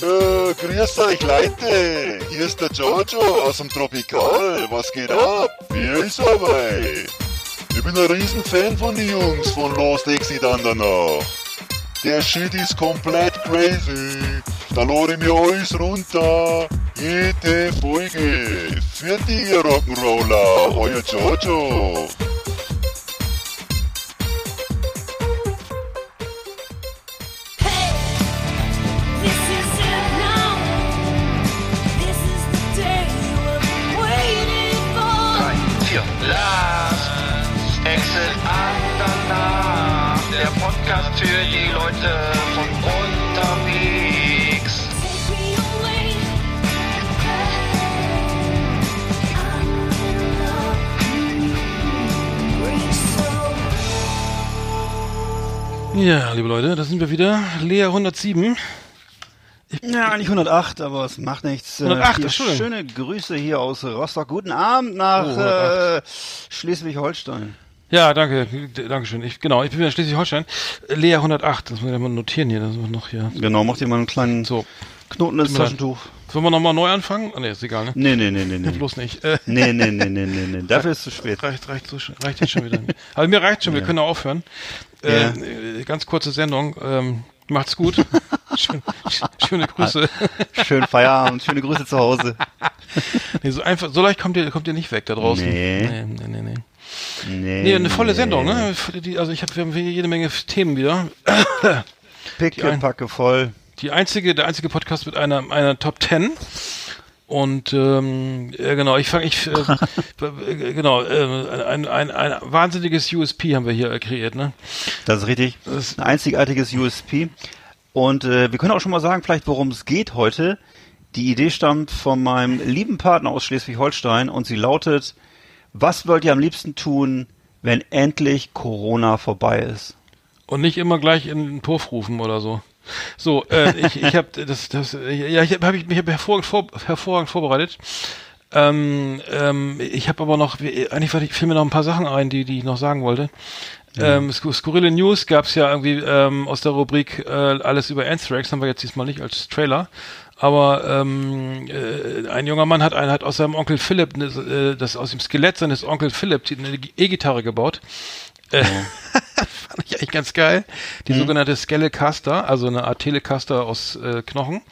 Äh, grüß euch Leute, hier ist der Giorgio aus dem Tropikal. Was geht ab? Wie ist dabei? Ich bin ein Riesenfan von den Jungs von Lost Exit Andernach. Der Shit ist komplett crazy. Da lade ich mir alles runter. Jede Folge. Für die Rock'n'Roller. Euer Giorgio. Ja, liebe Leute, da sind wir wieder. Lea 107. Ja, eigentlich 108, aber es macht nichts. Äh, 108, hier Entschuldigung. schöne Grüße hier aus Rostock. Guten Abend nach Oh, äh, Schleswig-Holstein. Ja, danke, danke schön. Ich, genau, ich bin wieder in Schleswig-Holstein. Lea 108, das muss ich mal notieren hier, das ist noch hier. Genau, mach dir mal einen kleinen So, Knoten ins. Taschentuch. sollen wir nochmal neu anfangen? Ah, nee, ist egal, ne? Nee, nee, nee, nee, nee. Bloß nicht. Äh, Nee, nee, nee, nee, nee, nee. Dafür ist es zu spät. reicht, reicht, reicht jetzt schon wieder. Also mir reicht schon, wir können auch aufhören. Ja. äh, ganz kurze Sendung. Ähm, macht's gut. Schön, schöne Grüße. Schönen Feierabend, schöne Grüße zu Hause. Nee, so einfach, so leicht kommt ihr, kommt ihr nicht weg da draußen. Nee. Nee, nee, nee. nee. Nee, Nee, eine volle Sendung, ne? Also ich habe wir haben jede Menge Themen wieder. Picke, packe voll. Die einzige, der einzige Podcast mit einer, einer Top 10. Und ähm, ja, genau, ich fange, ich äh, äh, genau, äh, ein, ein, ein wahnsinniges USP haben wir hier äh, kreiert, ne? Das ist richtig. Das- Ein einzigartiges USP. Und äh, wir können auch schon mal sagen, vielleicht worum es geht heute. Die Idee stammt von meinem lieben Partner aus Schleswig-Holstein und sie lautet, was wollt ihr am liebsten tun, wenn endlich Corona vorbei ist? Und nicht immer gleich in den Puff rufen oder so. So, äh, ich, ich habe das, das, ja, ich habe hab ich mich hab hervorragend, vor, hervorragend vorbereitet. Ähm, ähm, ich habe aber noch, eigentlich fiel mir noch ein paar Sachen ein, die, die ich noch sagen wollte. Ähm, skur- skurrile News gab's ja irgendwie ähm, aus der Rubrik äh, alles über Anthrax, haben wir jetzt diesmal nicht als Trailer. Aber ähm, äh, ein junger Mann hat, ein, hat aus seinem Onkel Philipp, äh, das aus dem Skelett seines Onkel Philipp eine E-Gitarre gebaut. Äh, fand ich eigentlich ganz geil. Die sogenannte Skelecaster, also eine Art Telecaster aus äh, Knochen.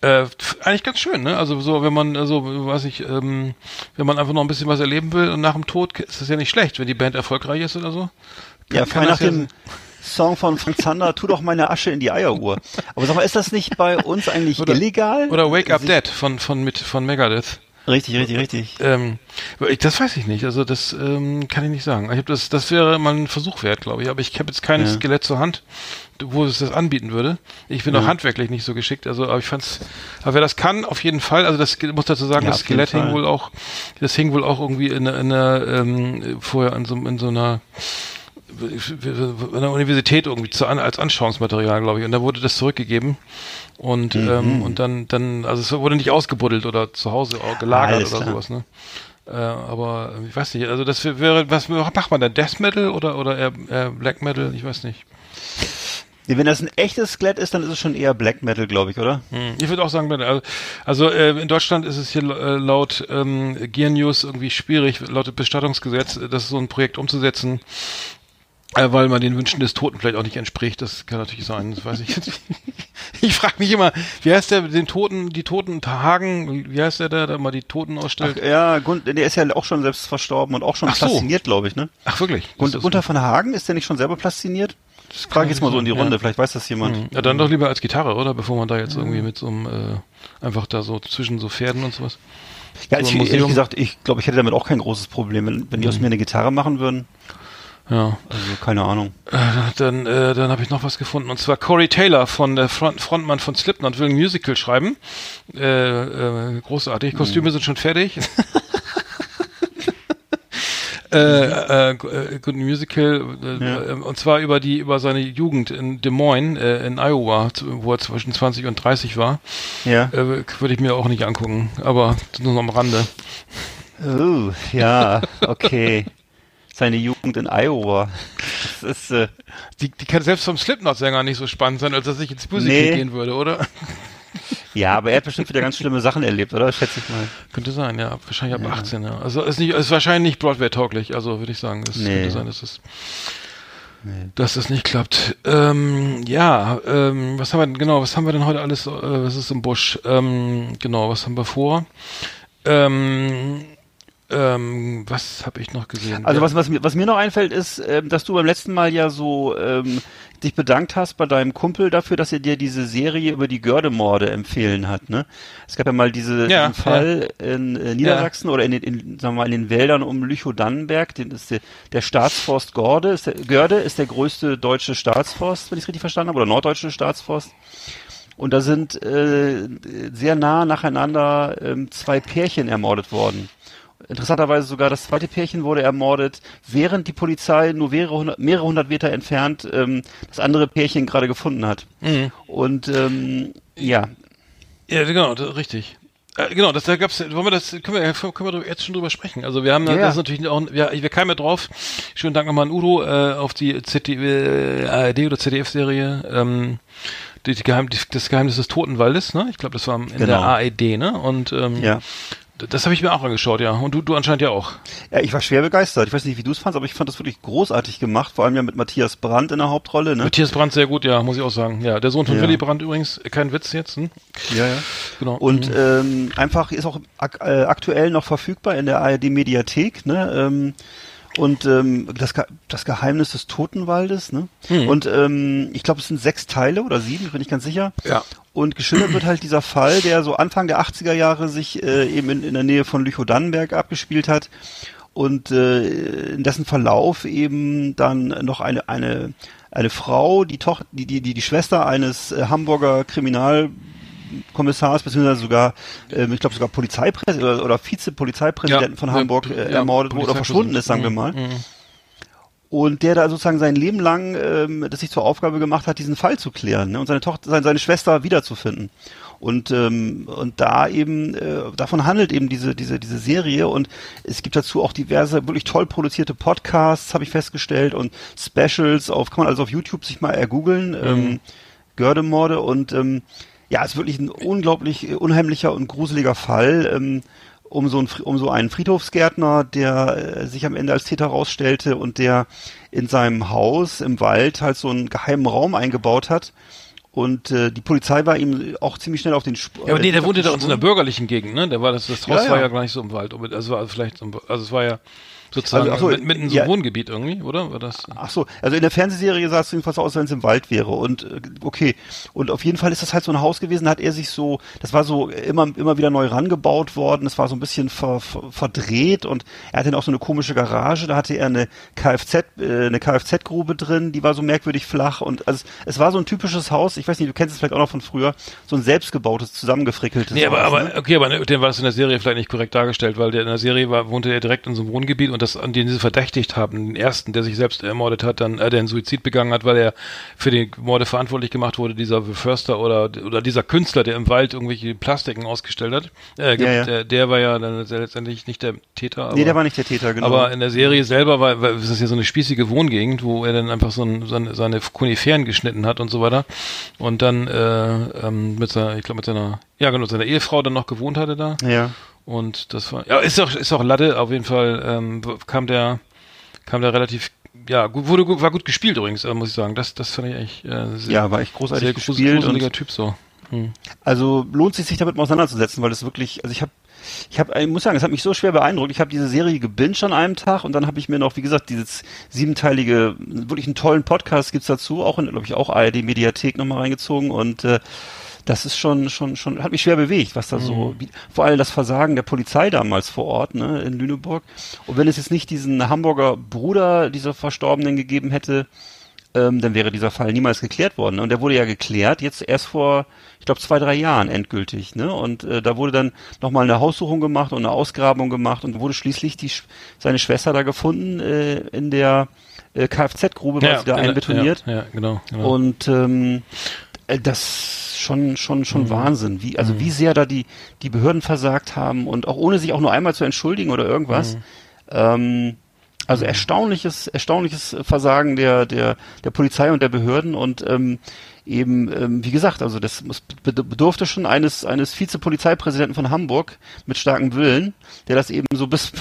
Äh, eigentlich ganz schön, ne? Also so, wenn man, also weiß ich, ähm, wenn man einfach noch ein bisschen was erleben will und nach dem Tod ist das ja nicht schlecht, wenn die Band erfolgreich ist oder so. Ja, frei das nach dem Song von Frank Zander, tu doch meine Asche in die Eieruhr. Aber sag mal, ist das nicht bei uns eigentlich Oder- illegal? Oder Wake Up Dead von von mit von Megadeth. Richtig, richtig, richtig. Ähm, das weiß ich nicht. Also das ähm, kann ich nicht sagen. Ich habe das, das wäre mal ein Versuch wert, glaube ich. Aber ich habe jetzt kein Ja. Skelett zur Hand, wo es das anbieten würde. Ich bin auch handwerklich nicht so geschickt. Also, aber ich fand's. Aber wer das kann, auf jeden Fall. Also das muss dazu sagen, Ja, das Skelett hing wohl auch. Das hing wohl auch irgendwie in, in einer ähm, vorher in so, in so einer an der Universität irgendwie zu, als Anschauungsmaterial, glaube ich. Und da wurde das zurückgegeben. Und, Mhm. ähm, und dann, dann, also es wurde nicht ausgebuddelt oder zu Hause gelagert Alles oder klar. sowas, ne? Äh, aber äh, ich weiß nicht, also das wäre, was macht man da? Death Metal oder, oder eher, eher Black Metal? Ich weiß nicht. Wenn das ein echtes Skelett ist, dann ist es schon eher Black Metal, glaube ich, oder? Hm, Ich würde auch sagen, Metal. Also, also äh, in Deutschland ist es hier äh, laut ähm, Gear News irgendwie schwierig, laut Bestattungsgesetz, das so ein Projekt umzusetzen. Äh, weil man den Wünschen des Toten vielleicht auch nicht entspricht. Das kann natürlich sein, das weiß ich jetzt. Ich frage mich immer, wie heißt der, den Toten, die Toten Hagen, wie heißt der, der da mal die Toten ausstellt? Ach, ja, Gun der ist ja auch schon selbst verstorben und auch schon Ach so. plastiniert, glaube ich, ne? Ach, wirklich? Gun Gunther von Hagen, ist der nicht schon selber plastiniert? Das frage ich jetzt mal so in die Ja. Runde, vielleicht weiß das jemand. Ja, dann doch lieber als Gitarre, oder? Bevor man da jetzt irgendwie mit so einem, äh, einfach da so zwischen so Pferden und sowas. Ja, so ich, ehrlich gesagt, ich glaube, ich hätte damit auch kein großes Problem. Wenn, wenn die aus mir eine Gitarre machen würden, Ja. also keine Ahnung. Äh, dann äh, dann habe ich noch was gefunden. Und zwar Corey Taylor von der Front, Frontmann von Slipknot will ein Musical schreiben. Äh, äh, großartig. Kostüme sind schon fertig. Äh, äh, gu- äh, Musical äh, Ja. äh, und zwar über die über seine Jugend in Des Moines äh, in Iowa, wo er zwischen 20 und 30 war, Ja. äh, würde ich mir auch nicht angucken, aber nur noch am Rande. Oh, ja, okay. Seine Jugend in Iowa. Das ist, äh, Die, die kann selbst vom Slipknot-Sänger nicht so spannend sein, als dass ich ins Musical Nee. gehen würde, oder? Ja, aber er hat bestimmt wieder ganz schlimme Sachen erlebt, oder? Schätze ich mal. Könnte sein, ja. Wahrscheinlich ab 18, ja. Also ist nicht, ist wahrscheinlich nicht Broadway-tauglich, also würde ich sagen. Es Nee. könnte sein, dass es, dass es nicht klappt. Ähm, ja, ähm, was haben wir denn, genau, was haben wir denn heute alles, äh, was ist im Busch? Ähm, genau, was haben wir vor? Ähm, ähm, was habe ich noch gesehen? Also Ja. was, was, mir, was mir noch einfällt, ist, ähm, dass du beim letzten Mal ja so ähm, dich bedankt hast bei deinem Kumpel dafür, dass er dir diese Serie über die Gördemorde empfehlen hat. Ne? Es gab ja mal diese, Ja, diesen Fall in äh, Niedersachsen oder in den, in, sagen wir mal, in den Wäldern um Lüchow-Dannenberg. Den ist der, der Staatsforst Gorde, ist der, Görde ist der größte deutsche Staatsforst, wenn ich es richtig verstanden habe, oder norddeutsche Staatsforst. Und da sind äh, sehr nah nacheinander ähm, zwei Pärchen ermordet worden. Interessanterweise sogar das zweite Pärchen wurde ermordet, während die Polizei nur mehrere hundert, mehrere hundert Meter entfernt ähm, das andere Pärchen gerade gefunden hat. Mhm. Und ähm, ja, Ja, genau, richtig. Äh, genau, das da gab's, wollen wir das, können wir, können wir jetzt schon drüber sprechen. Also wir haben, Ja, das ja. natürlich auch, ja, wir kamen ja drauf. Schönen Dank nochmal an Udo äh, auf die ZD, äh, ARD oder ZDF-Serie. Ähm, die, die Geheim, die, das Geheimnis des Totenwaldes, ne? Ich glaube, das war in Genau. der ARD, ne? Und ähm, ja. Das habe ich mir auch angeschaut, ja. Und du, du anscheinend ja auch. Ja, ich war schwer begeistert. Ich weiß nicht, wie du es fandst, aber ich fand das wirklich großartig gemacht, vor allem ja mit Matthias Brandt in der Hauptrolle, ne? Matthias Brandt sehr gut, ja, muss ich auch sagen. Ja, der Sohn von Ja. Willy Brandt übrigens, kein Witz jetzt, hm? Ja, ja. Genau. Und Mhm. ähm, einfach ist auch ak äh, aktuell noch verfügbar in der ARD Mediathek, ne? Ähm, und ähm, das, Ge das Geheimnis des Totenwaldes, ne? Mhm. Und ähm, ich glaube, es sind sechs Teile oder sieben, ich bin nicht ganz sicher. Ja. Und geschildert wird halt dieser Fall, der so Anfang der 80er Jahre sich äh, eben in, in der Nähe von Lüchow-Dannenberg abgespielt hat und äh, in dessen Verlauf eben dann noch eine eine eine Frau, die Toch die die die, die Schwester eines äh, Hamburger Kriminalkommissars beziehungsweise sogar ähm, ich glaube sogar Polizeipräsident oder, oder Vizepolizeipräsidenten Ja, von Hamburg äh, ermordet wurde oder verschwunden ist, sagen wir mal. Mhm. Und der da sozusagen sein Leben lang ähm, das sich zur Aufgabe gemacht hat, diesen Fall zu klären ne? und seine Tochter, seine, seine Schwester wiederzufinden. Und ähm, und da eben äh, davon handelt eben diese diese diese Serie und es gibt dazu auch diverse wirklich toll produzierte Podcasts, habe ich festgestellt und Specials auf kann man also auf YouTube sich mal ergoogeln, ähm, Gördemorde und ähm, ja, es ist wirklich ein unglaublich äh, unheimlicher und gruseliger Fall. Ähm, um so, ein, Fri- um so einen Friedhofsgärtner, der äh, sich am Ende als Täter rausstellte und der in seinem Haus im Wald halt so einen geheimen Raum eingebaut hat. Und äh, die Polizei war ihm auch ziemlich schnell auf den Spur. Ja, aber nee, der wohnte da in so einer bürgerlichen Gegend, ne? Der war das, das Haus Ja, war ja. ja gar nicht so im Wald, also war vielleicht also es war ja sozusagen Also, so, mit- mitten in so ja. einem Wohngebiet irgendwie, oder? War das? Ach so, also in der Fernsehserie sah es jedenfalls aus, als wenn es im Wald wäre. Und äh, okay, und auf jeden Fall ist das halt so ein Haus gewesen, da hat er sich so, das war so immer immer wieder neu rangebaut worden, das war so ein bisschen ver, ver, verdreht und er hatte dann auch so eine komische Garage, da hatte er eine Kfz, äh, eine Kfz-Grube drin, die war so merkwürdig flach und also es, es war so ein typisches Haus, ich weiß nicht, du kennst es vielleicht auch noch von früher, so ein selbstgebautes, zusammengefrickeltes Nee, aber, Haus. aber ne? okay, aber ne, den war das in der Serie vielleicht nicht korrekt dargestellt, weil der in der Serie war, wohnte er direkt in so einem Wohngebiet und das, an den sie verdächtigt haben, den ersten, der sich selbst ermordet hat, dann, äh, der einen Suizid begangen hat, weil er für die Morde verantwortlich gemacht wurde, dieser Förster oder, oder dieser Künstler, der im Wald irgendwelche Plastiken ausgestellt hat, äh, gibt, Ja, ja. Der, der war ja dann letztendlich nicht der Täter. Aber, nee, der war nicht der Täter, genau. Aber in der Serie selber war, war ist das ja so eine spießige Wohngegend, wo er dann einfach so ein, seine, seine Koniferen geschnitten hat und so weiter. Und dann äh, ähm, mit seiner, ich glaube mit seiner, ja genau, seiner Ehefrau dann noch gewohnt hatte da. ja. Und das war, ja, ist auch, ist auch Latte, auf jeden Fall ähm, kam der, kam der relativ, ja, gut, wurde gut, war gut gespielt übrigens, äh, muss ich sagen. Das, das fand ich echt äh, sehr, Ja, war echt großartig sehr gespielt und gruseliger Typ so. Hm. Also lohnt sich, sich damit mal auseinanderzusetzen, weil es wirklich, also ich habe, ich habe, ich muss sagen, es hat mich so schwer beeindruckt. Ich habe diese Serie gebinged an einem Tag und dann habe ich mir noch, wie gesagt, dieses siebenteilige, wirklich einen tollen Podcast gibt's dazu, auch in, glaube ich, auch ARD Mediathek nochmal reingezogen und äh, das ist schon, schon, schon, hat mich schwer bewegt, was da so, wie, vor allem das Versagen der Polizei damals vor Ort, ne, in Lüneburg. Und wenn es jetzt nicht diesen Hamburger Bruder dieser Verstorbenen gegeben hätte, ähm, dann wäre dieser Fall niemals geklärt worden. Und der wurde ja geklärt, jetzt erst vor, ich glaube, zwei, drei Jahren endgültig. Ne? Und äh, da wurde dann nochmal eine Haussuchung gemacht und eine Ausgrabung gemacht und wurde schließlich die, seine Schwester da gefunden äh, in der äh, Kfz-Grube, war sie da einbetoniert. Ja, ja, genau. genau. Und ähm, äh, das schon schon Mhm. schon Wahnsinn, wie also wie sehr da die die Behörden versagt haben und auch ohne sich auch nur einmal zu entschuldigen oder irgendwas. Mhm. Ähm, also erstaunliches erstaunliches Versagen der der der Polizei und der Behörden und ähm, eben, ähm, wie gesagt, also das muss, bed- bedurfte schon eines, eines Vizepolizeipräsidenten von Hamburg mit starkem Willen, der das eben so bis,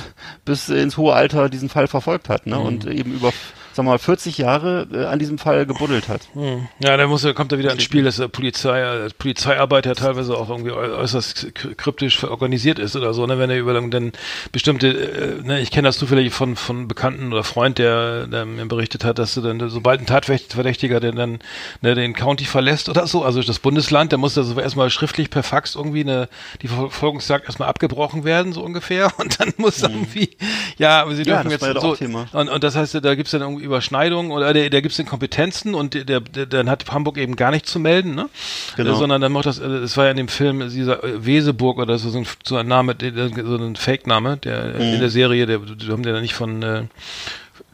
bis ins hohe Alter diesen Fall verfolgt hat, ne? Und eben über, sagen wir mal, 40 Jahre äh, an diesem Fall gebuddelt hat. Hm. Ja, da muss, kommt er wieder ins Spiel, dass der Polizei, äh, Polizeiarbeit ja teilweise auch irgendwie äu- äußerst kryptisch organisiert ist oder so, ne, wenn er über dann bestimmte, äh, ne, ich kenne das zufällig von, von Bekannten oder Freund, der, der mir berichtet hat, dass du dann, sobald ein Tatverdächtiger, der dann ne, den County verlässt oder so, also das Bundesland, der muss da so erstmal schriftlich per Fax irgendwie eine, die Verfolgungsjagd erstmal abgebrochen werden, so ungefähr, und dann muss irgendwie, ja, aber sie. Ja, dürfen jetzt ja doch so, und, und das heißt, da gibt's dann irgendwie Überschneidungen oder der, der gibt's den Kompetenzen und der, der, der, dann hat Hamburg eben gar nicht zu melden, ne? Genau. Äh, sondern dann macht das, äh, das war ja in dem Film dieser äh, Weseburg oder so, so ein, so ein Name, so ein Fake-Name, der Mhm. in der Serie, der, die haben den ja nicht von, äh,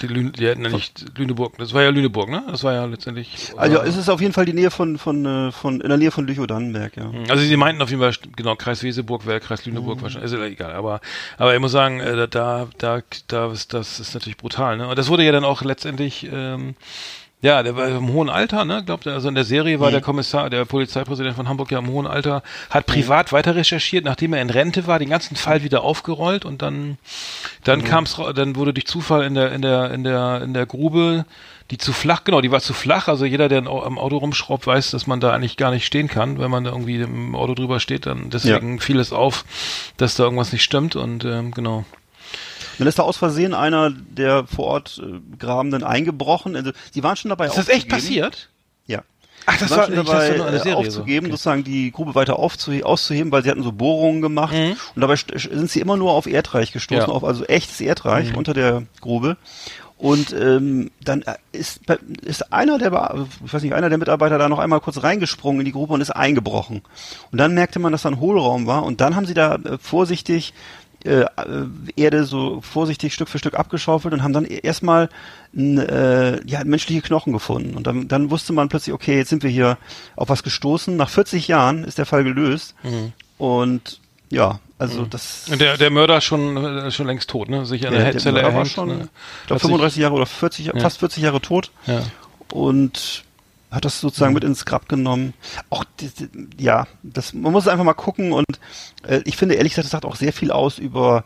die, Lü die hatten ja nicht Lüneburg, das war ja Lüneburg, ne? Das war ja letztendlich. Also oder- es ist auf jeden Fall die Nähe von, von, äh, von in der Nähe von Lüchow-Dannenberg, ja. also sie meinten auf jeden Fall, genau, Kreis Weseburg wäre Kreis Mhm. Lüneburg wahrscheinlich, ist ja egal, aber, aber ich muss sagen, äh, da, da, da ist, das ist natürlich brutal, ne? Und das wurde ja dann auch letztendlich, ähm, ja, der war im hohen Alter, ne? Glaubt er, also in der Serie Mhm. war der Kommissar, der Polizeipräsident von Hamburg ja im hohen Alter, hat privat weiter recherchiert, nachdem er in Rente war, den ganzen Fall wieder aufgerollt und dann, dann Mhm. kam's, dann wurde durch Zufall in der, in der, in der, in der Grube, die zu flach, genau, die war zu flach. Also jeder, der am Auto rumschraubt, weiß, dass man da eigentlich gar nicht stehen kann, wenn man da irgendwie im Auto drüber steht. Dann deswegen fiel es auf, dass da irgendwas nicht stimmt und ähm, genau. Dann ist da aus Versehen einer der vor Ort äh, Grabenden eingebrochen. Also, sie waren schon dabei Ist das echt passiert? Ja. Ach, das war, dabei, das war eine äh, Serie. aufzugeben, so. Okay. sozusagen die Grube weiter aufzuhe auszuheben, weil sie hatten so Bohrungen gemacht. Mhm. Und dabei sind sie immer nur auf Erdreich gestoßen, Ja. Mhm. auf also echtes Erdreich unter der Grube. Und ähm, dann äh, ist, ist einer der, ich weiß nicht, einer der Mitarbeiter da noch einmal kurz reingesprungen in die Grube und ist eingebrochen. Und dann merkte man, dass da ein Hohlraum war. Und dann haben sie da äh, vorsichtig äh, äh, Erde so vorsichtig Stück für Stück abgeschaufelt und haben dann e- erstmal äh, ja, menschliche Knochen gefunden. Und dann, dann wusste man plötzlich, okay, jetzt sind wir hier auf was gestoßen. Nach 40 Jahren ist der Fall gelöst. Und ja, also das. Und der, der Mörder schon, äh, schon längst tot, ne? Sich an Ja, der der Zelle Mörder war erhängt. schon, ne? ich glaube Hat sich- 35 Jahre oder 40, fast 40 Jahre tot Ja. und hat das sozusagen mit ins Grab genommen. Auch die, die, ja, das man muss einfach mal gucken und äh, ich finde ehrlich gesagt, das sagt auch sehr viel aus über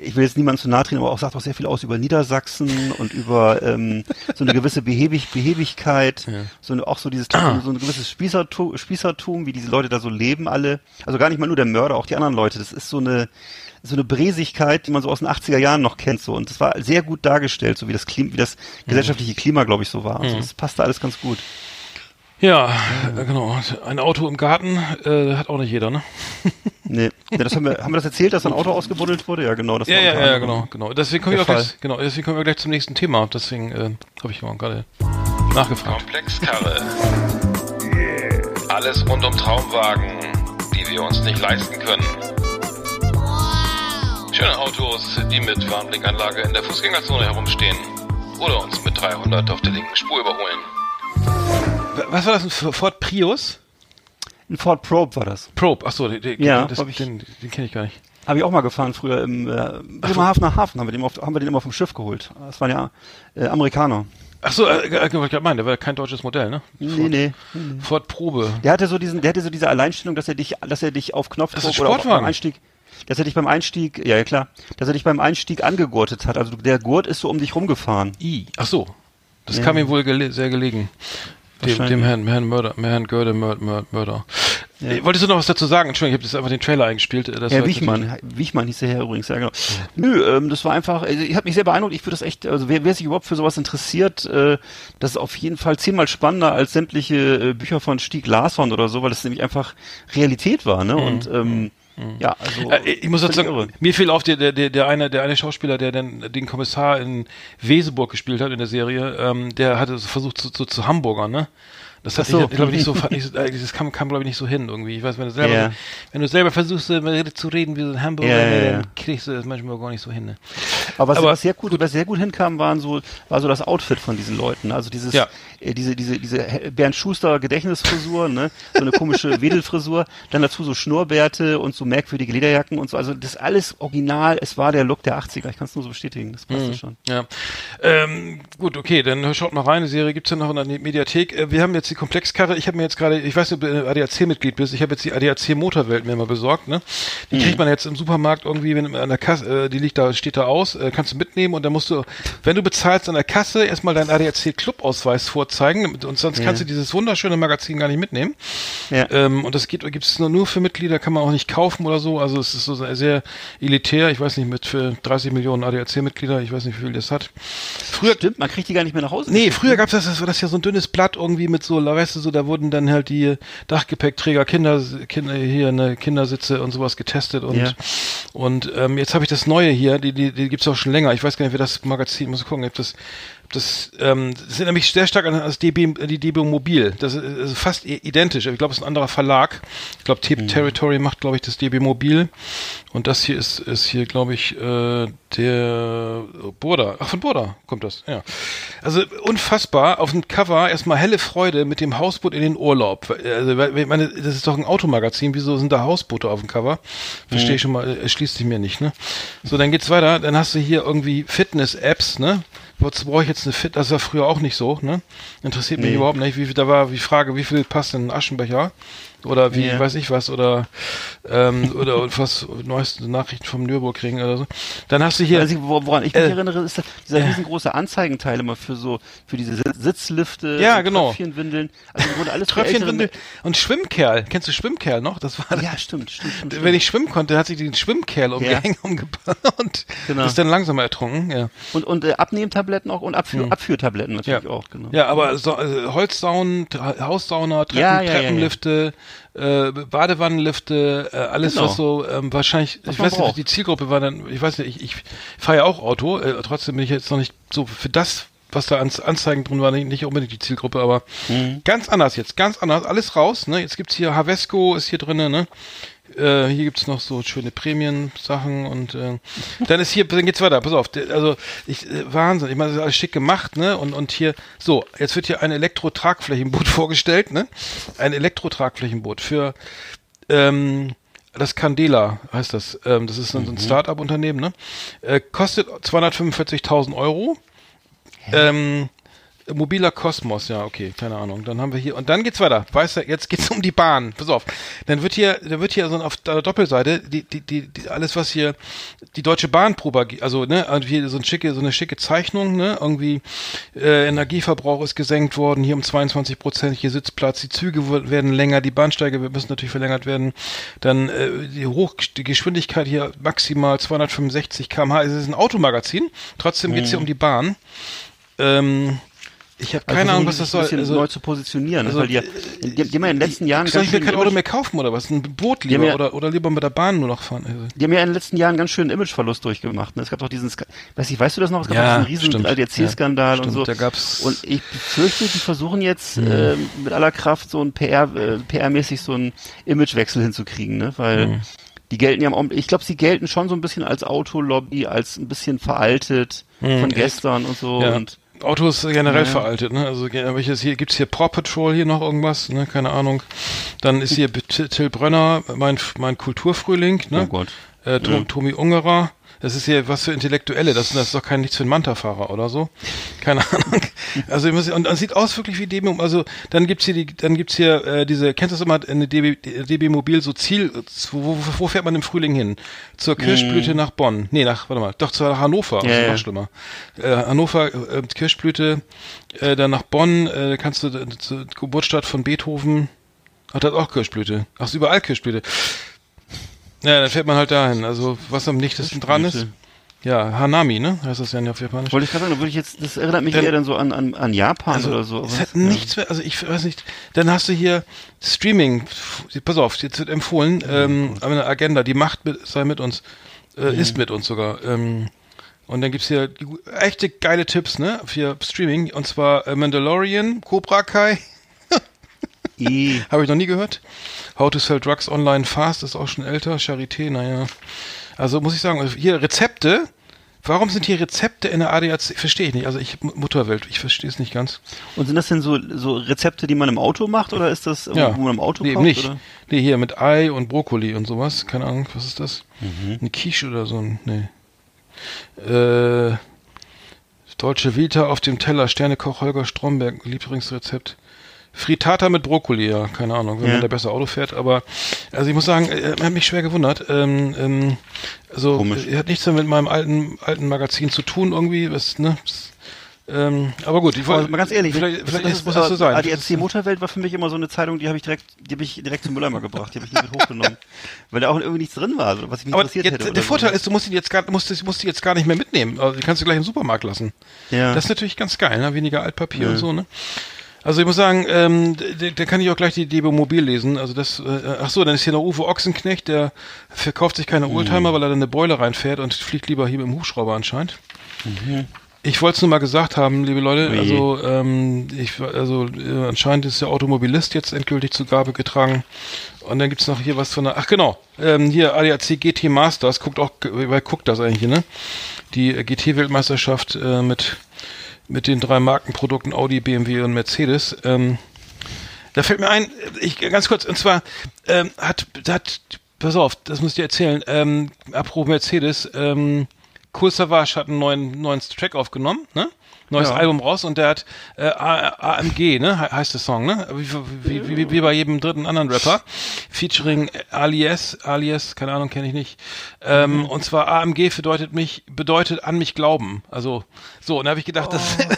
ich will jetzt niemandem zu nahe treten, aber auch sagt auch sehr viel aus über Niedersachsen und über ähm, so eine gewisse Behäbig Behebigkeit, so eine, auch so dieses so ein gewisses Spießertum, Spießertum, wie diese Leute da so leben alle. Also gar nicht mal nur der Mörder, auch die anderen Leute. Das ist so eine so eine Bresigkeit, die man so aus den 80er Jahren noch kennt so und das war sehr gut dargestellt, so wie das Klima, wie das gesellschaftliche Klima, glaube ich, so war. Also das passte alles ganz gut. Ja, äh, genau. Ein Auto im Garten äh, hat auch nicht jeder, ne? Nee, ja, das haben wir haben wir das erzählt, dass ein Auto ausgebuddelt wurde? Ja, genau, das Ja, war ja, ja, genau, genau. Deswegen kommen wir gleich, genau, deswegen kommen wir gleich zum nächsten Thema. Deswegen äh, habe ich mal gerade nachgefragt. Komplexkarre. Alles rund um Traumwagen, die wir uns nicht leisten können. Schöne Autos, die mit Warnblinkanlage in der Fußgängerzone herumstehen. Oder uns mit 300 auf der linken Spur überholen. Was war das, ein Ford Prius? Ein Ford Probe war das. Probe, ach so, den, den, Ja, das, ich- den, den kenne ich gar nicht. Habe ich auch mal gefahren früher im äh, Bremerhavener Hafen, haben wir, den auf, haben wir den immer vom Schiff geholt. Das waren ja äh, Amerikaner. Ach so, äh, äh, was ich gerade meine, der war kein deutsches Modell, ne? Nee, nee. Ford Probe. Der hatte so diesen, der hatte so diese Alleinstellung, dass er dich, dass er dich auf Knopfdruck Das ist oder auf, Sportwagen. beim Einstieg, dass er dich beim Einstieg, ja, ja klar, dass er dich beim Einstieg angegurtet hat. Also der Gurt ist so um dich rumgefahren. I. Ach so. Das Ja. kam ihm wohl gele sehr gelegen. Dem, dem Herrn, Herrn Mörder, Herrn Görde Mör, Mör, Mörder. Äh, Wolltest du noch was dazu sagen? Entschuldigung, ich habe jetzt einfach den Trailer eingespielt. äh, Das Herr war- Wichmann, Wichmann hieß der Herr übrigens, ja genau. Nö, ähm, das war einfach, also, ich habe mich sehr beeindruckt, ich würde das echt, also wer, wer sich überhaupt für sowas interessiert, äh, das ist auf jeden Fall zehnmal spannender als sämtliche äh, Bücher von Stieg Larsson oder so, weil das nämlich einfach Realität war, ne? Und ähm, ja, also Äh, ich muss dazu sagen, mir fiel auf der, der, der, der eine, der eine Schauspieler, der dann den Kommissar in Weseburg gespielt hat in der Serie, ähm, der hatte versucht zu, zu, zu Hamburger, ne? Das hat so. ich, glaube ich nicht so, nicht so äh, das kam, kam glaube ich nicht so hin irgendwie. Ich weiß, wenn du selber, Ja. wenn du selber versuchst äh, zu reden wie so ein Hamburger, ja, ne, ja. dann kriegst du das manchmal gar nicht so hin. Ne? Aber was, Aber- was sehr gut, was sehr gut hinkam, waren so, war so das Outfit von diesen Leuten. Also dieses, Ja. Äh, diese, diese, diese Bernd Schuster Gedächtnisfrisur, ne, so eine komische Wedelfrisur, dann dazu so Schnurrbärte und so merkwürdige Lederjacken und so. Also das alles original. Es war der Look der 80er. Ich kann es nur so bestätigen. Das passt schon. Ja. Ähm, gut, okay, dann schaut mal rein. Die Serie gibt's ja noch in der Mediathek. Äh, wir haben jetzt die Komplexkarre. Ich habe mir jetzt gerade, ich weiß nicht, ob du ADAC-Mitglied bist, ich habe jetzt die ADAC Motorwelt mir mal besorgt, ne? Die kriegt man jetzt im Supermarkt irgendwie, wenn an der Kasse, äh, die liegt da, steht da aus, äh, kannst du mitnehmen und dann musst du, wenn du bezahlst an der Kasse, erstmal deinen ADAC Clubausweis vorzeigen und sonst kannst du dieses wunderschöne Magazin gar nicht mitnehmen. Ja. Ähm, und das gibt es nur, nur für Mitglieder, kann man auch nicht kaufen oder so. Also es ist so sehr elitär. Ich weiß nicht, mit für 30 Millionen ADAC-Mitglieder, ich weiß nicht, wie viel das hat. Früher, Stimmt, man kriegt die gar nicht mehr nach Hause. Nee, früher gab's das, das war das ja so ein dünnes Blatt irgendwie mit so, weißt du, so, da wurden dann halt die Dachgepäckträger, Kinder, Kinder hier, ne, Kindersitze und sowas getestet und Ja. und ähm, jetzt habe ich das neue hier, die, die, die gibt's auch schon länger. Ich weiß gar nicht, wer das Magazin, muss gucken, ob das das, ähm, das sind nämlich sehr stark an das DB, die DB Mobil. Das ist, ist fast identisch. Ich glaube, es ist ein anderer Verlag. Ich glaube, Tape Territory macht, glaube ich, das DB Mobil. Und das hier ist, ist hier, glaube ich, äh, der Burda. Ach, von Burda kommt das, ja. Also unfassbar. Auf dem Cover erstmal helle Freude mit dem Hausboot in den Urlaub. Also, ich meine, das ist doch ein Automagazin. Wieso sind da Hausboote auf dem Cover? Verstehe ich schon mal, äh, erschließt sich mir nicht, ne? So, dann geht's weiter. Dann hast du hier irgendwie Fitness-Apps, ne? Wozu brauche ich jetzt eine Fit? Das war früher auch nicht so, ne? Interessiert mich Nee. überhaupt nicht. Wie viel, da war die Frage, wie viel passt in einen Aschenbecher? Oder wie, Ja. weiß ich was, oder, ähm, oder was, neueste Nachrichten vom Nürburgring oder so. Dann hast du hier, Also, wo- woran ich mich Äh, erinnere, ist dieser riesengroße Anzeigenteil immer für so, für diese Sitz- Sitzlifte, Ja, genau. Tröpfchenwindeln. Also im Grunde alles Tröpfchenwindel und Schwimmkerl. Kennst du Schwimmkerl noch? Das war Ja, stimmt, stimmt, stimmt. Wenn stimmt. ich schwimmen konnte, hat sich den Schwimmkerl umgehängt umgebaut und Genau. ist dann langsamer ertrunken. Ja, Und, und äh, Abnehmtabletten auch und Abführ, Hm. Abführtabletten natürlich ja. auch, genau. ja aber so, äh, Holzsaunen, Haussauna, Treppen, Ja, ja, ja, ja. Treppenlifte, äh, Badewannenlifte, äh, alles Genau. was so ähm, wahrscheinlich, Was ich weiß nicht, braucht. die Zielgruppe war dann, ich weiß nicht, ich, ich fahre ja auch Auto, äh, trotzdem bin ich jetzt noch nicht so für das, was da an Anzeigen drin war, nicht, nicht unbedingt die Zielgruppe, aber Mhm. ganz anders jetzt, ganz anders, alles raus, ne? Jetzt gibt's hier Havesco ist hier drinne, ne? Äh, hier gibt's noch so schöne Prämien-Sachen und äh, dann ist hier, dann geht's weiter, pass auf, also ich, äh, Wahnsinn, ich meine, das ist alles schick gemacht, ne? Und, und hier, so, jetzt wird hier ein Elektro-Tragflächenboot vorgestellt, ne? Ein Elektro-Tragflächenboot für ähm, das Candela heißt das. Ähm, das ist so ein Start-up-Unternehmen, ne? Äh, kostet 245.000 Euro. Ähm, mobiler Kosmos, ja, okay, keine Ahnung. Dann haben wir hier und dann geht's weiter. Weißt du, jetzt geht's um die Bahn. Pass auf. Dann wird hier, da wird hier so auf der Doppelseite die, die, die, die alles was hier die Deutsche Bahn propagiert, also ne, also hier so ein schicke, so eine schicke Zeichnung, ne, irgendwie äh, Energieverbrauch ist gesenkt worden, hier um 22 Prozent, hier Sitzplatz, die Züge werden länger, die Bahnsteige müssen natürlich verlängert werden, dann äh, die Hoch, die Geschwindigkeit hier maximal 265 km/h. Es ist ein Automagazin, trotzdem geht's hier um die Bahn. Ähm, ich habe keine Also Ahnung, was die das soll. ein bisschen Also, neu zu positionieren, also, weil die, ja, die, die haben ja in den letzten Jahren soll ich mir kein Auto mehr kaufen oder was? Ein Boot lieber ja- oder, oder lieber mit der Bahn nur noch fahren? Also, Die haben ja in den letzten Jahren ganz schön Imageverlust durchgemacht. Ne? Es gab doch diesen, weiß ich, weißt du das noch? Es gab Ja, diesen riesen. ADAC-Skandal Ja, und so. da gab's- und ich befürchte, die versuchen jetzt ähm, mit aller Kraft so ein PR, äh, PR-mäßig so einen Imagewechsel hinzukriegen, ne? Weil Mhm. die gelten ja, ich glaube, sie gelten schon so ein bisschen als Autolobby, als ein bisschen veraltet von gestern und so. Mhm. Ja. Und Auto ist generell Ja. veraltet, ne? Also welches hier gibt's hier Paw Patrol hier noch irgendwas, ne? Keine Ahnung. Dann ist hier Till Brönner, mein mein Kulturfrühling, ne? Oh Gott. Äh, Tom, Tommy Ungerer. Das ist hier was für Intellektuelle, das, das ist doch kein nichts für einen Manta-Fahrer oder so. Keine Ahnung. Also ihr müsst, und das sieht aus wirklich wie DB, also dann gibt's hier die, dann gibt's hier äh, diese, kennst du das immer, eine DB, DB Mobil so Ziel, wo, wo, wo fährt man im Frühling hin? Zur Kirschblüte nach Bonn. Nee, nach, warte mal, doch zur Hannover, Ja, das ist noch schlimmer. Äh, Hannover, äh, Kirschblüte, äh, dann nach Bonn, äh, kannst du äh, zur Geburtsstadt von Beethoven, hat das auch Kirschblüte. Ach, ist überall Kirschblüte. Ja, dann fährt man halt dahin. Also, was am nichtesten dran ist. Ja, Hanami, ne? Heißt das ja auf Japanisch. wollte ich gerade sagen, da würde ich jetzt, das erinnert mich Dann- eher dann so an, an, an Japan oder so. Es aber- hat nichts mehr, also ich weiß nicht, dann hast du hier Streaming, pass auf, jetzt wird empfohlen, ähm, eine Agenda, die Macht mit, sei mit uns, äh, ist mit uns sogar. Ähm, und dann gibt's hier echte geile Tipps, ne, für Streaming, und zwar äh, Mandalorian, Cobra Kai, I, habe ich noch nie gehört. How to Sell Drugs Online Fast ist auch schon älter. Charité, naja. Also muss ich sagen, hier Rezepte. Warum sind hier Rezepte in der ADAC? Verstehe ich nicht. Also ich, Mutterwelt, ich verstehe es nicht ganz. Und sind das denn so, so Rezepte, die man im Auto macht oder ist das, Ja. wo man im Auto nee, kocht? nicht. Oder? Nee, hier mit Ei und Brokkoli und sowas. Keine Ahnung, was ist das? Mhm. Eine Quiche oder so ein, nee. Äh, Deutsche Vita auf dem Teller, Sternekoch Holger Stromberg, Lieblingsrezept. Frittata mit Brokkoli, ja, keine Ahnung, wenn Ja. man da besser Auto fährt, aber also ich muss sagen, äh, er hat mich schwer gewundert. Ähm, ähm, also Komisch. er hat nichts mehr mit meinem alten alten Magazin zu tun irgendwie, was, ne? Das, ähm, aber gut, ich wollte mal ganz ehrlich, vielleicht, vielleicht das ist, muss das so sein. ADAC Motorwelt war für mich immer so eine Zeitung, die habe ich direkt, die habe ich direkt zum Mülleimer gebracht, die habe ich nie mit hochgenommen, weil da auch irgendwie nichts drin war, also was mich aber interessiert jetzt, hätte. der Vorteil so. ist, du musst ihn jetzt gar, musst, musst die jetzt gar nicht mehr mitnehmen. Also die kannst du gleich im Supermarkt lassen. ja. Das ist natürlich ganz geil, ne? Weniger Altpapier und so, ne? Also ich muss sagen, ähm, da, kann ich auch gleich die DB Mobil lesen. Also das, äh, ach so, dann ist hier noch Uwe Ochsenknecht, der verkauft sich keine Oldtimer, weil er dann eine Beule reinfährt und fliegt lieber hier mit dem Hubschrauber anscheinend. Ich wollte es nur mal gesagt haben, liebe Leute. Ui. Also, ähm, ich, also äh, anscheinend ist der Automobilist jetzt endgültig zu Gabe getragen. Und dann gibt's noch hier was von der. Ach genau, ähm, hier ADAC GT Masters. Guckt auch, wer guckt das eigentlich, ne? Die äh, GT-Weltmeisterschaft äh, mit mit den drei Markenprodukten Audi, BMW und Mercedes. Ähm, da fällt mir ein, ich ganz kurz, und zwar ähm, hat, hat, pass auf, das muss ich dir erzählen, ähm, apropos Mercedes, ähm, Cool Savage hat einen neuen, neuen Track aufgenommen, ne? Neues Ja. Album raus und der hat äh, AMG, ne? he- Heißt der Song, ne? Wie, wie, wie, wie bei jedem dritten anderen Rapper. Featuring Alias, Alias, keine Ahnung, kenne ich nicht. Ähm, Und zwar AMG bedeutet mich, bedeutet an mich glauben. Also, so, und da habe ich gedacht, das das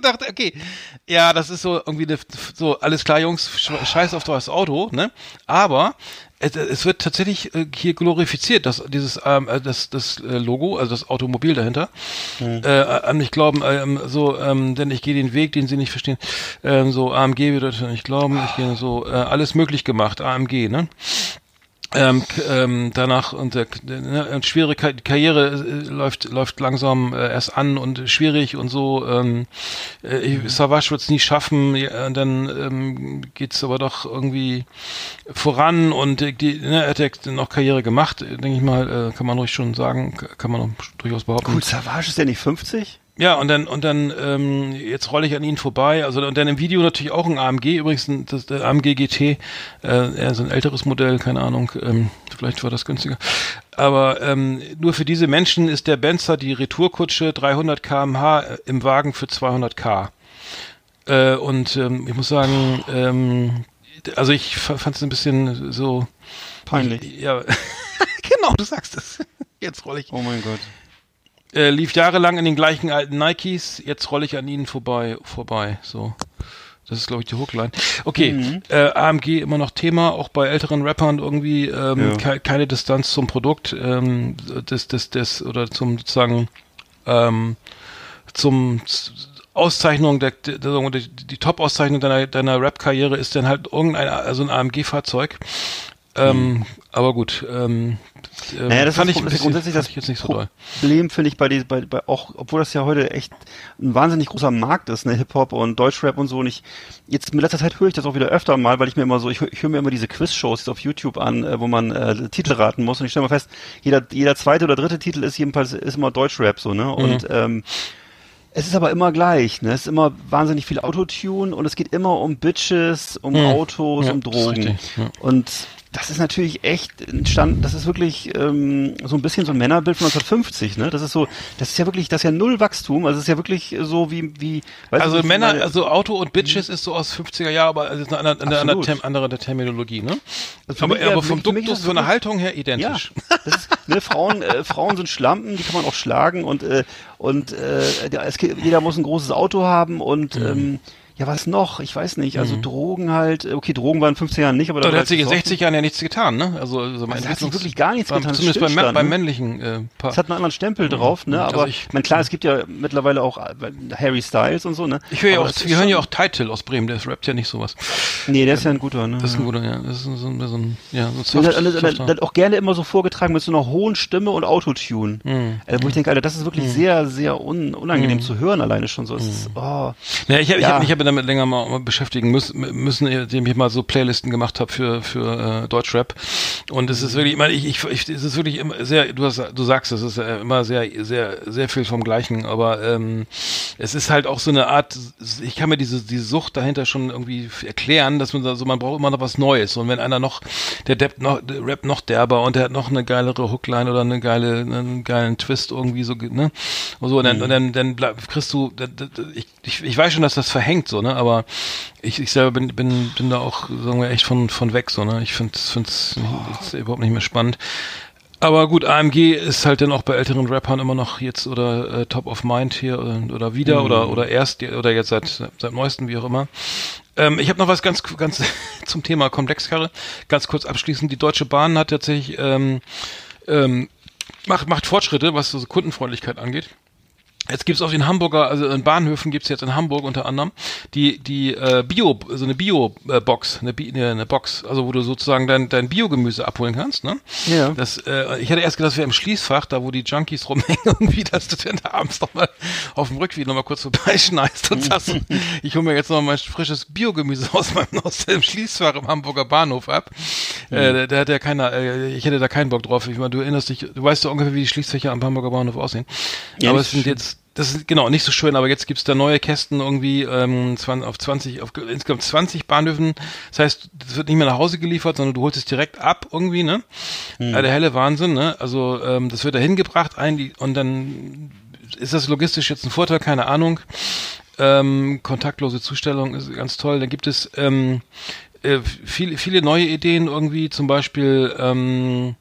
gedacht, okay, ja, das ist so irgendwie eine, so, alles klar, Jungs, sch- scheiß auf das Auto, ne? Aber es, es wird tatsächlich äh, hier glorifiziert, dass dieses ähm, äh, das, das äh, Logo, also das Automobil dahinter, äh, an mich glauben, ähm, so, ähm, denn ich gehe den Weg, den sie nicht verstehen, ähm, so AMG bedeutet nicht glauben, ich gehe so, äh, alles möglich gemacht, AMG, ne? Ähm, ähm, danach und der, ne, schwere Ka Karriere äh, läuft läuft langsam äh, erst an und schwierig und so ähm, äh, ich- Savage wird's nie schaffen ja, dann ähm, geht's aber doch irgendwie voran und äh, die ne, er hat ja noch Karriere gemacht denke ich mal äh, kann man ruhig schon sagen kann man durchaus behaupten Cool Savage ist der nicht 50? Ja, und dann, und dann, ähm, jetzt rolle ich an ihnen vorbei. Also, und dann im Video natürlich auch ein AMG, übrigens ein, das, der AMG GT, äh, eher so ein älteres Modell, keine Ahnung, ähm, vielleicht war das günstiger. Aber ähm, nur für diese Menschen ist der Benzer die Retourkutsche 300 kmh im Wagen für 200k. Äh, und ähm, ich muss sagen, ähm, also ich fand es ein bisschen so Peinlich. Ja, genau, du sagst es. Jetzt rolle ich Oh mein Gott. Äh, lief jahrelang in den gleichen alten Nikes, jetzt rolle ich an ihnen vorbei, vorbei, so. Das ist, glaube ich, die Hookline. Okay, Mhm. äh, AMG immer noch Thema, auch bei älteren Rappern irgendwie ähm, Ja. ke keine Distanz zum Produkt, ähm, des, des, des, oder zum sozusagen ähm, zum Auszeichnung der, der, die, die Top-Auszeichnung deiner, deiner Rap-Karriere ist dann halt irgendein, also ein AMG-Fahrzeug. Ähm, Aber gut, ähm, äh, Mhm. Naja, das fand ist, ich das ist grundsätzlich das ich jetzt nicht so doll. Problem, finde ich, bei, die, bei, bei auch, obwohl das ja heute echt ein wahnsinnig großer Markt ist, ne, Hip-Hop und Deutschrap und so. Und ich, jetzt in letzter Zeit höre ich das auch wieder öfter mal, weil ich mir immer so, ich, ich höre mir immer diese Quiz-Shows jetzt auf YouTube an, äh, wo man äh, Titel raten muss. Und ich stelle mal fest, jeder, jeder zweite oder dritte Titel ist jedenfalls ist immer Deutschrap so, ne? Und ähm, es ist aber immer gleich, ne? Es ist immer wahnsinnig viel Autotune und es geht immer um Bitches, um Hm. Autos, Ja, um Drogen. richtig, ja. Und das ist natürlich echt entstanden, das ist wirklich ähm, so ein bisschen so ein Männerbild von 1950, ne? Das ist so, das ist ja wirklich, das ist ja null Wachstum, also es ist ja wirklich so wie, wie Also Männer, meine- also Auto und Bitches ist so aus 50er Jahren, aber es ist eine, andere- eine, eine, Absolut. Term, andere Terminologie, ne? Also aber wär- aber vom Duktus, von der Haltung her Ja, identisch. das ist, ne, Frauen, äh, Frauen sind Schlampen, die kann man auch schlagen und äh, und äh, es, jeder muss ein großes Auto haben und Mhm. ähm, ja was noch? Ich weiß nicht. Also Drogen halt. Okay, Drogen waren in 15 Jahren nicht, aber da hat sich in gesoffen. 60 Jahren ja nichts getan, ne? Also, also, Also hat sich wirklich gar nichts beim, getan, Zumindest beim, Stillstand, beim ne? männlichen äh, Paar. Es hat einen anderen Stempel drauf, ne? Also Aber ich- ich, mein, klar, es gibt ja mittlerweile auch äh, Harry Styles und so, ne? Ich höre ja auch, das wir hören ja auch Title aus Bremen, der rappt ja nicht sowas. Nee, der ist ja ein guter, ne? Das ist ein guter, ja. Das ist so ein, so ein ja, so ein Und Soft, dann, dann, dann, dann auch gerne immer so vorgetragen mit so einer hohen Stimme und Autotune. Hm. Äh, wo ich denke, Alter, das ist wirklich sehr, sehr un, unangenehm zu hören alleine schon so. Es ist, oh. Ja, ich habe ich hab, ich hab damit länger mal, beschäftigen müssen, müssen, indem ich mal so Playlisten gemacht habe für für äh, Deutschrap. Und es ist wirklich, ich meine, ich, ich, ich es ist wirklich immer sehr, du hast, du sagst, es ist äh, immer sehr, sehr, sehr viel vom Gleichen. Aber ähm, es ist halt auch so eine Art, ich kann mir diese diese Sucht dahinter schon irgendwie erklären, dass man so, man braucht immer noch was Neues. Und wenn einer noch, der Depp noch, der Rap noch derber und der hat noch eine geilere Hookline oder eine geile, einen geilen Twist irgendwie so, ne? Und so, und dann, und dann, dann bleib, kriegst du, ich, ich, ich weiß schon, dass das verhängt so, so, ne? Aber ich, ich selber bin, bin, bin da auch, sagen wir, echt von, von weg, so, ne? Ich finde es überhaupt nicht mehr spannend. Aber gut, AMG ist halt dann auch bei älteren Rappern immer noch jetzt oder äh, Top of Mind hier oder, oder wieder oder oder erst oder jetzt seit seit neuestem wie auch immer. Ähm, ich habe noch was ganz ganz zum Thema Komplexkarre. Ganz kurz abschließend: Die Deutsche Bahn hat tatsächlich ähm, ähm, macht macht Fortschritte, was so Kundenfreundlichkeit angeht. Jetzt gibt's auf den Hamburger, also in Bahnhöfen gibt's jetzt in Hamburg unter anderem die die äh, Bio, so eine Bio-Box, eine, Bi- eine, eine Box, also wo du sozusagen dein dein Biogemüse abholen kannst. Ne? Ja. Das, äh, ich hatte erst gedacht, das wäre im Schließfach, da wo die Junkies rumhängen, irgendwie, dass du dann da abends noch mal auf dem Rückweg noch mal kurz vorbeischneist und sagst, ich hole mir jetzt noch mal mein frisches Biogemüse aus meinem aus dem Schließfach im Hamburger Bahnhof ab. Äh, da hat ja keiner, äh, ich hätte da keinen Bock drauf. Ich meine, du erinnerst dich, du weißt doch ungefähr, wie die Schließfächer am Hamburger Bahnhof aussehen. Ja, Aber es sind jetzt das ist genau nicht so schön, aber jetzt gibt's da neue Kästen irgendwie ähm, 20, auf 20, auf insgesamt 20 Bahnhöfen. Das heißt, es wird nicht mehr nach Hause geliefert, sondern du holst es direkt ab irgendwie, ne? Ja, der helle Wahnsinn, ne? Also ähm, das wird da hingebracht ein und dann ist das logistisch jetzt ein Vorteil, keine Ahnung. Ähm, kontaktlose Zustellung ist ganz toll. Dann gibt es ähm, äh, viele, viele neue Ideen irgendwie, zum Beispiel ähm,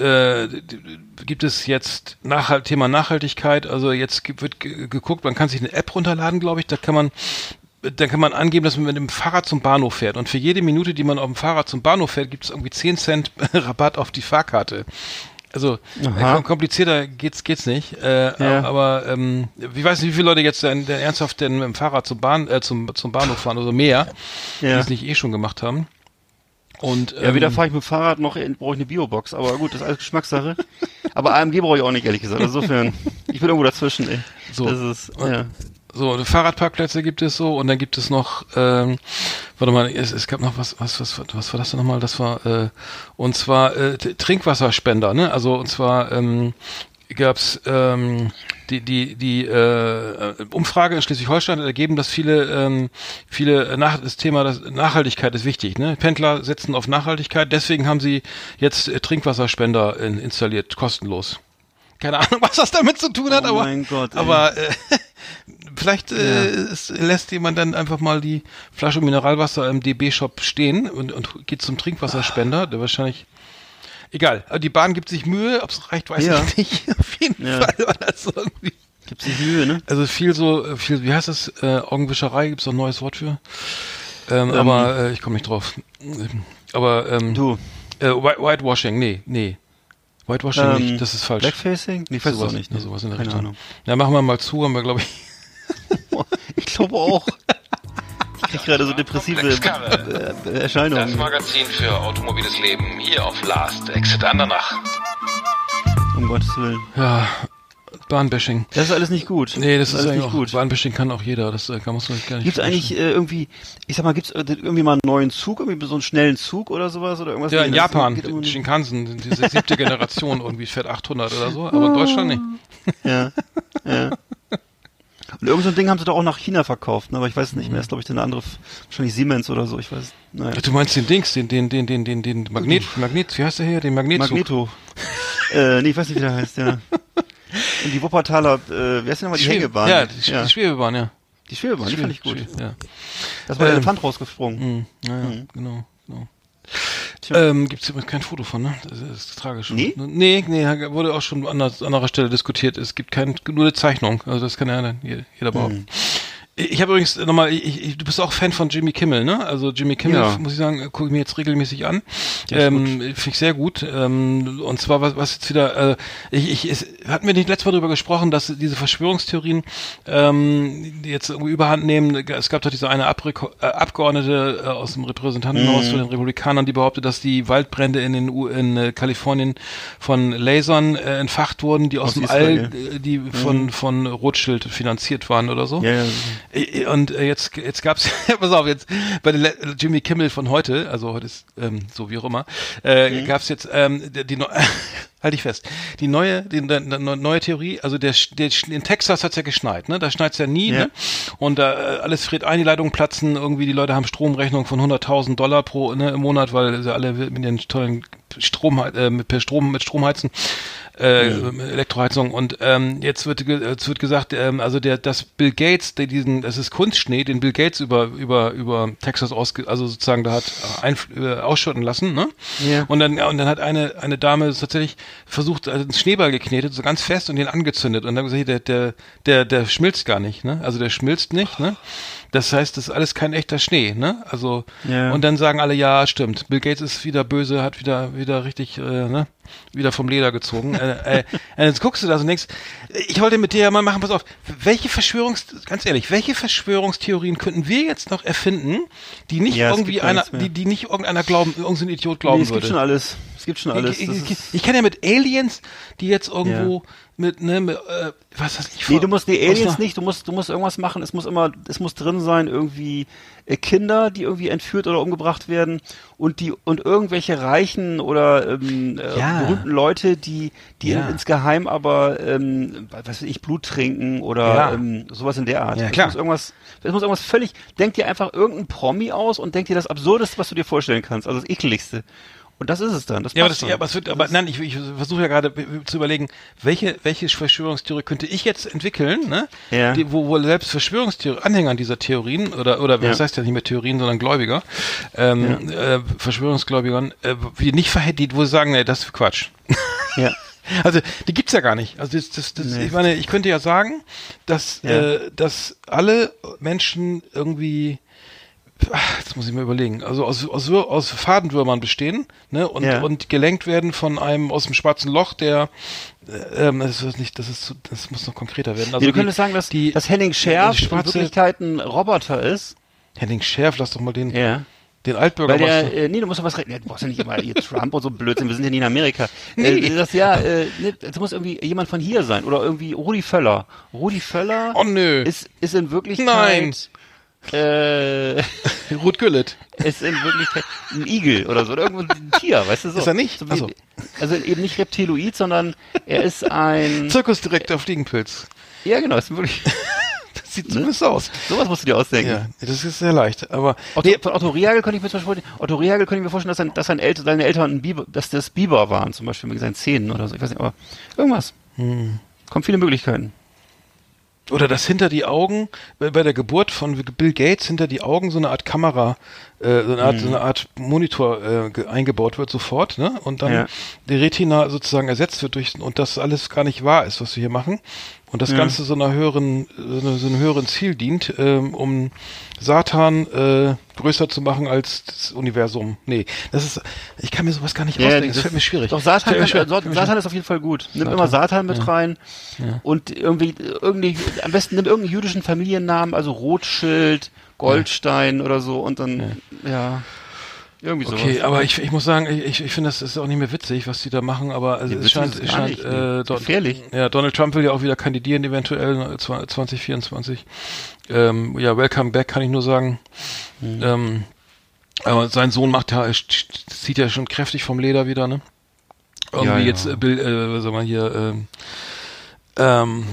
äh, gibt es jetzt Nachhalt, Thema Nachhaltigkeit, also jetzt wird ge- geguckt, man kann sich eine App runterladen, glaube ich, da kann man dann kann man angeben, dass man mit dem Fahrrad zum Bahnhof fährt. Und für jede Minute, die man auf dem Fahrrad zum Bahnhof fährt, gibt es irgendwie 10 Cent Rabatt auf die Fahrkarte. Also Aha. äh, kom- komplizierter geht's geht's nicht. Äh, Ja. Aber ähm, ich weiß nicht, wie viele Leute jetzt denn, denn ernsthaft denn mit dem Fahrrad zum Bahn äh, zum zum Bahnhof fahren, also mehr, die Ja. es nicht eh schon gemacht haben. Und Ja, weder ähm, fahre ich mit dem Fahrrad noch brauche ich eine Biobox, aber gut, das ist alles Geschmackssache. aber AMG brauche ich auch nicht, ehrlich gesagt. Insofern, ich bin irgendwo dazwischen, ey. So. Das ist, ja. So, Fahrradparkplätze gibt es so und dann gibt es noch, ähm, warte mal, es, es gab noch was, was, was, was war das denn nochmal? Das war, äh, und zwar äh, Trinkwasserspender, ne? Also und zwar ähm, gab's ähm, die die die äh, Umfrage in Schleswig-Holstein hat ergeben, dass viele ähm, viele nach das Thema das Nachhaltigkeit ist wichtig, ne? Pendler setzen auf Nachhaltigkeit, deswegen haben sie jetzt äh, Trinkwasserspender in, installiert, kostenlos. Keine Ahnung, was das damit zu tun hat, Oh aber mein Gott, ey. aber äh, vielleicht äh, es lässt jemand dann einfach mal die Flasche Mineralwasser im DB-Shop stehen und, und geht zum Trinkwasserspender, der wahrscheinlich egal. Die Bahn gibt sich Mühe, ob es reicht, weiß Ja. ich nicht. Auf jeden Ja. Fall war das irgendwie. Gibt sich Mühe, ne? Also viel so, äh, viel, wie heißt das? Äh, Augenwischerei, gibt's noch ein neues Wort für? Ähm, aber äh, ich komme nicht drauf. Ähm, Aber ähm, Du, äh, White- Whitewashing, nee, nee. Whitewashing Ähm, nicht, das ist falsch. Blackfacing? Nee, weiß es sowas, auch nicht. Ne? sowas in der Keine Richtung. Ahnung. Ja, machen wir mal zu, haben wir, glaube ich. Ich glaube auch. Ich krieg gerade so depressive äh, äh, Das Erscheinungen. Magazin für automobiles Leben hier auf Last Exit Andernach. Um Gottes Willen. Ja, Bahnbashing. Das ist alles nicht gut. Nee, das, ist, alles eigentlich nicht auch, gut. Bahnbashing kann auch jeder, das äh, kann man gar nicht. Gibt's eigentlich äh, irgendwie, ich sag mal, gibt's irgendwie mal einen neuen Zug, irgendwie so einen schnellen Zug oder sowas oder irgendwas? ja, in das Japan, nur- Shinkansen, diese siebte Generation, irgendwie fährt 800 oder so, aber in Deutschland nicht. Ja, ja. Und irgend so ein Ding haben sie doch auch nach China verkauft, ne? aber ich weiß es nicht mehr. Das ist, glaube ich, eine andere, wahrscheinlich Siemens oder so, ich weiß. Naja. Du meinst den Dings, den, den, den, den, den, den Magnet, Magnet, wie heißt der hier, den Magnetzug? Magneto. äh, nee, ich weiß nicht, wie der heißt, ja. Und die Wuppertaler, äh, wer ist denn nochmal die Schwebe- Hängebahn? Ja, die, ja. die Schwebebahn, ja. Die Schwebebahn, die fand ich gut. Schwebe- Ja. Das war der Ähm, Elefant rausgesprungen. Hm, ja, ja, genau, Ähm, gibt's übrigens kein Foto von, ne? Das ist, das ist tragisch. Nee? Nee, nee, wurde auch schon an anderer, Stelle diskutiert. Es gibt kein, nur eine Zeichnung. Also das kann ja dann jeder, jeder behaupten. Ich habe übrigens nochmal, ich, ich, du bist auch Fan von Jimmy Kimmel, ne? Also Jimmy Kimmel, Ja. muss ich sagen, gucke ich mir jetzt regelmäßig an. Ähm, Finde ich sehr gut. Ähm, und zwar, was, was jetzt wieder, äh, ich, ich, es, hatten wir nicht letztes Mal darüber gesprochen, dass diese Verschwörungstheorien ähm, jetzt irgendwie überhand nehmen. Es gab doch diese eine Abreko äh, Abgeordnete äh, aus dem Repräsentantenhaus Mhm. von den Republikanern, die behauptet, dass die Waldbrände in den U in äh, Kalifornien von Lasern äh, entfacht wurden, die aus, Aus dem. All, äh, die von von Rothschild finanziert waren oder so. Ja, ja. Äh, Und äh, jetzt jetzt gab's pass auf jetzt bei Le Jimmy Kimmel von heute, also heute ist ähm, so wie auch immer, äh, gab's jetzt ähm, die, die neu- Halt dich fest. Die neue, die, die, die neue Theorie, also der, der, in Texas hat's ja geschneit, ne? Da schneit's ja nie, Ja. ne? Und da äh, alles friert ein, die Leitungen platzen, irgendwie die Leute haben Stromrechnung von 100.000 Dollar pro ne, im Monat, weil sie alle mit ihren tollen Strom äh, mit per Strom mit Strom heizen. Äh, Elektroheizung. Und ähm, jetzt wird, ge- jetzt wird gesagt, ähm, also der, dass Bill Gates, der diesen, das ist Kunstschnee, den Bill Gates über über über Texas ausge, also sozusagen da hat einf äh, ausschütten lassen, ne? Ja. Und dann und dann hat eine eine Dame tatsächlich versucht, also einen Schneeball geknetet, so ganz fest und den angezündet und dann gesagt, der der der der schmilzt gar nicht, ne? Also der schmilzt nicht, ne? Das heißt, das ist alles kein echter Schnee, ne? Also Ja. und dann sagen alle, ja, stimmt. Bill Gates ist wieder böse, hat wieder wieder richtig, äh, ne? Wieder vom Leder gezogen. äh, äh, äh, jetzt guckst du das und denkst, ich wollte mit dir ja mal machen, pass auf, welche Verschwörungs, ganz ehrlich, welche Verschwörungstheorien könnten wir jetzt noch erfinden, die nicht Ja, irgendwie gibt einer, die, die nicht irgendeiner glauben, irgendein Idiot glauben Nee, es gibt würde? schon alles. Es gibt schon alles. Ich, ich, ich, kann ja mit Aliens, die jetzt irgendwo mit, ne, mit, äh, was weiß ich, Nee, du musst die Aliens nicht, du musst, du musst irgendwas machen, es muss immer, es muss drin sein, irgendwie äh, Kinder, die irgendwie entführt oder umgebracht werden und die und irgendwelche reichen oder ähm, äh, Ja. berühmten Leute, die, die Ja. ins Geheim aber ähm, was weiß ich, Blut trinken oder Ja. ähm, sowas in der Art. Ja, Es klar. muss irgendwas, es muss irgendwas völlig, denk dir einfach irgendein Promi aus und denk dir das Absurdeste, was du dir vorstellen kannst, also das ekligste. Und das ist es dann. Das Ja, aber, das, ja, aber es wird, aber nein, ich, ich versuche ja gerade zu überlegen, welche, welche Verschwörungstheorie könnte ich jetzt entwickeln, ne? Ja. Die, wo, wo selbst Verschwörungstheorie, Anhängern dieser Theorien, oder, oder Ja. was heißt ja nicht mehr Theorien, sondern Gläubiger, ähm, äh, Verschwörungsgläubigern, äh, die nicht verhält, wo sie sagen, nee, das ist Quatsch. ja. Also die gibt's ja gar nicht. Also das, das, das, Nee. ich meine, ich könnte ja sagen, dass Ja. äh, dass alle Menschen irgendwie jetzt muss ich mal überlegen, also aus, aus, aus Fadenwürmern bestehen, ne, und, Ja. und gelenkt werden von einem aus dem schwarzen Loch, der äh, ähm, das ist nicht, das ist das muss noch konkreter werden. Also du könntest sagen, dass, die, dass Henning Scherf die in schwarze- Wirklichkeit ein Roboter ist. Henning Schärf, lass doch mal den, Ja. den Altbürger Weil der, äh, nee, du musst doch was reden. Ja, Du brauchst ja nicht immer hier Trump und so Blödsinn, wir sind ja nie in Amerika. Nee. Äh, das, ja, äh, nee, das muss irgendwie jemand von hier sein. Oder irgendwie Rudi Völler. Rudi Völler Oh nö, ist, ist in Wirklichkeit. Nein. Äh, Ruth Güllet. ist in Wirklichkeit ein Igel oder so. Oder irgendwo ein Tier, weißt du so. Ist er nicht? So so. also eben nicht Reptiloid, sondern er ist ein. Zirkusdirektor Fliegenpilz. ja, genau, ist wirklich. Das sieht zumindest so aus. Sowas musst du dir ausdenken. Ja, das ist sehr leicht, aber Otto, von Otto Rehagel könnte ich mir zum Beispiel, Otto Rehagel könnte ich mir vorstellen, dass, sein, dass sein El seine Eltern ein Biber, dass das Biber waren, zum Beispiel mit seinen Zähnen oder so. Ich weiß nicht, aber irgendwas. Hm. Kommen viele Möglichkeiten. Oder dass hinter die Augen, bei, der Geburt von Bill Gates, hinter die Augen so eine Art Kamera, äh, so eine Art, so eine Art Monitor äh, ge- eingebaut wird sofort, ne? Und dann Ja. die Retina sozusagen ersetzt wird durch und das alles gar nicht wahr ist, was wir hier machen. Und das Ja. Ganze so einer höheren, so, einer, so einem höheren Ziel dient, ähm, um Satan äh, größer zu machen als das Universum. Nee, das ist, ich kann mir sowas gar nicht ausdenken, das, fällt mir schwierig. Doch, Satan, kann, schwer. äh, Satan, Satan ist auf jeden Fall gut. Nimm immer Satan mit rein und irgendwie, irgendwie, am besten nimm irgendeinen jüdischen Familiennamen, also Rothschild, Goldstein oder so und dann, ja, irgendwie sowas. Okay, aber ich, ich muss sagen, ich, ich finde, das ist auch nicht mehr witzig, was die da machen, aber also Nee, es scheint, es scheint nicht, äh, Don, Gefährlich. Ja, Donald Trump will ja auch wieder kandidieren, eventuell ne, zwa- 2024. Ähm, ja, welcome back, kann ich nur sagen. Mhm. Ähm, aber sein Sohn macht ja, zieht ja schon kräftig vom Leder wieder, ne? Irgendwie Ja, ja. jetzt, äh, Bill, äh, was soll man hier, ähm, ähm,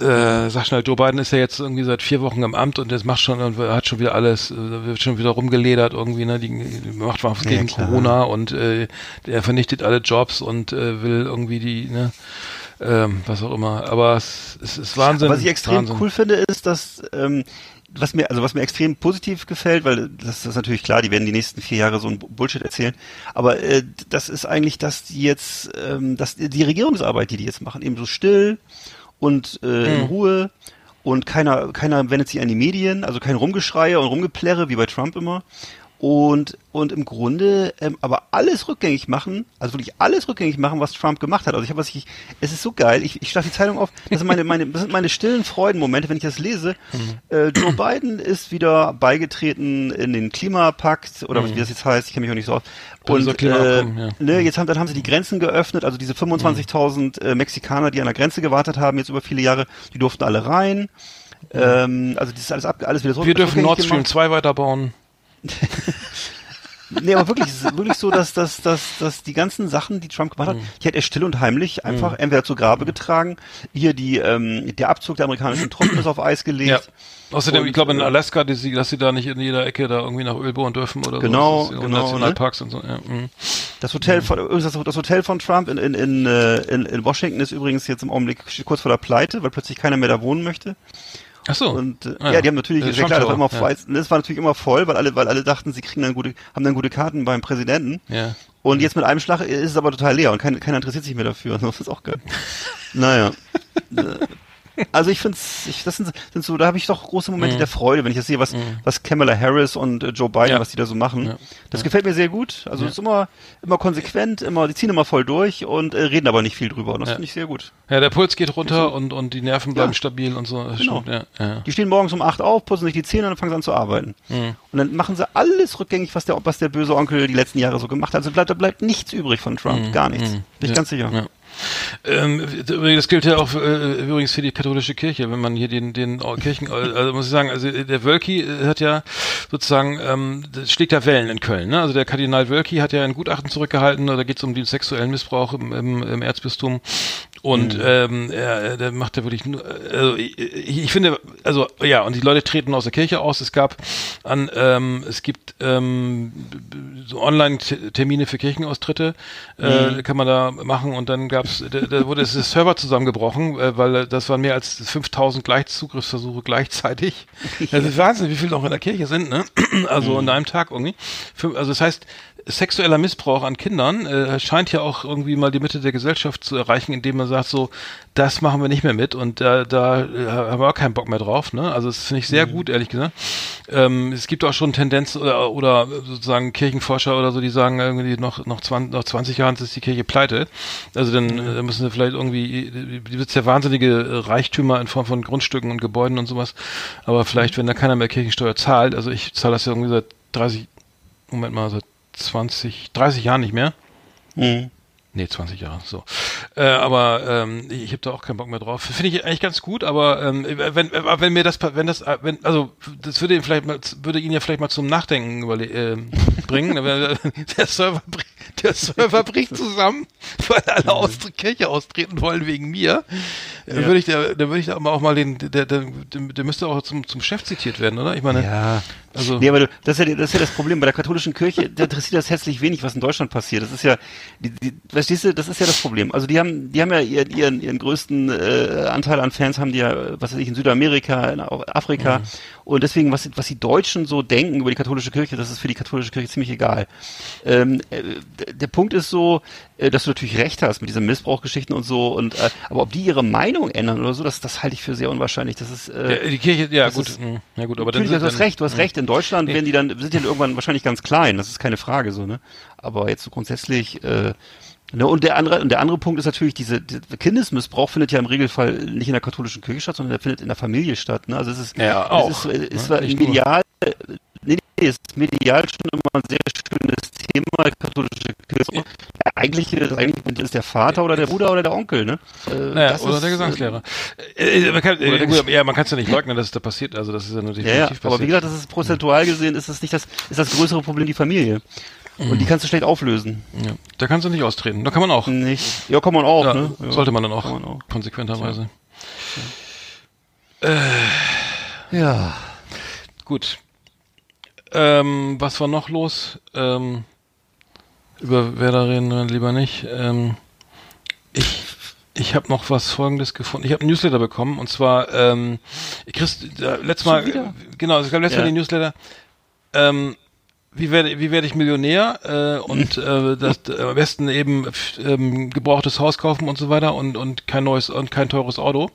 äh, sag schnell, Joe Biden ist ja jetzt irgendwie seit vier Wochen im Amt und das macht schon, und hat schon wieder alles, äh, wird schon wieder rumgeledert irgendwie, ne, die, die macht was Ja, gegen klar. Corona und äh, er vernichtet alle Jobs und äh, will irgendwie die, ne, ähm, was auch immer. Aber es, es ist Wahnsinn. Was ich extrem Wahnsinn. cool finde, ist, dass ähm, was mir also was mir extrem positiv gefällt, weil das ist natürlich klar, die werden die nächsten vier Jahre so ein Bullshit erzählen, aber äh, das ist eigentlich, dass die jetzt, ähm, dass die Regierungsarbeit, die die jetzt machen, eben so still und äh, in Mhm. Ruhe und keiner keiner wendet sich an die Medien, also kein Rumgeschreie und Rumgeplärre wie bei Trump immer. Und, und im Grunde ähm, aber alles rückgängig machen, also wirklich alles rückgängig machen, was Trump gemacht hat. Also ich habe was ich, es ist so geil, ich, ich schlage die Zeitung auf, das sind meine, meine, das sind meine stillen Freudenmomente, wenn ich das lese. Äh, Joe Biden ist wieder beigetreten in den Klimapakt, oder was wie das jetzt heißt, ich kenne mich auch nicht so aus. Und äh, ja. ne, jetzt haben, dann haben sie die Grenzen geöffnet, also diese 25.000 äh, Mexikaner, die an der Grenze gewartet haben, jetzt über viele Jahre, die durften alle rein. Ähm, also das ist alles ab, alles wieder so Wir dürfen rückgängig Nord Stream gemacht. 2 weiterbauen. Nee, aber wirklich, es ist wirklich so, dass, dass, dass, dass die ganzen Sachen, die Trump gemacht hat, die hat er still und heimlich einfach entweder zu Grabe getragen, hier die, ähm, der Abzug der amerikanischen Truppen ist auf Eis gelegt. Ja. Außerdem, Und, ich glaube in äh, Alaska, dass sie, dass sie da nicht in jeder Ecke da irgendwie nach Öl bohren dürfen oder Genau, so. Ist- genau, Nationalparks und so. Ja. mhm. Das Hotel von übrigens das, das Hotel von Trump in, in, in, äh, in, in Washington ist übrigens jetzt im Augenblick kurz vor der Pleite, weil plötzlich keiner mehr da wohnen möchte. Ach so. Und äh, Ah, ja, die haben natürlich, Der ist ja klar, das war, immer, voll- das war natürlich immer voll, weil alle, weil alle dachten, sie kriegen dann gute, haben dann gute Karten beim Präsidenten. Ja. Und jetzt mit einem Schlag ist es aber total leer und kein, keiner interessiert sich mehr dafür. Das ist auch geil. naja. Also ich finde ich, das sind, sind so, da habe ich doch große Momente der Freude, wenn ich das sehe, was, was Kamala Harris und äh, Joe Biden, Mhm. Ja. was die da so machen. Ja. Das gefällt mir sehr gut. Also es ist immer, immer konsequent, immer, die ziehen immer voll durch und äh, reden aber nicht viel drüber. Und das Ja. finde ich sehr gut. Ja, der Puls geht runter und, und die Nerven bleiben Ja. stabil und so. Genau. ja, ja. Die stehen morgens um acht auf, putzen sich die Zähne und dann fangen sie an zu arbeiten. Mhm. Und dann machen sie alles rückgängig, was der, was der böse Onkel die letzten Jahre so gemacht hat. Also bleibt, da bleibt nichts übrig von Trump. Gar nichts. Bin ich Mhm. Ja. ganz sicher. Ja. Ähm, das gilt ja auch äh, übrigens für die katholische Kirche, wenn man hier den den Kirchen, also muss ich sagen, also der Wölki äh, hat ja sozusagen, ähm, das schlägt ja Wellen in Köln. Ne? Also der Kardinal Wölki hat ja ein Gutachten zurückgehalten, da geht es um den sexuellen Missbrauch im, im, im Erzbistum und ähm, er, der macht ja wirklich nur, also ich, ich finde, also ja, und die Leute treten aus der Kirche aus. Es gab an, ähm, es gibt ähm, so Online-Termine für Kirchenaustritte, äh, kann man da machen und dann gab's, da, da wurde ist Server zusammengebrochen, äh, weil das waren mehr als 5000 Gleichzugriffsversuche gleichzeitig. Das ist Wahnsinn, wie viele noch in der Kirche sind, ne? Also in einem Tag irgendwie. Also das heißt, sexueller Missbrauch an Kindern äh, scheint ja auch irgendwie mal die Mitte der Gesellschaft zu erreichen, indem man sagt so, das machen wir nicht mehr mit und da, da äh, haben wir auch keinen Bock mehr drauf. Ne? Also das finde ich sehr gut, ehrlich gesagt. Ähm, es gibt auch schon Tendenz oder, oder sozusagen Kirchenforscher oder so, die sagen irgendwie noch noch 20, noch 20 Jahren ist die Kirche pleite. Also dann äh, müssen wir vielleicht irgendwie, die besitzt ja wahnsinnige äh, Reichtümer in Form von Grundstücken und Gebäuden und sowas. Aber vielleicht, wenn da keiner mehr Kirchensteuer zahlt, also ich zahle das ja irgendwie seit 30, Moment mal, seit 20, 30 Jahren nicht mehr. Mhm. Nee, 20 Jahre, so. Äh, aber ähm, ich habe da auch keinen Bock mehr drauf. Finde ich eigentlich ganz gut, aber ähm, wenn, wenn mir das, wenn das, wenn, also das würde ihn vielleicht mal, würde ihn ja vielleicht mal zum Nachdenken äh, bringen. Der Server, bri- der Server bricht zusammen, weil alle aus der Kirche austreten wollen wegen mir. Dann würde ich, da, würde ich da auch mal den, der, der, der, müsste auch zum, zum Chef zitiert werden, oder? Ich meine, Ja. also Nee, aber du, das, ist ja, das ist ja das Problem. Bei der katholischen Kirche, da interessiert das herzlich wenig, was in Deutschland passiert. Das ist ja, die, die, verstehst du, das ist ja das Problem. Also die haben, die haben ja ihren, ihren, ihren größten äh, Anteil an Fans haben die ja, was weiß ich, in Südamerika, in Afrika. Und deswegen, was, was die Deutschen so denken über die katholische Kirche, das ist für die katholische Kirche ziemlich egal. Ähm, äh, der Punkt ist so, äh, dass du natürlich recht hast mit diesen Missbrauchgeschichten und so. Und äh, aber ob die ihre Meinung ändern oder so, das, das halte ich für sehr unwahrscheinlich. Das ist äh, ja, die Kirche, ja gut, ist- mh, ja gut, aber dann Natürlich, sind du hast dann- recht, du hast recht. In Deutschland werden die dann, sind die dann irgendwann wahrscheinlich ganz klein, das ist keine Frage so, ne? Aber jetzt so grundsätzlich, äh, ne, und der andere, und der andere Punkt ist natürlich, diese, der Kindesmissbrauch findet ja im Regelfall nicht in der katholischen Kirche statt, sondern der findet in der Familie statt, ne? Also es ist, Ja, es auch, ist, äh, ist ne? zwar Nicht nur. medial, nee, nee, ist medial schon immer ein sehr schönes Thema, katholische Kirche. Ja, eigentlich, äh, eigentlich ist der Vater oder der Bruder oder der Onkel, ne? Äh, Naja, oder ist, der äh, Gesangslehrer. Äh, äh, man kann, äh, gut, ja, man kann es ja nicht leugnen, dass es da passiert. Also das ist ja nur Ja, ja, passiert. aber wie gesagt, das ist prozentual gesehen, ist das nicht das, ist das größere Problem die Familie. Und Mhm. die kannst du schlecht auflösen. ja. Da kannst du nicht austreten. Da kann man auch. Nicht. Ja, kann man auch, Ja, ne? Ja. Sollte man dann auch, man auch. konsequenterweise. Ja. Gut. Ähm, was war noch los? Ähm, über Werder reden wir lieber nicht. Ähm, ich ich habe noch was Folgendes gefunden. Ich habe ein Newsletter bekommen und zwar ähm, ich kriegst äh, letztes Mal wieder? genau, es gab letztes Ja. Mal den Newsletter. Ähm, wie werde wie werde ich Millionär äh, und äh, das äh, am besten eben ähm, gebrauchtes Haus kaufen und so weiter und und kein neues und kein teures Auto.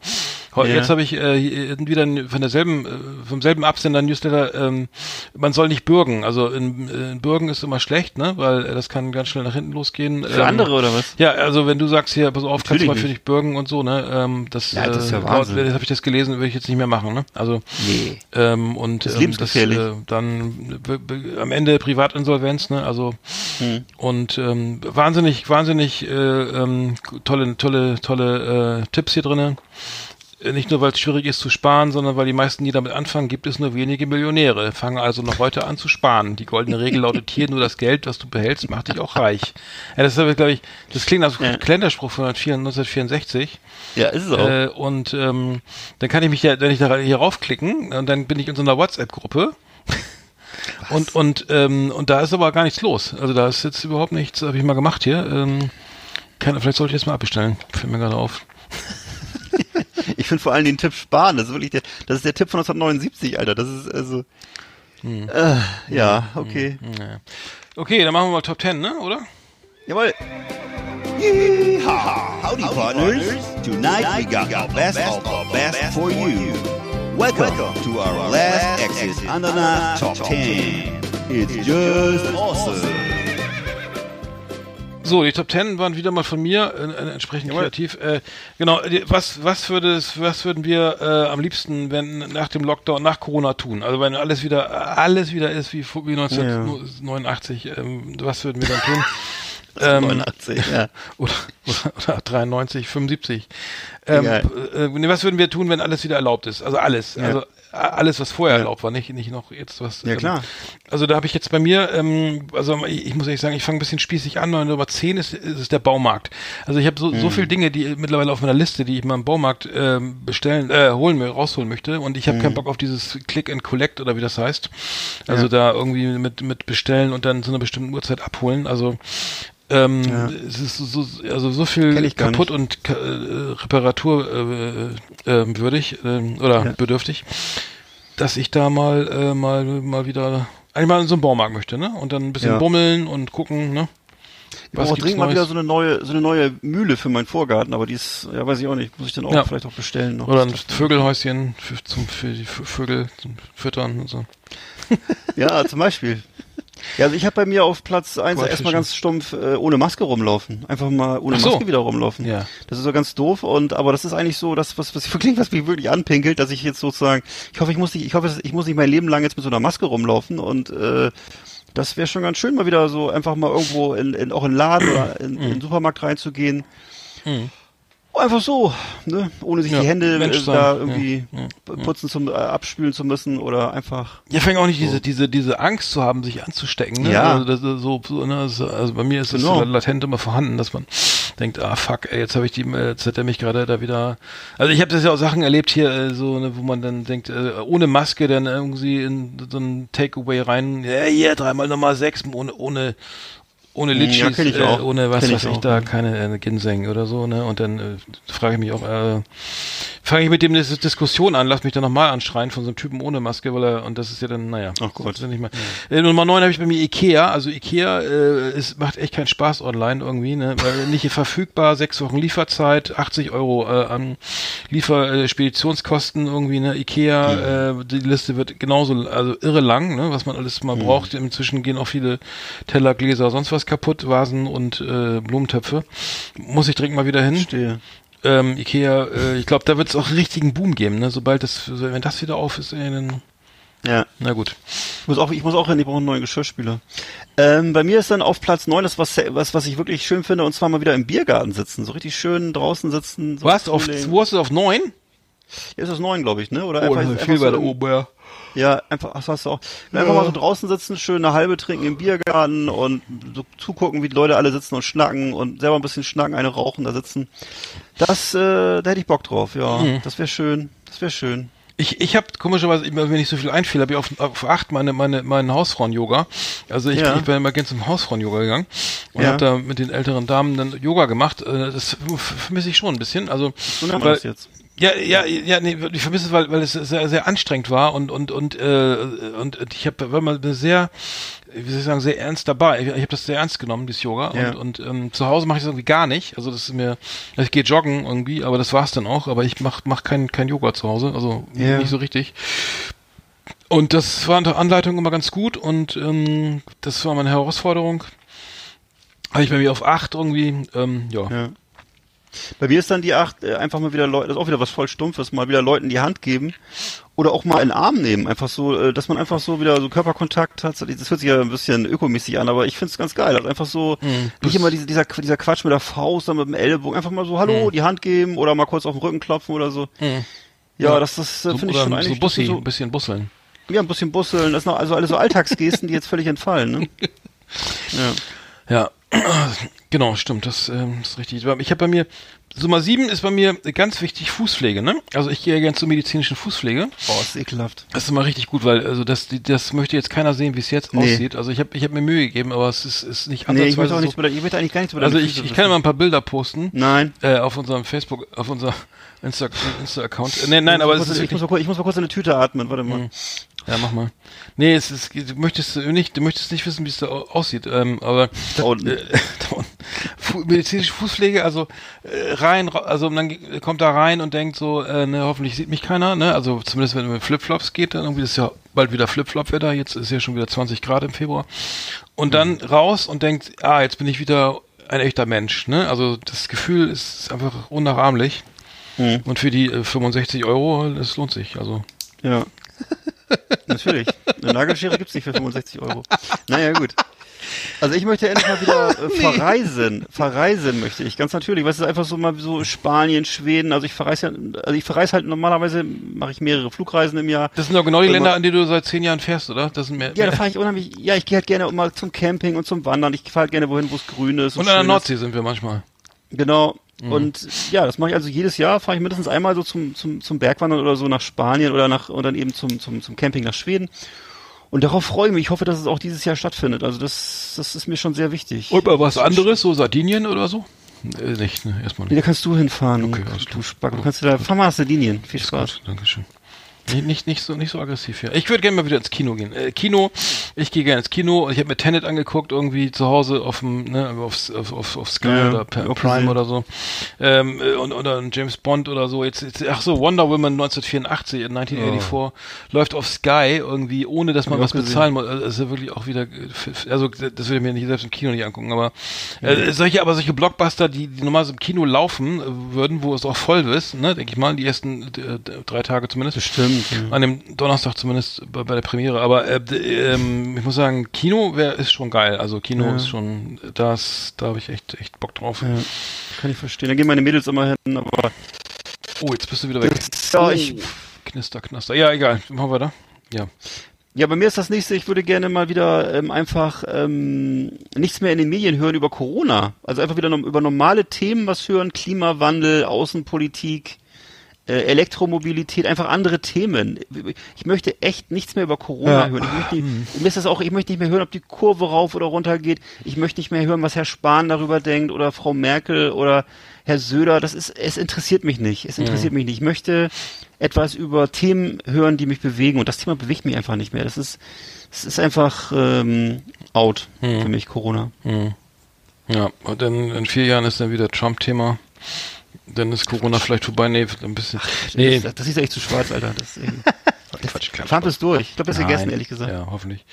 Ja. Jetzt habe ich äh, wieder von derselben äh, vom selben Absender Newsletter. Ähm, man soll nicht bürgen. Also in, in Bürgen ist immer schlecht, ne, weil äh, das kann ganz schnell nach hinten losgehen. Für Ähm, andere oder was? ja, also wenn du sagst hier, pass auf, kannst du Natürlich mal für dich bürgen und so, ne? Ähm, das, Ja, das ist ja äh, habe ich das gelesen, würde ich jetzt nicht mehr machen, ne? Also Nee. ähm, und Das ist ähm, lebensgefährlich. äh, dann b- am Ende Privatinsolvenz, ne? Also Hm. und ähm, wahnsinnig, wahnsinnig äh, ähm, tolle, tolle, tolle äh, Tipps hier drinnen. Äh, Nicht nur, weil es schwierig ist zu sparen, sondern weil die meisten, die damit anfangen, gibt es nur wenige Millionäre. Fange also noch heute an zu sparen. Die goldene Regel lautet hier, nur das Geld, was du behältst, macht dich auch reich. Ja, das ist, glaube ich, das klingt als Ja. Kalenderspruch von 1964. Ja, ist es auch. Äh, und ähm, dann kann ich mich ja, wenn ich da hier raufklicken, und dann bin ich in so einer WhatsApp-Gruppe. Und und ähm, und da ist aber gar nichts los. Also da ist jetzt überhaupt nichts, habe ich mal gemacht hier. Ähm, kann, vielleicht sollte ich das mal abbestellen. Fällt mir gerade auf. Ich finde vor allem den Tipp sparen. Das ist wirklich der, das ist der Tipp von 1979, Alter. Das ist also. Hm. Äh, ja, okay. Naja. Okay, dann machen wir mal Top 10, ne? Oder? Jawohl. Yeehaw! Howdy, partners. Tonight we got our best of our best for you. Welcome to our last Exit Ananas Top 10. It's just awesome. So, die Top 10 waren wieder mal von mir, äh, entsprechend kreativ. Äh, genau, was, was, würde es, was würden wir äh, am liebsten, wenn nach dem Lockdown, nach Corona tun? Also wenn alles wieder, alles wieder ist wie, wie 1989, ähm, was würden wir dann tun? ähm, 89, ja. oder, oder, oder 93, 75. Ähm, äh, was würden wir tun, wenn alles wieder erlaubt ist? Also alles. Ja. Also alles, was vorher erlaubt war, nicht, nicht noch jetzt was. Ja, klar. Ähm, also da habe ich jetzt bei mir, ähm, also ich, ich muss ehrlich sagen, ich fange ein bisschen spießig an, meine Nummer 10 ist, ist es der Baumarkt. Also ich habe so, Mhm. so viele Dinge, die mittlerweile auf meiner Liste, die ich mal im Baumarkt ähm, bestellen, äh, holen, mir rausholen möchte und ich habe Mhm. keinen Bock auf dieses Click and Collect oder wie das heißt. Also da irgendwie mit, mit bestellen und dann zu einer bestimmten Uhrzeit abholen. Also ähm, Ja. es ist so, so- also so viel kaputt und ka- äh, Reparatur äh, äh, würdig äh, oder Ja. bedürftig, dass ich da mal äh, mal mal wieder einmal in so einen Baumarkt möchte, ne? Und dann ein bisschen Ja. bummeln und gucken, ne? Ich brauche dringend mal wieder so eine neue, so eine neue Mühle für meinen Vorgarten, aber die ist, ja, weiß ich auch nicht, muss ich dann auch Ja. vielleicht auch bestellen noch. Oder ein Vögelhäuschen für, zum, für die Vö- Vögel zum Füttern und so. Ja, zum Beispiel. Ja, also ich habe bei mir auf Platz 1 Goldfische. erstmal ganz stumpf äh, ohne Maske rumlaufen. Einfach mal ohne so. Maske wieder rumlaufen. Ja. Das ist so ganz doof und aber das ist eigentlich so, das was was wirklich was mich wirklich anpinkelt, dass ich jetzt sozusagen, ich hoffe, ich muss nicht, ich hoffe, ich muss nicht mein Leben lang jetzt mit so einer Maske rumlaufen und äh, das wäre schon ganz schön, mal wieder so einfach mal irgendwo in, in auch in Laden oder in, in den Supermarkt reinzugehen. Einfach so, ne? ohne sich Ja, die Hände Mensch äh, sein. da Ja, irgendwie ja, putzen zum äh, abspülen zu müssen oder einfach Ja, fängt auch nicht diese, diese, diese Angst zu haben, sich anzustecken. Ne? Ja. Also, das ist so, so, ne? das also bei mir ist Genau. so latent immer vorhanden, dass man denkt, ah fuck, ey, jetzt habe ich die, jetzt hat er mich gerade da wieder. Also ich habe das ja auch Sachen erlebt hier, äh, so, ne, wo man dann denkt, äh, ohne Maske dann irgendwie in so ein Takeaway rein, ja, hier, dreimal Nummer sechs, ohne, ohne, ohne Ja, Litschis, ich äh, ohne was ich weiß ich auch, da, ja. keine äh, Ginseng oder so, ne? Und dann äh, frage ich mich auch, äh, fange ich mit dem eine Diskussion an, lass mich dann nochmal anschreien von so einem Typen ohne Maske, weil er, und das ist ja dann, naja. Ach Gott. ist ja nicht mal. Äh, Nummer 9 habe ich bei mir Ikea, also Ikea äh, es macht echt keinen Spaß online irgendwie, ne? Weil nicht verfügbar, sechs Wochen Lieferzeit, 80 Euro äh, an Liefer, äh, Speditionskosten irgendwie, ne? Ikea, äh, die Liste wird genauso, also irre lang, ne? Was man alles mal braucht. Inzwischen gehen auch viele Teller, Gläser, sonst was kaputt, Vasen und äh, Blumentöpfe. Muss ich dringend mal wieder hin stehe. ähm, Ikea, äh, ich glaube, da wird es auch einen richtigen Boom geben, ne? Sobald das, wenn das wieder auf ist, äh, dann, Ja. na gut. Ich muss auch, ich muss auch hin, ich brauche einen neuen Geschirrspüler. Ähm, bei mir ist dann auf Platz 9 das, was, was, was ich wirklich schön finde, und zwar mal wieder im Biergarten sitzen. So richtig schön draußen sitzen. So Was? Auf, wo hast du auf neun? Ja, ist das 9, glaube ich, ne? Oder Oh, einfach, ist einfach viel so weiter oben, ja. Ja, einfach, ach, hast du auch. Einfach mal so draußen sitzen, schön eine halbe trinken im Biergarten und so zugucken, wie die Leute alle sitzen und schnacken und selber ein bisschen schnacken, eine rauchen, da sitzen. Das, äh, da hätte ich Bock drauf, ja. Mhm. Das wäre schön. Das wäre schön. Ich, ich habe komischerweise, immer, wenn ich so viel einfiel, habe ich auf, auf acht meine, meine, meinen Hausfrauen-Yoga. Also ich, Ja. ich bin immer gerne zum Hausfrauen-Yoga gegangen und Ja. habe da mit den älteren Damen dann Yoga gemacht. Äh, Das vermisse ich schon ein bisschen. Also, So nennt man das jetzt. Ja, ja, ja, nee, ich vermisse es, weil, weil es sehr, sehr anstrengend war und und und äh, und ich habe war mal sehr, wie soll ich sagen, sehr ernst dabei. Ich, ich habe das sehr ernst genommen, dieses Yoga Ja. und und ähm, zu Hause mache ich das irgendwie gar nicht. Also das ist mir, ich gehe joggen irgendwie, aber das war's dann auch. Aber ich mach mach kein kein Yoga zu Hause, also Ja. nicht so richtig. Und das war unter Anleitung immer ganz gut und ähm, das war meine Herausforderung. Habe ich bei mir auf acht irgendwie, ähm, ja. Ja. Bei mir ist dann die acht, äh, einfach mal wieder Leute, das ist auch wieder was voll Stumpfes, mal wieder Leuten die Hand geben oder auch mal in den Arm nehmen. Einfach so, äh, dass man einfach so wieder so Körperkontakt hat. Das hört sich ja ein bisschen ökomäßig an, aber ich find's ganz geil. Also einfach so, nicht immer diese, dieser, dieser Quatsch mit der Faust, dann mit dem Ellbogen, einfach mal so, hallo, die Hand geben oder mal kurz auf den Rücken klopfen oder so. Ja, das, das äh, So, finde ich schon eigentlich so Bussi, so, ein bisschen busseln. ja, ein bisschen busseln, das sind noch, also alle so Alltagsgesten, die jetzt völlig entfallen, ne? Ja. Ja, genau, stimmt, das ähm, ist richtig. Ich habe bei mir, Nummer sieben ist bei mir ganz wichtig Fußpflege, ne? Also ich gehe ja gerne zur medizinischen Fußpflege. Boah, ist ekelhaft. Das ist immer richtig gut, weil also das, das möchte jetzt keiner sehen, wie es jetzt Nee. aussieht. Also ich habe ich hab mir Mühe gegeben, aber es ist, ist nicht Nee, ich möchte auch so- nichts über, ich möchte eigentlich gar nichts über Also ich, ich kann mal ein paar Bilder posten. Nein. Äh, auf unserem Facebook, auf unser Insta- Insta-Account. Äh, nee, nein, aber es ich, muss, ist ich, muss mal, kurz- ich muss mal kurz in eine Tüte atmen, warte mal. Ja, mach mal. Nee, es ist, du möchtest nicht, du möchtest nicht wissen, wie es da au- aussieht, ähm, aber Da unten. äh, da unten. Fu medizinische Fußpflege, also äh, rein, also man ge- kommt da rein und denkt so, äh, ne, hoffentlich sieht mich keiner, ne, also zumindest wenn man mit Flipflops geht, dann irgendwie ist ja bald wieder Flipflop-Wetter, jetzt ist ja schon wieder 20 Grad im Februar und dann raus und denkt, ah, jetzt bin ich wieder ein echter Mensch, ne, also das Gefühl ist einfach unnachahmlich und für die äh, 65 Euro, das lohnt sich, also Ja. Natürlich. Eine Nagelschere gibt's nicht für 65 Euro. Naja, gut. Also ich möchte endlich mal wieder äh, verreisen. Verreisen möchte ich, ganz natürlich. Was ist einfach so mal so Spanien, Schweden. Also ich verreise ja, also ich verreise halt normalerweise, mache ich mehrere Flugreisen im Jahr. Das sind doch genau die Länder, an die du seit zehn Jahren fährst, oder? Das sind mehr, Ja, da mehr. fahre ich unheimlich, ja, ich gehe halt gerne mal zum Camping und zum Wandern. Ich fahre halt gerne wohin, wo es grün ist. Und an der schön ist. Nordsee sind wir manchmal. Genau. Mhm. Und ja, das mache ich also jedes Jahr, fahre ich mindestens einmal so zum, zum, zum Bergwandern oder so nach Spanien oder nach und dann eben zum, zum, zum Camping nach Schweden. Und darauf freue ich mich. Ich hoffe, dass es auch dieses Jahr stattfindet. Also das, das ist mir schon sehr wichtig. Und mal was anderes, so Sardinien oder so? Äh, nicht, ne? Erstmal Nee, nicht. da kannst du hinfahren. Okay, du. Spack. Du kannst du da, fahr mal nach Sardinien. Viel Spaß. gut, Dankeschön. Nicht, nicht, nicht, so, nicht so aggressiv hier. Ich würde gerne mal wieder ins Kino gehen. Äh, Kino, ich gehe gerne ins Kino. Ich habe mir Tenet angeguckt, irgendwie zu Hause auf dem, ne, auf, auf, auf, auf Sky Ja, oder per Prime oder so. Ähm, äh, und, oder James Bond oder so. Jetzt, jetzt, ach so, Wonder Woman 1984, 1984 läuft auf Sky irgendwie, ohne dass man was auch gesehen. bezahlen muss. Also, das ist ja wirklich auch wieder, also das würde ich mir nicht selbst im Kino nicht angucken, aber äh, solche, aber solche Blockbuster, die, die normalerweise im Kino laufen äh, würden, wo es auch voll ist, ne, denke ich mal, die ersten äh, drei Tage zumindest. Bestimmt. Ja. An dem Donnerstag zumindest bei, bei der Premiere. Aber äh, ähm, ich muss sagen, Kino wär, ist schon geil. Also Kino Ja. ist schon, das, da habe ich echt, echt Bock drauf. Ja, kann ich verstehen. Da gehen meine Mädels immer hin, aber Oh, jetzt bist du wieder weg. ja, ich, Knister, knaster. Ja, egal. Machen wir da. Ja. Ja, bei mir ist das nächste, ich würde gerne mal wieder ähm, einfach ähm, nichts mehr in den Medien hören über Corona. Also einfach wieder nom über normale Themen was hören, Klimawandel, Außenpolitik, äh, Elektromobilität, einfach andere Themen. Ich möchte echt nichts mehr über Corona Ja. hören. Ich möchte, nicht, mir ist das auch, ich möchte nicht mehr hören, ob die Kurve rauf oder runter geht. Ich möchte nicht mehr hören, was Herr Spahn darüber denkt oder Frau Merkel oder Herr Söder. Das ist, es interessiert mich nicht. Es interessiert mich nicht. Ich möchte etwas über Themen hören, die mich bewegen. Und das Thema bewegt mich einfach nicht mehr. Das ist, es ist einfach ähm, out für mich, Corona. Ja, und dann in vier Jahren ist dann wieder Trump-Thema. Dann ist Corona vielleicht vorbei. Nee, ein bisschen. nee, Das, das ist echt zu schwarz, Alter. Das, Quatsch, Quatsch. Trump ist durch. Ich glaube, das ist gegessen, ehrlich gesagt. Ja, hoffentlich.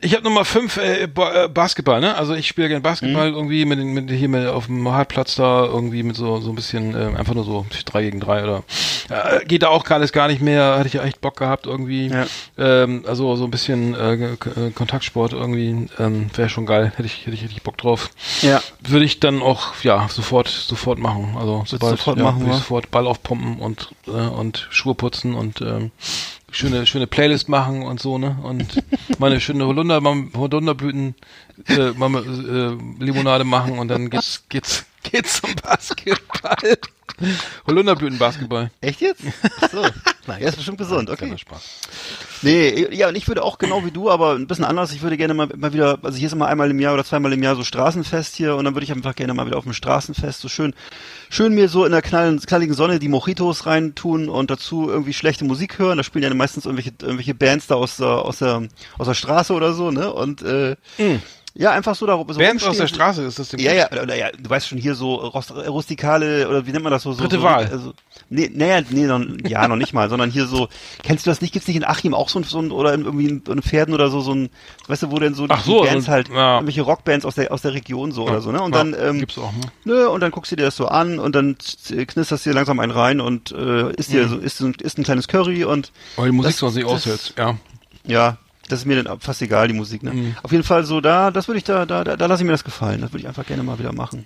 Ich habe Nummer fünf äh, ba äh, Basketball, ne? Also ich spiele gerne Mhm. Basketball irgendwie mit, mit hier mit auf dem Hartplatz da irgendwie mit so so ein bisschen äh, einfach nur so drei gegen drei oder äh, geht da auch alles gar nicht mehr. Hatte ich ja echt Bock gehabt irgendwie. Ja. Ähm, also so ein bisschen äh, äh, Kontaktsport irgendwie ähm, wäre schon geil. Hätte ich hätte ich hätte ich Bock drauf. Ja. Würde ich dann auch ja sofort sofort machen. Also sobald sofort ja, machen, ich wa? sofort Ball aufpumpen und äh, und Schuhe putzen und ähm, schöne schöne Playlist machen und so ne und meine schöne Holunder Holunderblüten äh, Mama, äh, Limonade machen und dann geht's geht's geht's zum Basketball. Holunderblüten Basketball. Echt jetzt? Ach so. Na, ja, ist bestimmt gesund, okay. Nee, ja, und ich würde auch genau wie du, aber ein bisschen anders. Ich würde gerne mal, mal wieder, also hier ist immer einmal im Jahr oder zweimal im Jahr so Straßenfest hier und dann würde ich einfach gerne mal wieder auf dem Straßenfest so schön, schön mir so in der knallen, knalligen Sonne die Mojitos reintun und dazu irgendwie schlechte Musik hören. Da spielen ja meistens irgendwelche, irgendwelche Bands da aus der, aus der, aus der Straße oder so, ne? Und äh, Ja, einfach so da so Bands aus der Straße ist das dem Ja, ja, oder, ja, du weißt schon hier so rust- rustikale oder wie nennt man das so? so Dritte so, Wahl. Also, nee, naja, nee, noch, ja, noch nicht mal, sondern hier so, kennst du das nicht? Gibt's nicht in Achim auch so ein, so ein oder in, irgendwie in, in Pferden oder so, so ein, weißt du, wo denn so Ach die so, Bands so- halt, ja. irgendwelche Rockbands aus der, aus der Region so oder so, ne? Und Ja, dann, ähm, gibt's auch, ne? nö, und dann guckst du dir das so an und dann knisterst du dir langsam einen rein und äh, isst dir Mhm. so, isst, ein- isst ein kleines Curry und Weil die Musik das- nicht das- aushält. Ja. ja, das ist mir dann fast egal, die Musik, ne? Mhm. Auf jeden Fall so da, das würde ich da, da, da, da lasse ich mir das gefallen. Das würde ich einfach gerne mal wieder machen.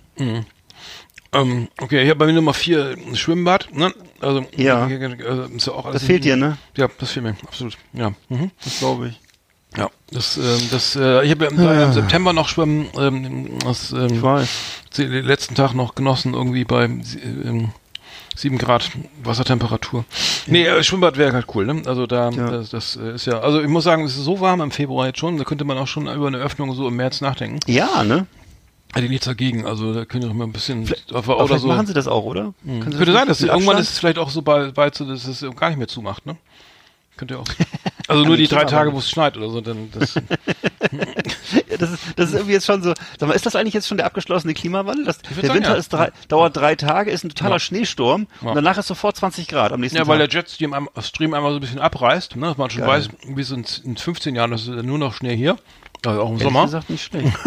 Ähm, okay, ich habe bei mir Nummer vier ein Schwimmbad, ne? Also, Ja. also, ist ja auch alles Das fehlt dir, ne? Ja, das fehlt mir, absolut. Ja. Mhm. Das glaube ich. Ja, das, ähm, das, äh, ich habe ja im, im September noch schwimmen, ähm, das, ähm, Ich weiß. den letzten Tag noch genossen, irgendwie bei ähm, 7 Grad Wassertemperatur. Nee, äh, Schwimmbad wäre halt cool, ne? Also da, Ja. das, das äh, ist ja, also ich muss sagen, es ist so warm im Februar jetzt schon, da könnte man auch schon über eine Öffnung so im März nachdenken. Ja, ne? Hätte ich nichts dagegen, also da könnte ich mal ein bisschen Aber oder vielleicht so. machen sie das auch, oder? Können sie Könnte sein, dass irgendwann ist es vielleicht auch so bald, bald so, dass es gar nicht mehr zumacht, ne? Könnte ja auch. Also nur die drei. Tage, wo es schneit oder so, dann das. Ja, das, ist, das ist irgendwie jetzt schon so. Sag mal, ist das eigentlich jetzt schon der abgeschlossene Klimawandel? Das, der sagen, Winter ja. ist drei, dauert drei Tage, ist ein totaler Ja. Schneesturm und danach ist sofort 20 Grad am nächsten Ja, weil der Tag. Jetstream am- Stream einmal so ein bisschen abreißt, ne? Dass man schon Geil. weiß, wie in, in 15 Jahren, ist nur noch Schnee hier. Also auch im Ehrlich Sommer. gesagt nicht schlecht.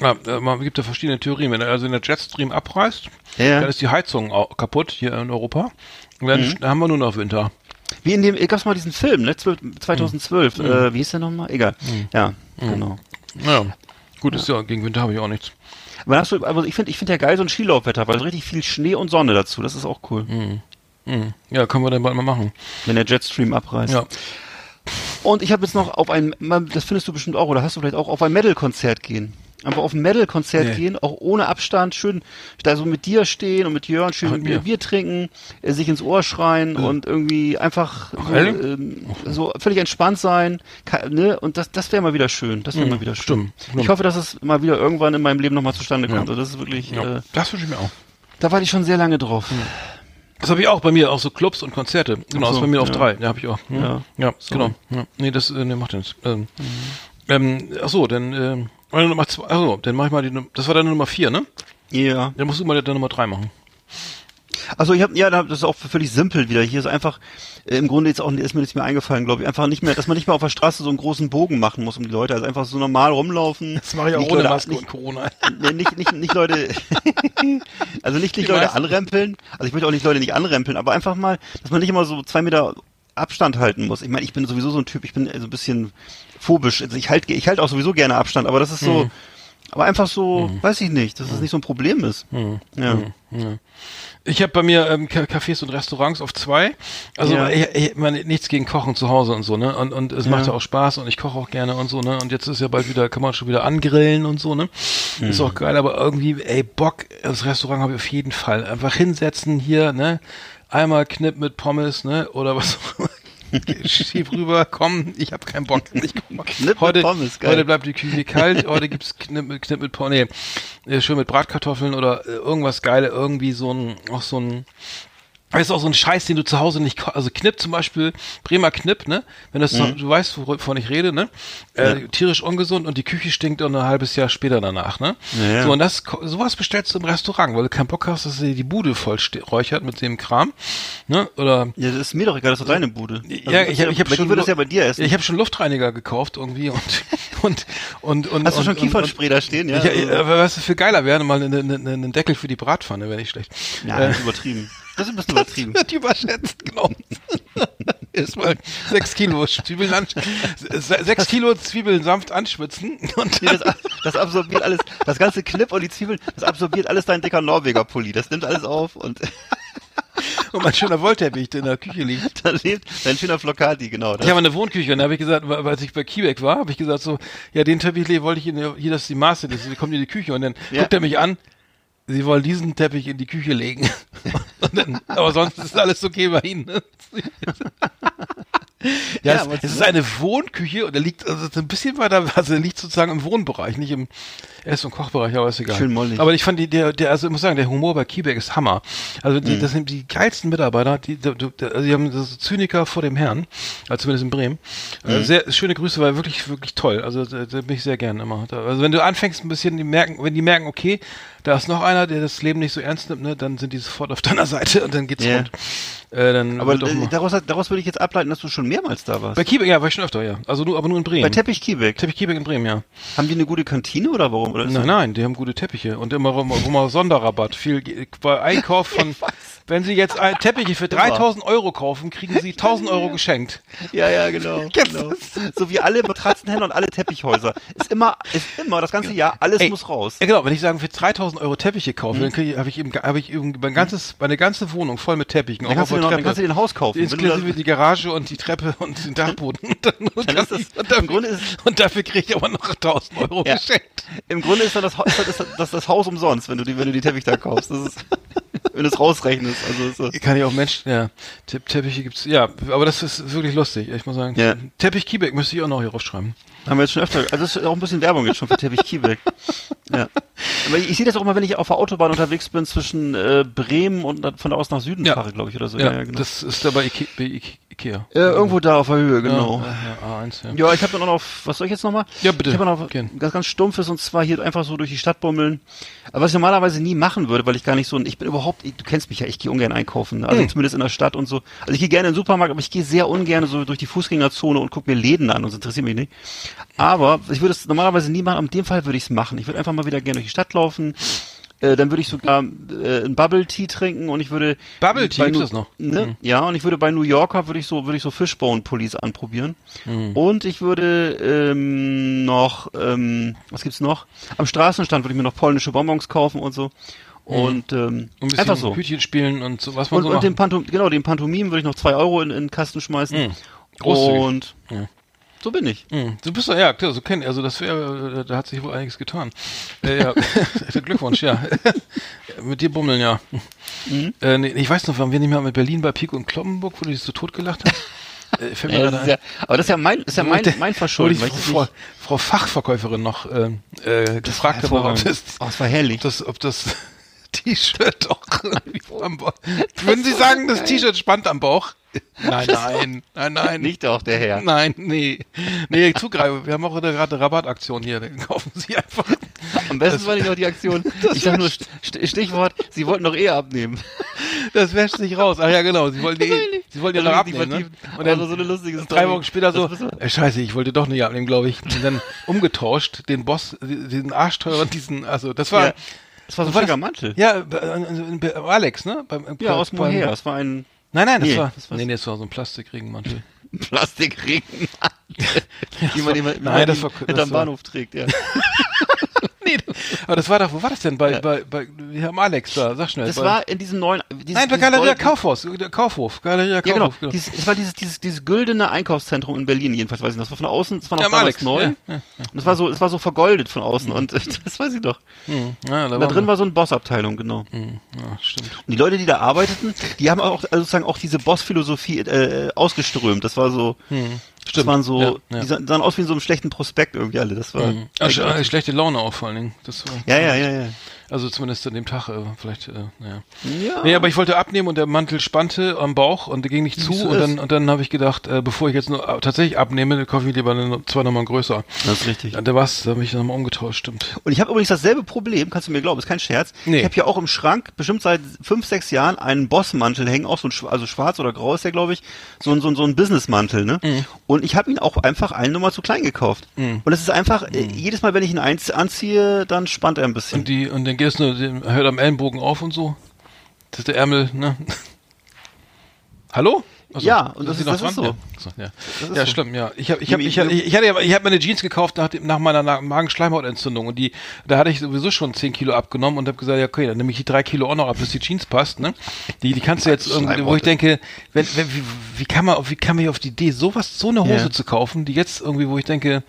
Ja, äh, man gibt ja verschiedene Theorien. Wenn er also in der Jetstream abreißt, Ja. dann ist die Heizung kaputt hier in Europa. Und dann, Mhm. dann haben wir nur noch Winter. Wie in dem, gab's mal diesen Film, ne? 12, 2012. Mhm. Äh, wie hieß der nochmal? Egal. Ja, genau. Ja. Gut, ist ja, gegen Winter habe ich auch nichts. Aber, hast du, aber ich finde ich finde ja geil so ein Skilaufwetter, weil richtig viel Schnee und Sonne dazu. Das ist auch cool, Mhm. Ja, können wir dann bald mal machen. wenn der Jetstream abreißt. Ja. Und ich habe jetzt noch auf ein, das findest du bestimmt auch, oder hast du vielleicht auch, auf ein Metal-Konzert gehen. Einfach auf ein Metal-Konzert Nee. gehen, auch ohne Abstand, schön da so mit dir stehen und mit Jörn schön Ach, mit mir. Bier trinken, äh, sich ins Ohr schreien und irgendwie einfach so, ähm, so völlig entspannt sein. Ka- Ne? Und das, das wäre mal wieder schön. Das wäre mal wieder schön. Mhm, stimmt. Ich hoffe, dass es mal wieder irgendwann in meinem Leben nochmal zustande kommt. Ja. Und das ist wirklich, ja. äh, das wünsche ich mir auch. da warte ich schon sehr lange drauf. Das habe ich auch bei mir, auch so Clubs und Konzerte. Genau, so, das ist bei mir auf ja. drei. Ja, habe ich auch. Hm. Ja. ja Sorry. genau. Ja. Nee, das äh, nee, macht ja nichts. Ähm, ähm, ach so, dann ähm, meine Nummer zwei, ach so, dann mach ich mal die Num- das war deine Nummer vier, ne? Ja. Dann musst du mal deine Nummer drei machen. Also ich habe ja, das ist auch völlig simpel wieder. Hier ist einfach äh, im Grunde jetzt auch ist mir nichts mehr eingefallen, glaube ich. Einfach nicht mehr, dass man nicht mehr auf der Straße so einen großen Bogen machen muss um die Leute. Also einfach so normal rumlaufen. Das mache ich auch Nicht ohne Leute- Maske nicht, und Corona. Nee, nicht, nicht, nicht Leute, also nicht, nicht Die Leute meisten- anrempeln. Also ich möchte auch nicht Leute nicht anrempeln, aber einfach mal, dass man nicht immer so zwei Meter Abstand halten muss. Ich meine, ich bin sowieso so ein Typ, ich bin so ein bisschen phobisch. Also ich halte ich halt auch sowieso gerne Abstand, aber das ist so, aber einfach so, weiß ich nicht, dass es nicht so ein Problem ist. Ja. Ich habe bei mir ähm, Ca- Cafés und Restaurants auf zwei. Also Ja. ich, ich, man, nichts gegen Kochen zu Hause und so, ne? Und, und es Ja. macht ja auch Spaß und ich koche auch gerne und so, ne? Und jetzt ist ja bald wieder, kann man schon wieder angrillen und so, ne? Ist Mhm. auch geil, aber irgendwie, ey, Bock, das Restaurant habe ich auf jeden Fall. Einfach hinsetzen hier, ne? Einmal Knipp mit Pommes, ne? Oder was auch immer. Schieb rüber, komm, ich habe keinen Bock. Ich mit heute, Pommes, heute bleibt die Küche kalt, heute gibt's Knipp, mit- Knipp mit Pommes, nee, äh, schön mit Bratkartoffeln oder äh, irgendwas geile, irgendwie so ein, auch so ein, das ist auch so ein Scheiß, den du zu Hause nicht, also Knipp zum Beispiel, Bremer Knipp, ne? Wenn das, so, du weißt, wovon ich rede, ne? Äh, Tierisch ungesund und die Küche stinkt dann ein halbes Jahr später danach, ne? Ja, ja. So, und das, sowas bestellst du im Restaurant, weil du keinen Bock hast, dass sie die Bude voll räuchert mit dem Kram, ne? Oder, Ja, das ist mir doch egal, das ist doch deine Bude. Also, ja, ich, hab- ich habe bei dir schon, würde es ja bei dir essen. ich habe schon Luftreiniger gekauft irgendwie und, und, und, und, Hast du schon Kiefernspray da stehen? Ja, ja, also- ja, aber was viel geiler wäre, mal einen einen- einen Deckel für die Bratpfanne, wäre nicht schlecht. ja Äh, das übertrieben. Das ist ein bisschen übertrieben. wird überschätzt, genau. Erstmal sechs Kilo Zwiebeln an, se- sechs Kilo Zwiebeln sanft anschwitzen und Nee, das, das absorbiert alles, das ganze Knipp und die Zwiebeln, das absorbiert alles dein dicker Norweger-Pulli. Das nimmt alles auf und und mein schöner Wollteppich, der in der Küche liegt. dann lebt dein schöner Flocati, genau. Das. Ich habe eine Wohnküche und da habe ich gesagt, weil als ich bei Kiebeck war, habe ich gesagt so, ja, den Teppich wollte ich in, hier, das ist die Maße, das kommt in die Küche und dann Ja. guckt er mich an, Sie wollen diesen Teppich in die Küche legen. dann, aber sonst ist alles okay bei Ihnen. Ne? Ja, Ja, es, es ist eine Wohnküche und er liegt also so ein bisschen weiter, also er liegt sozusagen im Wohnbereich, nicht im Ess- und Kochbereich, aber ist egal. Schön mollig. Aber ich fand die, der, der, also ich muss sagen, der Humor bei Kiebeck ist Hammer. Also Mhm. die, das sind die geilsten Mitarbeiter, die, die, also die haben das Zyniker vor dem Herrn, also zumindest in Bremen. Mhm. Äh, Sehr schöne Grüße, war wirklich, wirklich toll. Also da, da bin ich sehr gern immer. Also wenn du anfängst ein bisschen, die merken, wenn die merken, okay, da ist noch einer, der das Leben nicht so ernst nimmt, ne, dann sind die sofort auf deiner Seite und dann geht's Ja. rund. Äh, dann Aber äh, daraus, daraus würde ich jetzt ableiten, dass du schon mehrmals da warst. bei Kiebeck, ja, war ich schon öfter, ja. Also nur, aber nur in Bremen. Bei Teppich Kiebeck. Teppich Kiebeck in Bremen, ja. Haben die eine gute Kantine oder warum? Oder Nein, nein, die haben gute Teppiche und immer, immer, immer Sonderrabatt. Viel bei Einkauf von, wenn Sie jetzt ein- Teppiche für 3000 Euro kaufen, kriegen Sie 1000 Euro geschenkt. Ja, ja, genau. genau. So wie alle Matratzenhändler und alle Teppichhäuser. Ist immer, ist immer das ganze Jahr, alles Ey, muss raus. Ja genau, wenn ich sagen für 3000 Euro Teppiche kaufe, dann kriege ich, habe ich eben, habe ich eben mein ganzes, meine ganze Wohnung voll mit Teppichen. Dann kannst, du noch, dann kannst du dir ein Haus kaufen. Inklusive die Garage und die Treppe und den Dachboden. Und, dann, und, Dann das- und, dafür, im Grunde ist- und dafür kriege ich aber noch 1000 Euro Ja. geschenkt. Im Grunde ist dann das, Haus- ist das, das, das Haus umsonst, wenn du die, wenn du die Teppich da kaufst. Das ist, wenn du es rausrechnest. Also ist Kann ich auch Menschen, ja. Tepp Teppiche gibt's, ja, aber das ist wirklich lustig, ich muss sagen. Ja. Teppich Kiebeck müsste ich auch noch hier raufschreiben. Haben wir jetzt schon öfter. Also das ist auch ein bisschen Werbung jetzt schon für Teppich Kiebeck. Ja. Aber ich, ich sehe das auch immer, wenn ich auf der Autobahn unterwegs bin zwischen äh, Bremen und dann von da aus nach Süden Ja. fahre, glaube ich, oder so. Ja, genau. das ist da bei, Ike bei Ike Ikea. äh, irgendwo da auf der Höhe, genau. Ja, ja, A1, ja. Ja, ich habe dann auch noch, was soll ich jetzt nochmal? Ja, bitte. Ich habe noch Gern. ganz, ganz stumpfes und zwar hier einfach so durch die Stadt bummeln. Aber was ich normalerweise nie machen würde, weil ich gar nicht so, ich bin überhaupt, du kennst mich ja, ich gehe ungern einkaufen, ne? also Hm. zumindest in der Stadt und so. Also ich gehe gerne in den Supermarkt, aber ich gehe sehr ungern so durch die Fußgängerzone und gucke mir Läden an und das interessiert mich nicht. Aber ich würde es normalerweise nie machen, aber in dem Fall würde ich es machen. Ich würde einfach mal wieder gerne durch die Stadt laufen. Äh, dann würde ich sogar äh, ein Bubble Tea trinken und ich würde Bubble Tea Nu- das noch? Ne? Mhm. Ja, und ich würde bei New Yorker würde ich so würde ich so Fishbone Pullis anprobieren. Mhm. Und ich würde ähm, noch ähm, was gibt's noch? Am Straßenstand würde ich mir noch polnische Bonbons kaufen und so. Und ähm, Mhm. Ein bisschen einfach so. Hütchen spielen und so, was man Und, so und den Pantom genau, den Pantomim würde ich noch zwei Euro in, in den Kasten schmeißen. Mhm. Und Ja. So bin ich. Hm, Du bist doch, ja, klar, so kenn, also das wäre, da hat sich wohl einiges getan. Äh, ja, Glückwunsch, ja. mit dir bummeln, ja. Mhm. Äh, nee, ich weiß noch, waren wir nicht mal mit Berlin bei Pico und Kloppenburg, wo du dich so tot gelacht hast? Äh, fällt mir Ja, das ja, aber das ist ja mein, ist ja Wo mein, mein wo Verschulden. weil ich das Frau, Frau Fachverkäuferin noch ähm, äh, gefragt habe, ob das, Oh, das war herrlich. ob das, ob das T-Shirt irgendwie am Bauch. Würden Sie sagen, das T-Shirt spannt am Bauch? Nein, nein, nein, nein. Nicht doch, der Herr. Nein, nee. Nee, zugreifen. Wir haben auch gerade eine Rabattaktion hier. Dann kaufen Sie einfach. Am besten war nicht noch die Aktion. Ich sag nur St- Stichwort, sie wollten doch eh abnehmen. Das wäscht sich raus. Ach ja, genau. Sie wollten, die, Sie wollten ja noch abnehmen. Ne? Und dann Aber so eine lustige drei Story. Wochen später so, äh, scheiße, ich wollte doch nicht abnehmen, glaube ich. Und dann umgetauscht, den Boss, diesen arschteuren, diesen, also das war, Ja. Das war so ein schicker? Mantel. ja, bei- äh, bei Alex, ne? Beim, Ja, aus Moher. Das war ein Nein, nein, das Nee, war, das war- nee, das war so ein Plastikregenmantel. Plastikring. die man immer, Nein, das war- das war- Bahnhof trägt, ja. nee, aber das war doch, wo war das denn? Bei, bei, bei, wir haben Alex da, sag schnell. Das bei, war in diesem neuen, dieses, Nein, bei Galeria Kaufhaus, der Kaufhof, Galeria Ja, genau. Kaufhof. Dieses, es war dieses, dieses, dieses güldene Einkaufszentrum in Berlin, jedenfalls weiß ich noch. Das war von außen, das war noch Ja, am damals Alex, neu. ja, ja, Und es war so, es war so vergoldet von außen und das weiß ich doch. Hm, ja, da, Da drin war so eine Bossabteilung, genau. Hm, ja, stimmt. Und die Leute, die da arbeiteten, die haben auch also sozusagen auch diese Boss-Philosophie äh, ausgeströmt. Das war so, das Stimmt. waren so, Ja, ja. die sahen, aus wie in so einem schlechten Prospekt irgendwie alle. Das war, Hm. Ah, sch äh, schlechte Laune auch vor allen Dingen. Das war, ja, ja, ja, ja. Also zumindest an dem Tag, äh, vielleicht, äh, naja. Ja. Nee, aber ich wollte abnehmen und der Mantel spannte am Bauch und der ging nicht zu so und dann, und dann habe ich gedacht, äh, bevor ich jetzt nur äh, tatsächlich abnehme, dann kaufe ich lieber eine, zwei Nummern größer. Das ist richtig. Ja, da war's, da habe ich nochmal umgetauscht, stimmt. Und ich habe übrigens dasselbe Problem, kannst du mir glauben, ist kein Scherz. Nee. Ich habe hier auch im Schrank bestimmt seit fünf, sechs Jahren einen Bossmantel hängen, auch so ein, also schwarz oder grau ist der, glaube ich, so ein, so ein, so ein Businessmantel, ne? Mhm. Und ich habe ihn auch einfach eine Nummer zu klein gekauft. Und es ist einfach, äh, jedes Mal, wenn ich ihn einz anziehe, dann spannt er ein bisschen. Und die, und dann nur, den- hört am Ellenbogen auf und so. Das ist der Ärmel, ne? Hallo? Achso, Ja, und das ist- das ist so. Ja, Achso, ja. ist ja so. schlimm, ja. Ich habe ich hab, ich, hab, ich, ich hatte ja, ich habe meine Jeans gekauft nach, nach meiner Magenschleimhautentzündung und die, da hatte ich sowieso schon 10 Kilo abgenommen und habe gesagt, ja okay, dann nehme ich die drei Kilo auch noch ab, bis die Jeans passt, ne? Die, die kannst du jetzt irgendwie, wo ich denke, wenn, wenn, wie, wie kann man, wie kann man auf die Idee, sowas, so eine Hose Ja. zu kaufen, die jetzt irgendwie, wo ich denke,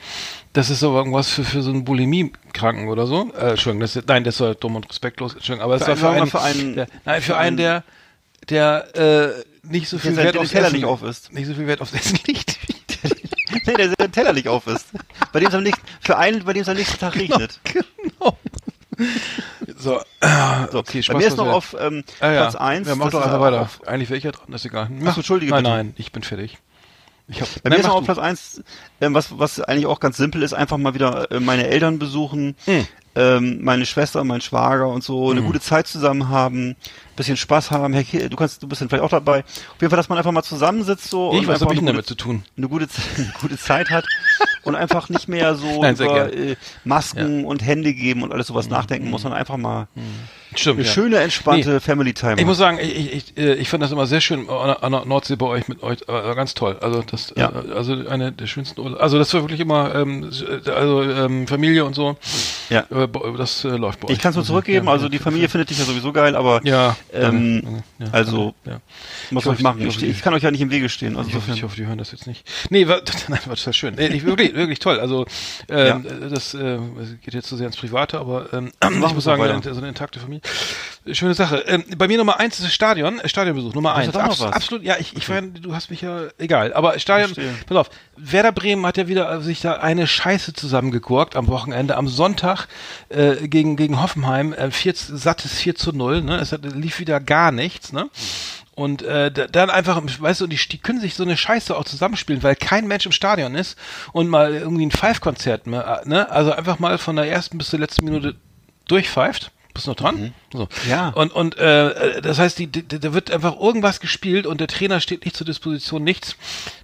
das ist aber irgendwas für, für so einen Bulimie-Kranken oder so. Äh, Entschuldigung, das ist, nein, das war dumm und respektlos, Entschuldigung, aber es war für wir einen, für einen- der, nein, für für einen, der, der äh, nicht so viel Wert aufs Teller Essen, nicht auf isst. nicht so viel Wert aufs Essen liegt. nee, der den Teller nicht auf ist. Bei dem es am nächsten, für einen, bei dem es am nächsten Tag regnet. genau. So, äh, So, okay, bei Spaß mir ist noch auf ähm, Ah, ja. Platz 1. Ja, mach doch einfach weiter. Eigentlich wäre ich ja dran, ist egal. Mach, entschuldige Nein, bitte. nein, ich bin fertig. Ich hab, Bei nein, mir ist noch auf. Platz 1, ähm, was, was eigentlich auch ganz simpel ist, einfach mal wieder äh, meine Eltern besuchen, Hm. ähm, meine Schwester, mein Schwager und so, eine Mhm. gute Zeit zusammen haben, bisschen Spaß haben. Herr Kiel, du kannst, du bist dann vielleicht auch dabei. Auf jeden Fall, dass man einfach mal zusammensitzt so Ich, und einfach habe ich eine damit zu tun? eine gute, eine gute Zeit hat und einfach nicht mehr so Nein, über äh, Masken und Hände geben und alles sowas nachdenken muss, sondern einfach mal Stimmt. eine ja. schöne, entspannte Family Time. Ich muss sagen, ich, ich, ich, äh, ich fand das immer sehr schön an der, Nordsee bei euch mit euch, äh, ganz toll. Also das, Ja. äh, also eine der schönsten Urlaub. Also das war wirklich immer, ähm, äh, also ähm, Familie und so. Ja. Das äh, läuft bei euch. Ich kann es nur zurückgeben, Ja, also die Familie findet dich ja sowieso geil, aber Ja. ähm, ja, also ich hoffe, machen? ich Ich, kann euch ja nicht im Wege stehen. Also Ich hoffe, ich hoffe, die hören das jetzt nicht. Nee, war, nein, war total schön. Nee, ich, wirklich, wirklich toll. Also ähm, das äh, geht jetzt zu sehr ins Private, aber ähm, ich muss sagen, so eine intakte Familie. Schöne Sache. Ähm, bei mir Nummer eins ist das Stadion, äh, Stadionbesuch, Nummer eins. Abs was? Absolut, ja, ich, ich war, du hast mich ja, egal. Aber Stadion, Verstehe. pass auf, Werder Bremen hat ja wieder äh, sich da eine Scheiße zusammengegurkt am Wochenende, am Sonntag äh, gegen, gegen Hoffenheim, äh, vier, sattes 4 zu 0, ne? Es hat, lief wieder gar nichts, ne? Und äh, da- dann einfach, weißt du, die, die können sich so eine Scheiße auch zusammenspielen, weil kein Mensch im Stadion ist und mal irgendwie ein Five-Konzert, ne? ne? Also einfach mal von der ersten bis zur letzten Minute durchpfeift. Bist du noch dran? So. Ja. Und, und äh, das heißt, die, die, da wird einfach irgendwas gespielt und der Trainer steht nicht zur Disposition, nichts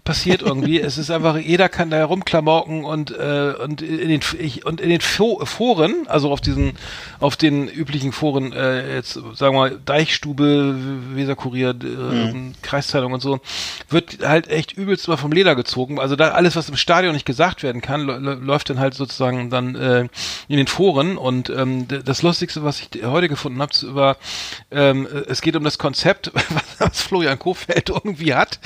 passiert irgendwie. es ist einfach, jeder kann da herumklamauken und, äh, und in den ich, und in den Fo Foren, also auf diesen, auf den üblichen Foren, äh, jetzt sagen wir mal, Deichstube, Weserkurier, äh, Kreiszeitung und so, wird halt echt übelst mal vom Leder gezogen. Also da alles, was im Stadion nicht gesagt werden kann, lä- lä- läuft dann halt sozusagen dann äh, in den Foren. Und ähm, das Lustigste, was ich heute gefunden habe, war, ähm, es geht um das Konzept, was Florian Kofeld irgendwie hat.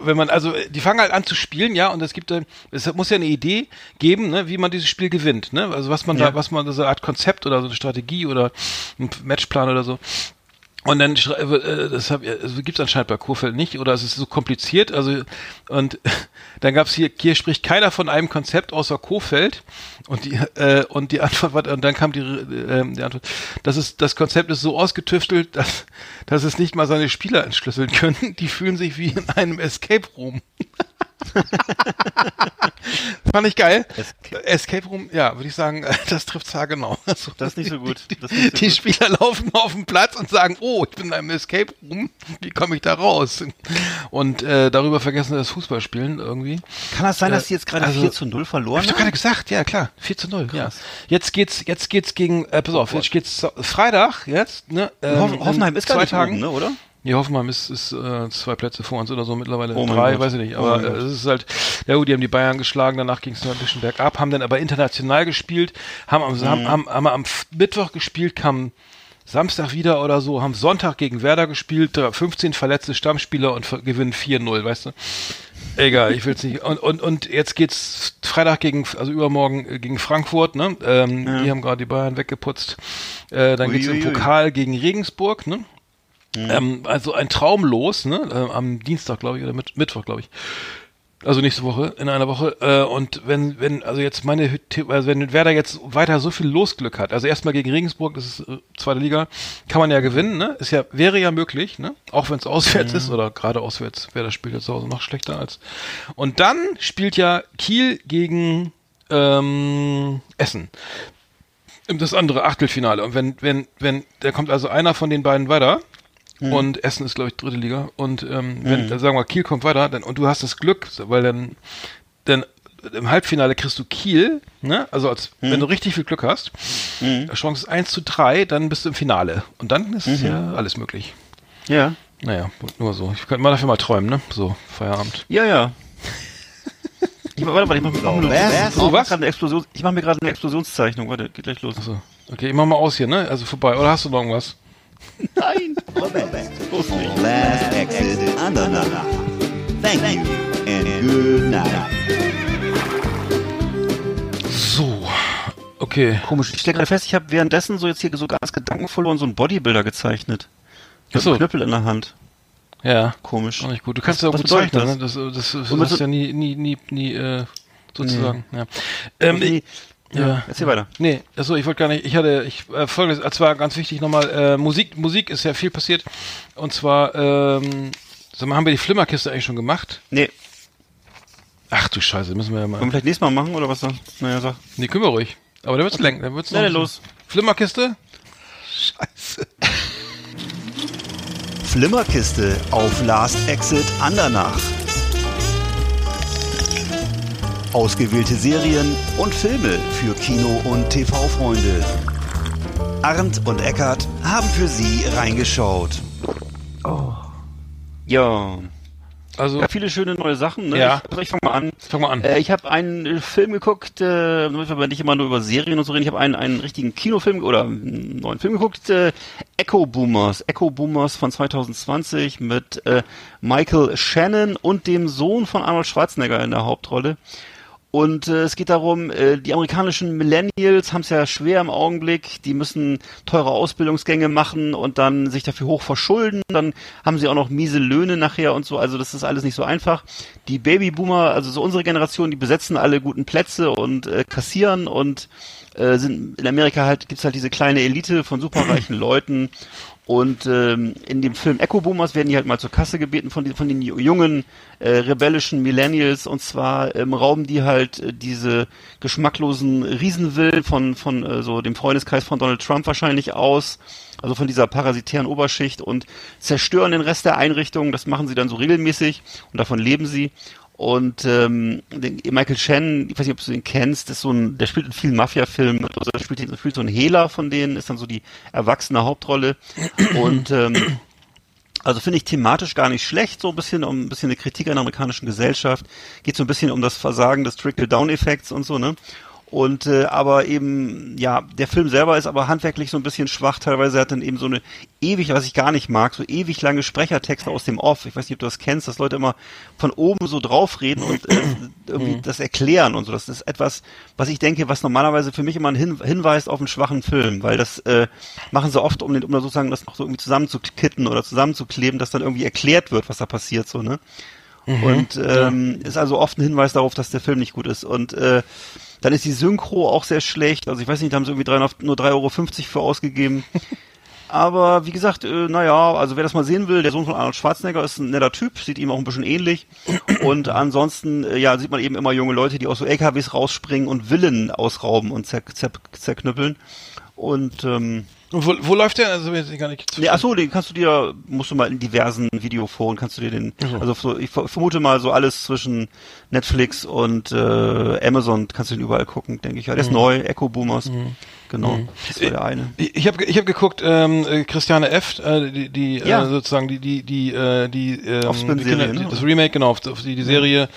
Wenn man, also die fangen halt an zu spielen, ja, und es gibt, äh, es muss ja eine Idee geben, ne, wie man dieses Spiel gewinnt, ne? Also was man Ja. da, was man, so eine Art Konzept oder so eine Strategie oder ein Matchplan oder so. Und dann äh, das hab, also gibt's anscheinend bei Kurfeld nicht oder es ist so kompliziert. Also und dann gab's hier hier spricht keiner von einem Konzept außer Kofeld und die äh, und die Antwort war und dann kam die äh, die Antwort. Das ist das Konzept ist so ausgetüftelt, dass dass es nicht mal seine Spieler entschlüsseln können. Die fühlen sich wie in einem Escape Room. Fand ich geil. Escape Room, ja, würde ich sagen, das trifft's genau. Also, Das ist nicht so gut. Nicht so die gut. Spieler laufen auf den Platz und sagen, oh, ich bin in einem Escape Room, wie komme ich da raus? Und äh, darüber vergessen sie das Fußballspielen irgendwie. Kann das sein, dass Äh, die jetzt gerade also- 4 zu 0 verloren Hab ich gerade haben? gesagt, ja klar, 4 zu 0. Ja. Jetzt geht's, jetzt geht's gegen, äh, pass auf, jetzt geht's Freitag, jetzt, ne? ähm, Hoffenheim ist zwei Tagen. oben, ne, oder? Ja, Hoffenheim ist, ist äh, zwei Plätze vor uns oder so mittlerweile. Oh Drei, Gott. weiß ich nicht. Oh Aber äh, Gott. es ist halt, ja gut, die haben die Bayern geschlagen, danach ging es noch ein bisschen bergab, haben dann aber international gespielt, haben am, Mhm. Sam- haben, haben am Mittwoch gespielt, kamen Samstag wieder oder so, haben Sonntag gegen Werder gespielt, da 15 verletzte Stammspieler und gewinnen 4-0, weißt du? Egal, ich will's nicht. Und, und, und jetzt geht's Freitag gegen, also übermorgen äh, gegen Frankfurt, ne? Ähm, Die haben gerade die Bayern weggeputzt. Äh, dann geht's im Uiuiui. Pokal gegen Regensburg, ne? Ähm, also ein Traum los, ne? Äh, am Dienstag, glaube ich, oder mit, Mittwoch, glaube ich. Also nächste Woche, in einer Woche. Äh, und wenn, wenn, also jetzt meine, also wenn Werder jetzt weiter so viel Losglück hat, also erstmal gegen Regensburg, das ist äh, zweite Liga, kann man ja gewinnen, ne? Ist ja, wäre ja möglich, ne? Auch wenn es auswärts ist oder gerade auswärts, Werder spielt jetzt zu Hause noch schlechter als. Und dann spielt ja Kiel gegen ähm, Essen. Das andere Achtelfinale. Und wenn, wenn, wenn, da kommt also einer von den beiden weiter, und Essen ist, glaube ich, dritte Liga. Und ähm, wenn, dann sagen wir, Kiel kommt weiter, dann, und du hast das Glück, weil dann, dann im Halbfinale kriegst du Kiel, ne? Also als wenn du richtig viel Glück hast, Chance ist 1 zu 3, dann bist du im Finale. Und dann ist ja alles möglich. Ja. Naja, nur so. Ich könnte mal dafür mal träumen, ne? So, Feierabend. Ja, ja. Ich, warte, warte, ich mach, mir- Oh, mach eine mir gerade eine Explosionszeichnung. Warte, geht gleich los. So. Okay, ich mach mal aus hier, ne? Also vorbei. Oder hast du noch irgendwas? Nein! Last exit Andernach. Thank you and good night. So. Okay. Komisch. Ich stelle gerade fest, ich habe währenddessen so jetzt hier so ganz gedankenvoll und so einen Bodybuilder gezeichnet. Mit so. einem Knüppel in der Hand. Ja. Komisch. Auch nicht gut. Du kannst ja auch gut zeichnen, ne? Das, das, das, das hast ja nie, nie, nie, nie, äh, sozusagen. Ja. Ähm, Nee, ich, ja. Erzähl weiter. Nee, achso, ich wollte gar nicht, ich hatte, ich, äh, folgendes, es war ganz wichtig nochmal, äh, Musik, Musik ist ja viel passiert. Und zwar, ähm, sag mal, haben wir die Flimmerkiste eigentlich schon gemacht? Nee, Ach du Scheiße, müssen wir ja wollen wir mal. vielleicht nächstes Mal machen oder was da? Naja, sag. Nee, können wir ruhig. Aber da wird's lenken, da wird's dann los. Flimmerkiste? Scheiße. Flimmerkiste auf Last Exit Andernach. Ausgewählte Serien und Filme für Kino- und TV-Freunde. Arndt und Eckart haben für Sie reingeschaut. Ja. Also, Ja, viele schöne neue Sachen. Ne? Ja. Ich, also ich fange mal an. fang mal an. Äh, ich habe einen Film geguckt, äh, damit wir aber nicht immer nur über Serien und so reden. Ich habe einen, einen richtigen Kinofilm oder einen neuen Film geguckt, äh, Echo Boomers. Echo Boomers von 2020 mit äh, Michael Shannon und dem Sohn von Arnold Schwarzenegger in der Hauptrolle. Und äh, es geht darum, äh, die amerikanischen Millennials haben es ja schwer im Augenblick. Die müssen teure Ausbildungsgänge machen und dann sich dafür hoch verschulden. Dann haben sie auch noch miese Löhne nachher und so. Also das ist alles nicht so einfach. Die Babyboomer, also so unsere Generation, die besetzen alle guten Plätze und äh, kassieren und äh, sind in Amerika halt gibt's halt diese kleine Elite von superreichen Leuten und ähm, in dem Film Echo Boomers werden die halt mal zur Kasse gebeten von, den- von den jungen, äh, rebellischen Millennials. Und zwar ähm, rauben die halt äh, diese geschmacklosen Riesenvillen von, von äh, so dem Freundeskreis von Donald Trump wahrscheinlich aus. Also von dieser parasitären Oberschicht und zerstören den Rest der Einrichtung. Das machen sie dann so regelmäßig und davon leben sie. Und ähm, Michael Shannon, ich weiß nicht, ob du den kennst, ist so ein, der spielt in vielen Mafia-Filmen, also der spielt, spielt so ein Hehler von denen, ist dann so die erwachsene Hauptrolle. Und ähm, also finde ich thematisch gar nicht schlecht, so ein bisschen um ein bisschen eine Kritik an der amerikanischen Gesellschaft. Geht so ein bisschen um das Versagen des Trickle-Down-Effekts und so, ne? Und äh, aber eben, ja, der Film selber ist aber handwerklich so ein bisschen schwach. Teilweise hat dann eben so eine ewig, was ich gar nicht mag, so ewig lange Sprechertexte aus dem Off. Ich weiß nicht, ob du das kennst, dass Leute immer von oben so draufreden und äh, irgendwie das erklären und so. Das ist etwas, was ich denke, was normalerweise für mich immer ein Hin Hinweis auf einen schwachen Film, weil das äh, machen sie oft, um, den, um da sozusagen das noch so irgendwie zusammenzukitten oder zusammenzukleben, dass dann irgendwie erklärt wird, was da passiert, so, ne? Und ähm, ist also oft ein Hinweis darauf, dass der Film nicht gut ist. Und äh, dann ist die Synchro auch sehr schlecht. Also ich weiß nicht, da haben sie irgendwie 3, nur 3,50 Euro für ausgegeben. Aber wie gesagt, äh, naja, also wer das mal sehen will, der Sohn von Arnold Schwarzenegger ist ein netter Typ, sieht ihm auch ein bisschen ähnlich. Und ansonsten, äh, ja, sieht man eben immer junge Leute, die aus so LKWs rausspringen und Villen ausrauben und zer zer zerknüppeln. Und ähm, Und wo, wo läuft der? Also, weiß ich gar nicht. Nee, achso, den kannst du dir, musst du mal in diversen Videoforen, kannst du dir den, also so, ich ver- vermute mal so alles zwischen Netflix und äh, Amazon kannst du den überall gucken, denke ich. Der ist neu, Echo Boomers. Genau, das war der eine. Ich, ich habe ich hab geguckt, ähm, äh, Christiane F., äh, die, die Ja. äh, sozusagen die die die äh, die ähm, Offspring-Serie, wir Kinder- ne? das Remake genau, auf, auf die, die Serie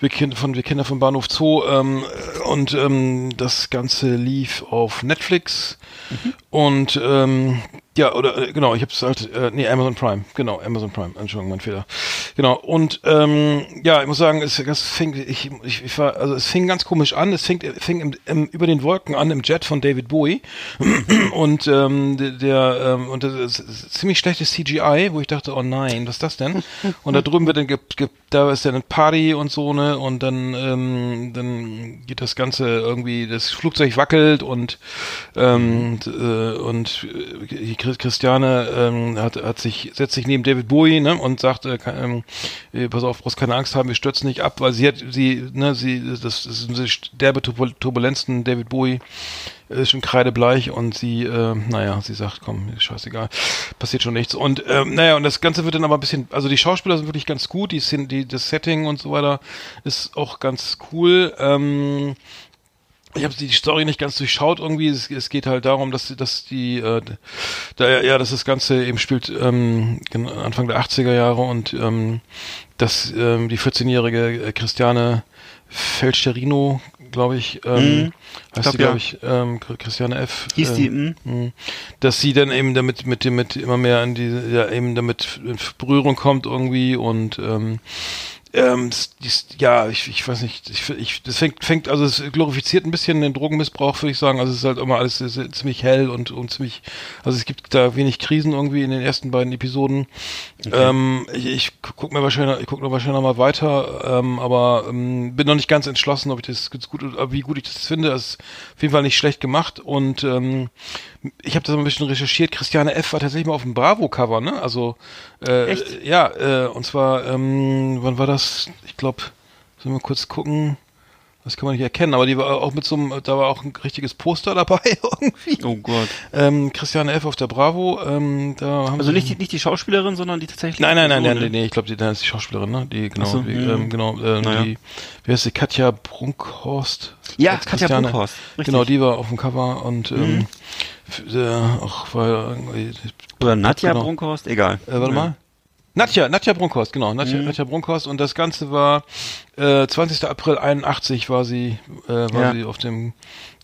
wir Kinder von wir Kinder vom Bahnhof Zoo ähm, und ähm, das ganze lief auf Netflix Mhm. und ähm, ja oder äh, genau, ich habe es halt äh, nee Amazon Prime, genau Amazon Prime, Entschuldigung, mein Fehler, genau und ähm, ja ich muss sagen, es das fing ich, ich, ich war also es fing ganz komisch an, es fing fing im, im, über den Wolken an im Jet von David Bowie. Und ähm, der, ähm, und das ist, ziemlich schlechtes CGI, wo ich dachte, oh nein, was ist das denn? Und da drüben wird dann ge, ge, da ist dann eine Party und so ne? Und dann ähm, dann geht das Ganze irgendwie, das Flugzeug wackelt und ähm, und, äh, und äh, Christiane ähm, hat, hat sich setzt sich neben David Bowie ne und sagt, äh, ähm, äh, pass auf, brauchst keine Angst haben, wir stürzen nicht ab, weil sie hat sie ne sie das, das sind diese derbe Turbul- Turbulenzen David Bowie ist schon kreidebleich und sie, äh, naja, sie sagt, komm, scheißegal, passiert schon nichts. Und ähm, naja, und das Ganze wird dann aber ein bisschen, also die Schauspieler sind wirklich ganz gut, die, sind, die das Setting und so weiter ist auch ganz cool. Ähm, ich habe die Story nicht ganz durchschaut irgendwie. Es, es geht halt darum, dass, dass die, äh, da, ja, dass das Ganze eben spielt ähm, Anfang der 80er Jahre und ähm, dass ähm, die 14-jährige Christiane Felcherino, glaube ich, ähm, heißt glaub, sie, glaube ja. ich, ähm, Christiane F. Hieß ähm, die, mh, dass sie dann eben damit mit dem mit immer mehr in diese ja eben damit in Berührung kommt irgendwie und ähm, ähm, ja, ich, ich weiß nicht, ich, ich, das fängt, fängt, also es glorifiziert ein bisschen den Drogenmissbrauch, würde ich sagen. Also es ist halt immer alles sehr- ziemlich hell und, und ziemlich, also es gibt da wenig Krisen irgendwie in den ersten beiden Episoden. Ähm, ich, ich guck mir wahrscheinlich, ich guck noch wahrscheinlich noch mal weiter, ähm, aber ähm, bin noch nicht ganz entschlossen, ob ich das gut, wie gut ich das finde. Das ist auf jeden Fall nicht schlecht gemacht und ähm, ich habe das mal ein bisschen recherchiert. Christiane F. war tatsächlich mal auf dem Bravo-Cover, ne? Also äh, Echt? ja, äh, und zwar, ähm, wann war das? Ich glaube, sollen wir kurz gucken. Das kann man nicht erkennen, aber die war auch mit so einem, da war auch ein richtiges Poster dabei irgendwie. Oh Gott. Ähm, Christiane F. auf der Bravo. Ähm, da haben Also nicht die, nicht die Schauspielerin, sondern die tatsächlich. Nein, nein, nein, nein, Person, nee, ich glaube, die, das ist die Schauspielerin, ne? Die, genau, so, die, hm. ähm, genau, ähm, Naja. die, wie heißt sie, Katja Brunkhorst? Ja, Katja Christiane. Brunkhorst, richtig. Genau, die war auf dem Cover und, ähm, Mhm. äh, auch war irgendwie, Oder Nadja Genau. Brunkhorst, egal. äh, warte mal. Nadja, Nadja Brunkhorst, genau, Nadja, Mhm. Nadja Brunkhorst und das Ganze war äh, 20. April 81 war sie, äh, war Ja. sie auf dem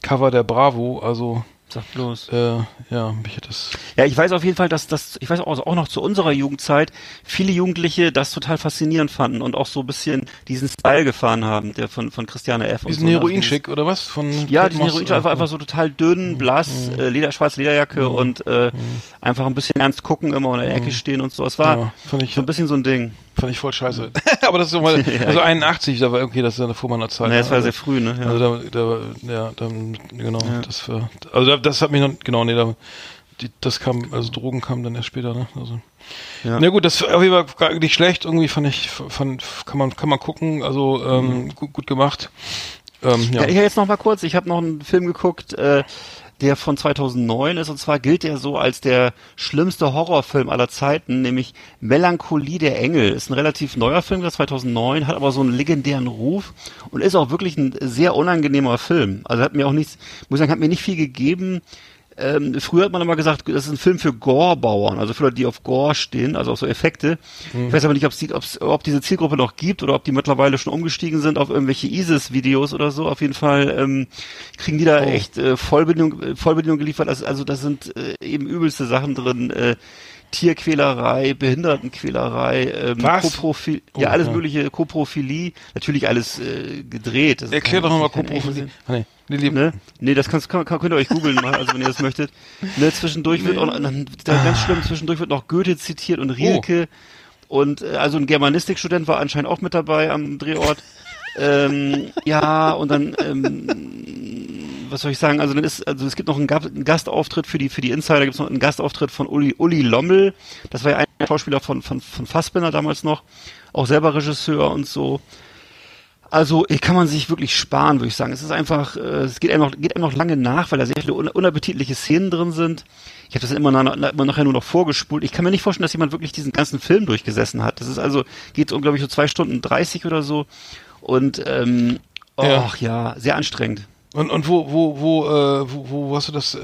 Cover der Bravo, also Sag bloß. äh, ja, mich hat das Ja, ich weiß auf jeden Fall, dass das, ich weiß auch, also auch noch zu unserer Jugendzeit, viele Jugendliche das total faszinierend fanden und auch so ein bisschen diesen Style gefahren haben, der von, von Christiane F. und diesen so. Heroinschick oder was von Ja, diesen Moss, Heroin äh, einfach, einfach so total dünn, blass, äh, Leder, schwarze Lederjacke und äh, einfach ein bisschen ernst gucken, immer in der Ecke stehen und so. Es war Ja, fand ich- so ein bisschen so ein Ding. Fand ich voll scheiße. Aber das ist so mal, Ja. also 81, da war okay, das ist ja vor meiner Zeit. Naja, es war also, sehr früh, ne? Ja. Also da, da, ja, dann, genau, das war, also da, das hat mich noch, genau, nee, da, die, das kam, also Drogen kamen dann erst später, ne, also. Ja. Na gut, das war auf jeden Fall gar nicht schlecht, irgendwie fand ich, fand, kann man, kann man gucken, also, ähm, gut, gut gemacht. Ähm, ja. Ja, ich jetzt noch mal kurz. Ich habe noch einen Film geguckt, äh, der von 2009 ist. Und zwar gilt der so als der schlimmste Horrorfilm aller Zeiten, nämlich Melancholie der Engel. Ist ein relativ neuer Film, das 2009, hat aber so einen legendären Ruf und ist auch wirklich ein sehr unangenehmer Film. Also hat mir auch nichts, muss ich sagen, hat mir nicht viel gegeben. Ähm, früher hat man immer gesagt, das ist ein Film für Gore-Bauern, also für Leute, die auf Gore stehen, also auf so Effekte. Ich weiß aber nicht, ob's die, ob's, ob diese Zielgruppe noch gibt oder ob die mittlerweile schon umgestiegen sind auf irgendwelche ISIS-Videos oder so. Auf jeden Fall ähm, kriegen die da echt äh, Vollbedienung, äh, Vollbedienung geliefert. Also, also da sind äh, eben übelste Sachen drin. Äh, Tierquälerei, Behindertenquälerei, ähm, Was? Koprophil, Oh, ja alles ja. mögliche, Koprophilie, natürlich alles äh, gedreht. Das Erklär doch nochmal Koprophilie. Ah, nee, nee. Ne? Nee, das kannst, kann, könnt ihr euch googeln also wenn ihr das möchtet. Ne, zwischendurch wird auch, da ganz schlimm, zwischendurch wird noch Goethe zitiert und Rilke. Und äh, also ein Germanistikstudent war anscheinend auch mit dabei am Drehort. ähm, ja, und dann, ähm, was soll ich sagen, also dann ist, also es gibt noch einen Gastauftritt für die, für die Insider, gibt es noch einen Gastauftritt von Uli, Uli Lommel. Das war ja ein Schauspieler von, von, von Fassbinder damals noch. Auch selber Regisseur und so. Also äh, kann man sich wirklich sparen, würde ich sagen. Es ist einfach, äh, es geht einem, noch, geht einem noch lange nach, weil da sehr viele un unappetitliche Szenen drin sind. Ich habe das immer, na, na, immer nachher nur noch vorgespult. Ich kann mir nicht vorstellen, dass jemand wirklich diesen ganzen Film durchgesessen hat. Das ist also, geht um, glaube ich, so zwei Stunden dreißig oder so. Und ähm, Ja. ach ja, sehr anstrengend. Und, und wo, wo, wo, äh, wo, wo hast du das, äh,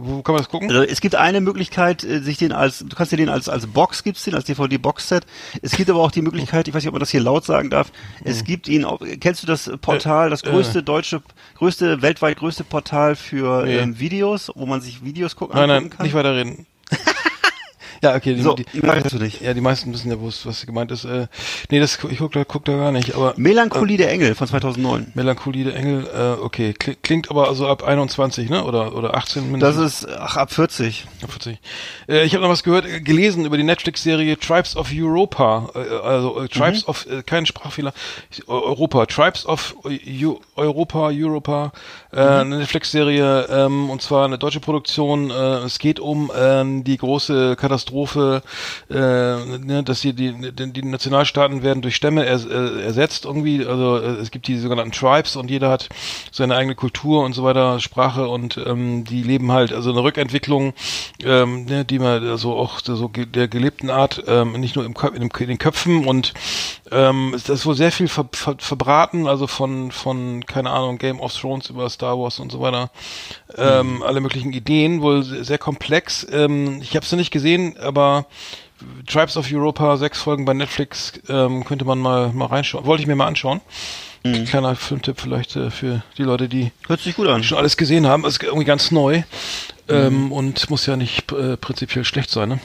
wo kann man das gucken? Also es gibt eine Möglichkeit, äh, sich den als, du kannst dir den als, als Box gibt's den, als DVD-Box-Set. Es gibt aber auch die Möglichkeit, ich weiß nicht, ob man das hier laut sagen darf, es gibt ihn, kennst du das Portal, das Hm. äh. größte deutsche, größte, weltweit größte Portal für Nee. ähm, Videos, wo man sich Videos gucken Nein, nein, kann? nicht weiterreden. Ja, okay, die, So, die, weißt du nicht. ja, die meisten wissen ja, wo es- was gemeint ist. Äh, nee, das, ich guck da, guck da gar nicht, aber Melancholie der Engel von 2009. Melancholie der Engel, äh, okay, Kli- klingt aber also ab 21, ne, oder, oder 18 Das mindestens. ist, ach, ab 40. Ja, 40. Äh, ich habe noch was gehört, äh, gelesen über die Netflix-Serie Tribes of Europa. Äh, also äh, Tribes of, äh, kein Sprachfehler, Europa. Tribes of Eu Europa, Europa. Äh, Eine Netflix-Serie, ähm, und zwar eine deutsche Produktion. Äh, es geht um ähm, die große Katastrophe, äh, ne, dass die, die, die Nationalstaaten werden durch Stämme ers äh, ersetzt irgendwie. Also äh, es gibt die sogenannten Tribes und jeder hat seine eigene Kultur und so weiter, Sprache und ähm, die leben halt, also eine Rückentwicklung, ähm, ne, die man also auch so der gelebten Art, ähm, nicht nur im, Kö- in, den Köpfen und ähm, ist das wohl sehr viel ver ver verbraten, also von, von, keine Ahnung, Game of Thrones über Star Wars und so weiter. Ähm, Alle möglichen Ideen, wohl sehr, sehr komplex. Ähm, ich habe es noch nicht gesehen, aber Tribes of Europa, sechs Folgen bei Netflix, ähm, könnte man mal, mal reinschauen. Wollte ich mir mal anschauen. Kleiner Filmtipp vielleicht äh, für die Leute, die schon alles gesehen haben. Ist irgendwie ganz neu ähm, und muss ja nicht äh, prinzipiell schlecht sein. Ne?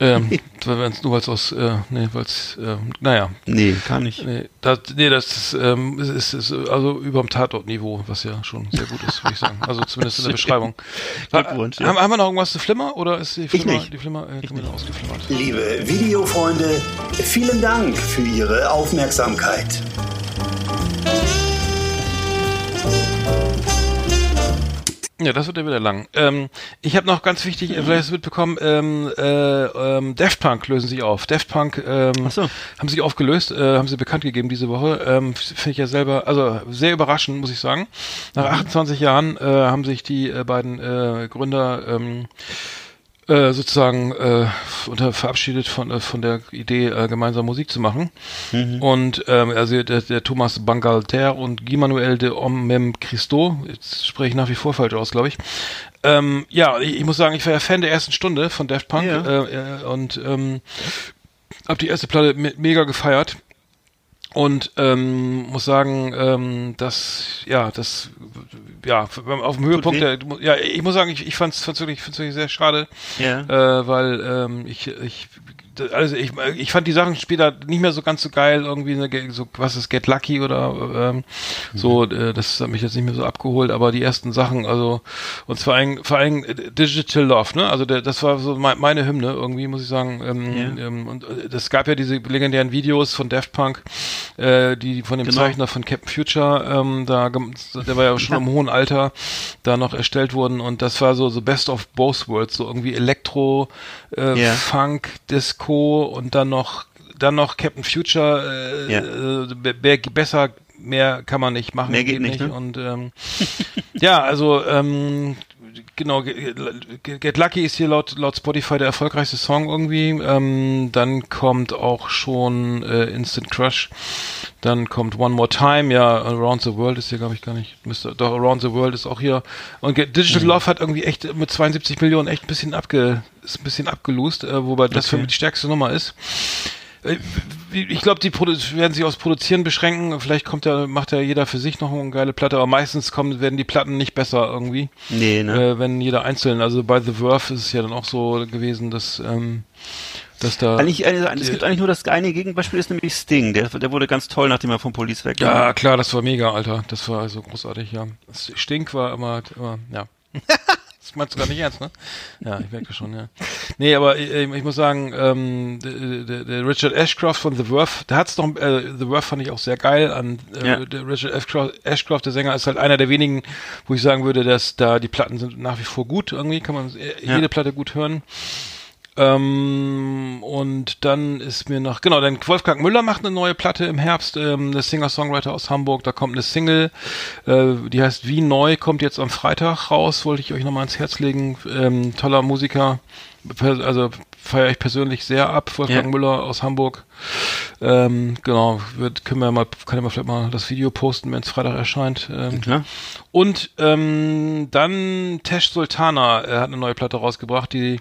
Ähm, nur weil es aus, äh, nee, weil es, äh, naja, Nee, gar nicht. nee, das, nee, das ist, ähm, ist, ist, ist also überm Tatortniveau, was ja schon sehr gut ist, würde ich sagen. Also zumindest in der Beschreibung. Glückwunsch, ja. Haben, haben wir noch irgendwas zu Flimmer oder ist die Flimmer, die Flimmer äh, ausgeflimmert? Liebe Videofreunde, vielen Dank für Ihre Aufmerksamkeit. Ja, das wird ja wieder lang. Ähm, ich habe noch ganz wichtig, äh, vielleicht hast du mitbekommen, ähm, äh, ähm, Daft Punk lösen sich auf. Daft Punk ähm, so. haben sich aufgelöst, äh, haben sie bekannt gegeben diese Woche. Ähm, Finde ich ja selber, also sehr überraschend, muss ich sagen. Nach 28 Jahren äh, haben sich die äh, beiden äh, Gründer ähm, äh, sozusagen äh, unter, verabschiedet von, äh, von der Idee, äh, gemeinsam Musik zu machen. Und ähm, also der, der Thomas Bangalter und Guy Manuel de Ommem Christo, jetzt spreche ich nach wie vor falsch aus, glaube ich. Ähm, ja, ich, ich muss sagen, ich war ja Fan der ersten Stunde von Daft Punk Ja. äh, äh, und ähm, habe die erste Platte me mega gefeiert. Und ähm, muss sagen, ähm, dass ja, das ja auf dem Höhepunkt der ja, ich muss sagen, ich, ich fand's, fand's wirklich, fand's wirklich sehr schade, Ja. äh, weil ähm, ich ich also ich, ich fand die Sachen später nicht mehr so ganz so geil irgendwie ge- so was ist Get Lucky oder ähm, so äh, das hat mich jetzt nicht mehr so abgeholt aber die ersten Sachen also und vor allem vor allem äh, Digital Love ne also der, das war so mein, meine Hymne irgendwie muss ich sagen ähm, Ja. ähm, und äh, das gab ja diese legendären Videos von Daft Punk äh, die von dem Genau. Zeichner von Captain Future ähm, da der war ja schon im hohen Alter da noch erstellt wurden und das war so so Best of Both Worlds so irgendwie Elektro äh, Ja. Funk Disco und dann noch dann noch Captain Future äh, Ja. äh, be- be- besser mehr kann man nicht machen Mehr geht nicht, ne? und ähm, ja also ähm, genau Ge- Ge- Get Lucky ist hier laut laut Spotify der erfolgreichste Song irgendwie ähm, dann kommt auch schon äh, Instant Crush dann kommt One More Time, ja, Around the World ist hier, glaube ich, gar nicht. Müsste, doch, Around the World ist auch hier. Und Digital Mhm. Love hat irgendwie echt mit 72 Millionen echt ein bisschen abge, ist ein bisschen abgelost, äh, wobei das für Okay. mich die stärkste Nummer ist. Äh, Ich glaube, die Produ- werden sich aufs Produzieren beschränken. Vielleicht kommt ja, macht ja jeder für sich noch eine geile Platte, aber meistens kommen, werden die Platten nicht besser irgendwie. Nee, ne? Äh, wenn jeder einzeln, also bei The Verve ist es ja dann auch so gewesen, dass, ähm, dass da. Eigentlich, eine, es gibt eigentlich nur das eine Gegenbeispiel, ist nämlich Sting. Der, der wurde ganz toll, nachdem er vom Police weg war. Ja, klar, das war mega, Alter. Das war also großartig, ja. Stink war immer, immer ja. das meinst du gar nicht ernst, ne? Ja, ich merke schon, ja. Nee, aber äh, ich muss sagen, ähm, der, der, der Richard Ashcroft von The Verve, der hat's noch, äh, The Verve fand ich auch sehr geil an, äh, Ja. der Richard Ashcroft, Ashcroft, der Sänger, ist halt einer der wenigen, wo ich sagen würde, dass da die Platten sind nach wie vor gut, irgendwie kann man äh, Ja. jede Platte gut hören. Ähm, und dann ist mir noch, genau, dann Wolfgang Müller macht eine neue Platte im Herbst, ähm, der Singer-Songwriter aus Hamburg, da kommt eine Single, äh, die heißt Wie Neu, kommt jetzt am Freitag raus, wollte ich euch nochmal ans Herz legen, ähm, toller Musiker, also feiere ich persönlich sehr ab, Wolfgang Ja. Müller aus Hamburg, ähm, genau, wird, können wir mal, kann ich mal vielleicht mal das Video posten, wenn es Freitag erscheint, ähm, Klar. und ähm, dann Tesh Sultana er hat eine neue Platte rausgebracht, die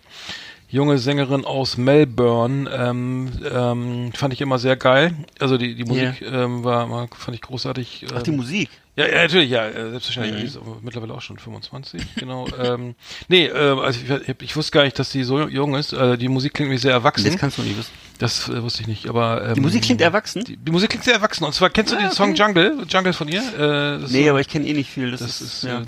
junge Sängerin aus Melbourne. Ähm, ähm, fand ich immer sehr geil. Also die, die Musik ähm, war, war, fand ich großartig. Ach, die ähm, Musik. ja, ja, natürlich, ja, äh, selbstverständlich. Mhm. Ist mittlerweile auch schon 25, genau. ähm, nee, äh, also ich, ich, wusste gar nicht, dass die so jung ist. Äh, die Musik klingt wie sehr erwachsen. Das kannst du nicht wissen. Das äh, wusste ich nicht, aber ähm, Die Musik klingt erwachsen? Die, die Musik klingt sehr erwachsen. Und zwar kennst du Ah, den okay. Song Jungle? Jungle von ihr? Äh, ist Nee, so- aber ich kenne eh nicht viel. Das, das ist, ja.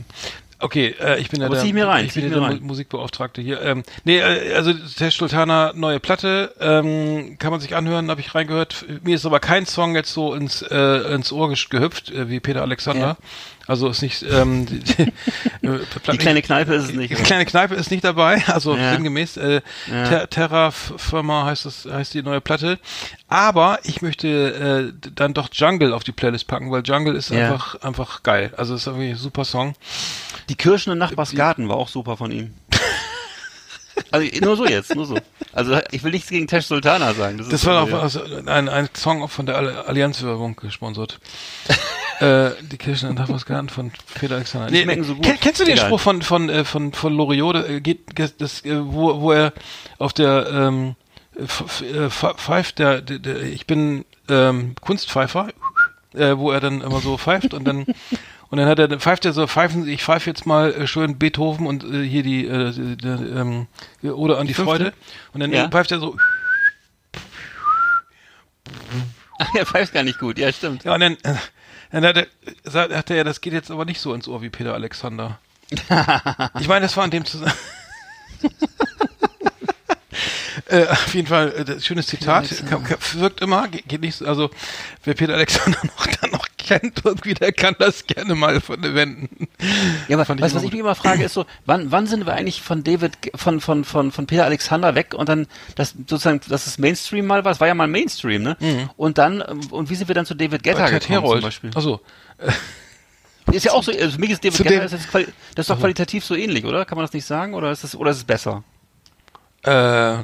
Okay, äh, ich bin ja der, zieh ich mir rein, ich bin ja der Musikbeauftragte hier. Ähm, nee, äh, also Tesh Sultana, neue Platte, ähm, kann man sich anhören, habe ich reingehört. Mir ist aber kein Song jetzt so ins, äh, ins Ohr gehüpft, äh, wie Peter Alexander. Also ist nicht, ähm, die, die, äh, Die kleine Kneipe ist es nicht. die kleine Kneipe ist nicht dabei, also Ja. sinngemäß. Äh, Ja. Ter Terra Firma heißt das, heißt die neue Platte. Aber ich möchte äh, dann doch Jungle auf die Playlist packen, weil Jungle ist Ja. einfach einfach geil. Also ist irgendwie ein super Song. Die Kirschen im Nachbarsgarten war auch super von ihm. Also nur so jetzt, nur so. Also ich will nichts gegen Tesh Sultana sagen. Das ist war auch also ein, ein Song von der All- Allianz-Werbung gesponsert. äh, die Kirchen in Nachbarsgarten von Peter Alexander. Die schmecken so gut. Kenn, kennst du den Egal. Spruch von von äh, von von Loriot? Äh, geht das, äh, wo wo er auf der ähm, äh, pfeift der, der, der ich bin ähm, Kunstpfeifer, äh, wo er dann immer so pfeift und dann und dann hat er, pfeift er so, pfeifen, ich pfeife jetzt mal äh, schön Beethoven und äh, hier die, äh, die, die ähm, oder an die, fünfte? Freude. Und dann Ja. pfeift er so, Ach, er pfeift gar nicht gut. Ja, stimmt. ja, und dann, äh, dann hat er, sagt, hat er, ja, das geht jetzt aber nicht so ins Ohr wie Peter Alexander. ich meine, das war in dem Zusammenhang. Äh, auf jeden Fall, äh, das, schönes Zitat, wirkt immer, geht, nicht so, also wer Peter Alexander noch dann noch kennt, irgendwie, der kann das gerne mal verwenden. Ja, aber Fand weißt du, immer was ich mich immer frage, ist so, wann, wann sind wir eigentlich von David, von, von, von, von Peter Alexander weg und dann, das sozusagen, dass es Mainstream mal war, es war ja mal Mainstream, ne? Und dann, ähm, und wie sind wir dann zu David Guetta Ted gekommen zum Herold. Beispiel? Achso, Ist ja auch so, also für mich ist David dem- ist, quali das ist doch qualitativ so ähnlich, oder? Kann man das nicht sagen? Oder ist es, oder ist es besser? äh,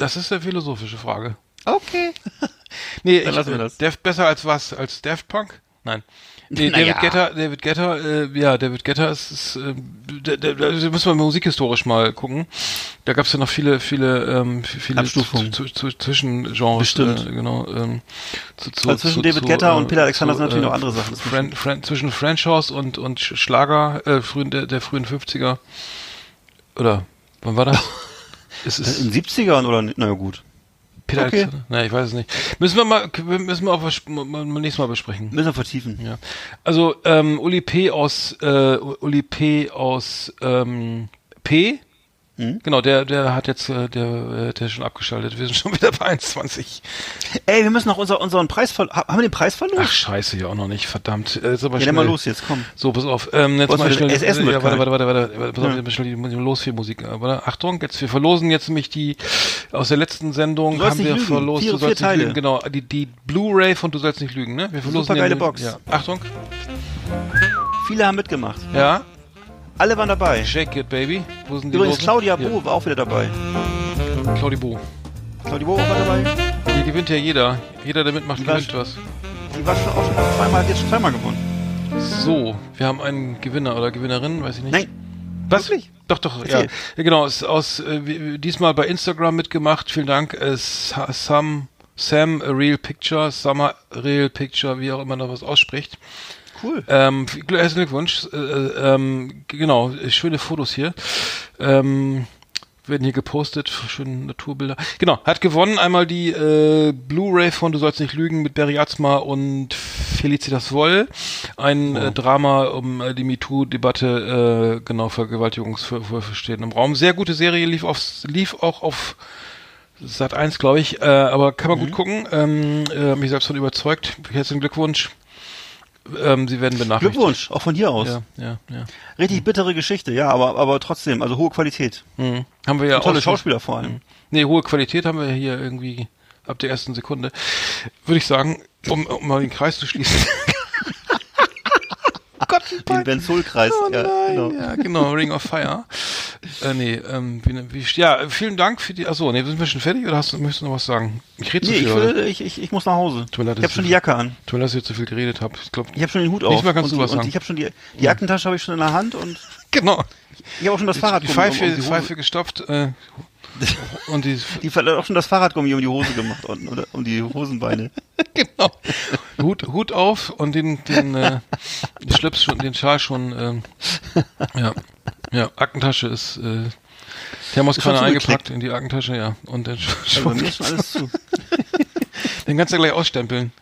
das ist eine philosophische Frage. Okay. Nee, Dann ich, lassen wir äh, das. Def, besser als was? Als Daft Punk? Nein. Nee, Naja. David Guetta, David Guetta, äh, ja, David Guetta ist, ist äh, da, da, da müssen wir musikhistorisch mal gucken. Da gab es ja noch viele, viele, ähm, viele Abstufungen. zu, zu, Zwischengenres. Bestimmt. Äh, genau. Ähm, zu, zu, Also zwischen David Guetta und Peter Alexander sind natürlich noch andere Sachen. Zu Fran, Fran, zwischen French House und, und Sch- Schlager äh, frühen, der, der frühen 50er. Oder wann war das? es ist In den 70ern oder, nicht? naja, gut. Peter okay. Na, ich weiß es nicht. Müssen wir mal, müssen wir auch nächstes Mal besprechen. Müssen wir vertiefen. Ja. Also ähm, Uli P aus äh, Uli P aus ähm, P. Hm? Genau, der der hat jetzt äh, der äh, der ist schon abgeschaltet. Wir sind schon wieder bei 1,20. Ey, wir müssen noch unser, unseren Preis ver ha- Haben wir den Preis verloren? Ach scheiße, ja auch noch nicht. Verdammt. Äh, aber ja, mal los jetzt, komm. So, pass auf. Ähm, jetzt mal schnell. es essen ja, warte, warte, warte, warte, warte. Pass auf, Ja. schnell die los für Musik. Äh, Warte. Achtung, jetzt wir verlosen jetzt nämlich die aus der letzten Sendung haben wir verlost. Vier- du vier sollst nicht Teile. lügen. Genau, die die Blu-ray von Du sollst nicht lügen, ne? Wir verlosen Supergeile den- Box. Ja. Achtung. Viele haben mitgemacht. Ja. Alle waren dabei. Shake it, baby. Wo sind die Übrigens, Losen? Claudia Hier. Bo war auch wieder dabei. Claudia Bo. Claudia Bo war dabei. Hier gewinnt ja jeder. Jeder, der mitmacht, Die war gewinnt was. Die war schon auch schon zweimal, hat jetzt schon zweimal gewonnen. So, wir haben einen Gewinner oder Gewinnerin, weiß ich nicht. Nein. Was? Wirklich? Doch, doch, ja. Erzähl. ja. Genau, ist aus, äh, wie- diesmal bei Instagram mitgemacht. Vielen Dank. Äh, Sa- Sam, Sam a Real Picture, Summer Real Picture, wie auch immer noch was ausspricht. Cool. Ähm, herzlichen Glückwunsch. Äh, äh, ähm, genau, äh, schöne Fotos hier. Ähm, werden hier gepostet, schöne Naturbilder. Genau, hat gewonnen einmal die äh, Blu-ray von Du sollst nicht lügen mit Barry Atzma und Felicitas Woll. Ein äh, Drama um äh, die MeToo-Debatte, äh, genau, Vergewaltigungsvorwürfe stehen im Raum. Sehr gute Serie, lief, auf, lief auch auf Sat 1, glaube ich, äh, aber kann man gut gucken. Ähm, äh, mich selbst von überzeugt. Herzlichen Glückwunsch. Ähm, Sie werden benachrichtigt. Glückwunsch, auch von hier aus. Ja, ja, ja. Richtig bittere Geschichte, ja, aber, aber trotzdem, also hohe Qualität. Mhm. Haben wir ja Tolle auch. Schauspieler vor allem. Nee, hohe Qualität haben wir hier irgendwie ab der ersten Sekunde. Würde ich sagen, um, um mal den Kreis zu schließen. Gott, Den Benzolkreis. Oh ja, genau. ja, genau, Ring of Fire. äh, nee, ähm, wie, wie, ja, vielen Dank für die, achso, nee, sind wir schon fertig oder hast du, möchtest du noch was sagen? Ich rede zu Nee, viel ich, will, ich, ich, ich muss nach Hause. Tut mir leid, ich habe schon die Jacke an. Tut mir leid, dass ich zu viel geredet habe. Ich glaube, Ich habe schon den Hut auf. Mal kannst und, du was und sagen. ich habe schon die, die Jackentasche habe ich schon in der Hand und genau. ich habe auch schon das Fahrrad die Pfeife, um, die, Pfeife gestopft äh, und die, die hat auch schon das Fahrradgummi um die Hose gemacht unten, oder um die Hosenbeine. genau. Hut, Hut auf und den, den äh, Schlips schon, den Schal schon, ähm, ja, ja, Aktentasche ist, äh, Thermoskanne schon eingepackt in die Aktentasche, ja, und dann Also mir ist schon alles zu. den kannst du gleich ausstempeln.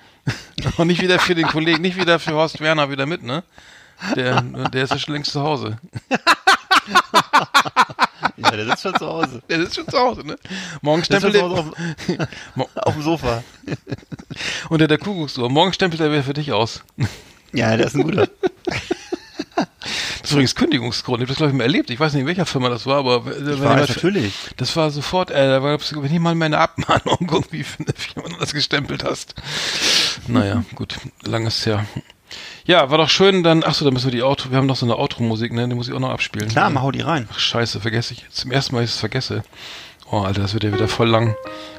Und nicht wieder für den Kollegen, nicht wieder für Horst Werner wieder mit, ne? Der, der ist ja schon längst zu Hause. Ja, der sitzt schon zu Hause. Der ist schon zu Hause, ne? Morgen sitzt stempelt er, auf, auf dem Sofa. unter der Kuckucksuhr. Morgen stempelt er wieder für dich aus. Ja, der ist ein guter. Das ist übrigens Kündigungsgrund. Ich habe das, glaube ich, mal erlebt. Ich weiß nicht, in welcher Firma das war, aber wenn weiß, natürlich. Das war sofort, äh, da war, wenn ich mal meine Abmahnung irgendwie eine Firma das gestempelt hast. Naja, gut, langes her. Ja, war doch schön, dann, ach so, da müssen wir die Auto, wir haben noch so eine Outro-Musik, ne, die muss ich auch noch abspielen. Klar, mal hau die rein. Ach, scheiße, vergesse ich. Zum ersten Mal, ich es vergesse. Oh, Alter, das wird ja wieder voll lang.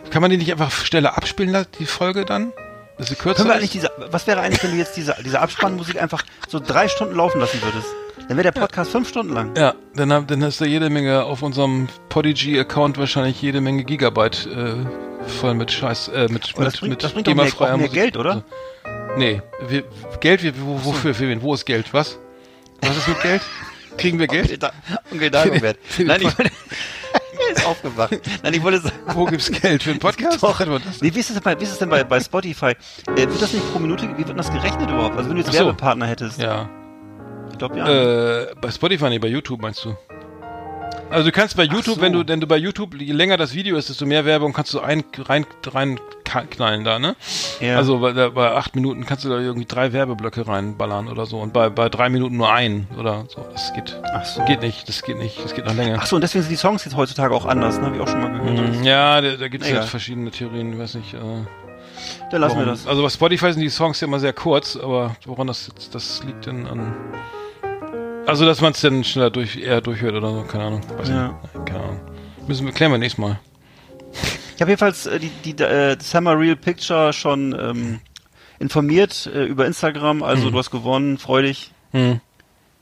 Kann man die nicht einfach schneller abspielen lassen, die Folge dann? Dass sie kürzer Können wir eigentlich diese, was wäre eigentlich, wenn du jetzt diese, diese Abspannmusik einfach so drei Stunden laufen lassen würdest? Dann wäre der Podcast fünf Stunden lang. Ja, dann, dann ist da jede Menge auf unserem Podigy-Account wahrscheinlich jede Menge Gigabyte äh, voll mit Scheiß, äh, mit, Aber mit, das bringt, mit das bringt auch mehr, mehr Musik. Geld, oder? Also, nee, wir, Geld, wir, wo, wofür, für wen? Wo ist Geld? Was? Was ist mit Geld? Kriegen wir Onkel, Geld? da Onkel Dagobert. Für den Nein, ich wollte... er ist aufgewacht. Nein, ich wollte sagen... Wo gibt's Geld für einen Podcast? Doch. Nee, wie ist das denn bei, wie ist denn bei, bei Spotify? Äh, wird das nicht pro Minute, wie wird denn das gerechnet überhaupt? Also wenn du jetzt so. Werbepartner hättest. Ja. Ich glaube ja. Äh, bei Spotify, nee, bei YouTube meinst du? Also du kannst bei YouTube, so. wenn du, wenn du bei YouTube, je länger das Video ist, desto mehr Werbung kannst du ein, rein, rein knallen da, ne? ja. Also bei, da- bei acht Minuten kannst du da irgendwie drei Werbeblöcke reinballern oder so und bei, bei drei Minuten nur einen oder so. Das geht, Ach so. geht nicht, das geht nicht, das geht noch länger. Ach so, und deswegen sind die Songs jetzt heutzutage auch anders, ne? Habe ich auch schon mal gehört. Mm, Ja, da, da gibt es Egal. halt verschiedene Theorien, ich weiß nicht. Äh, Dann lassen warum. wir das. Also bei Spotify sind die Songs ja immer sehr kurz, aber woran das jetzt, das liegt denn an. Also dass man es dann schneller durch, eher durchhört oder so, keine Ahnung. Weiß Ja. nicht. Keine Ahnung. Müssen wir klären wir nächstes Mal. Ich habe jedenfalls äh, die, die äh, Summer Real Picture schon ähm, informiert äh, über Instagram. Also Mhm. du hast gewonnen, freu dich. Hm.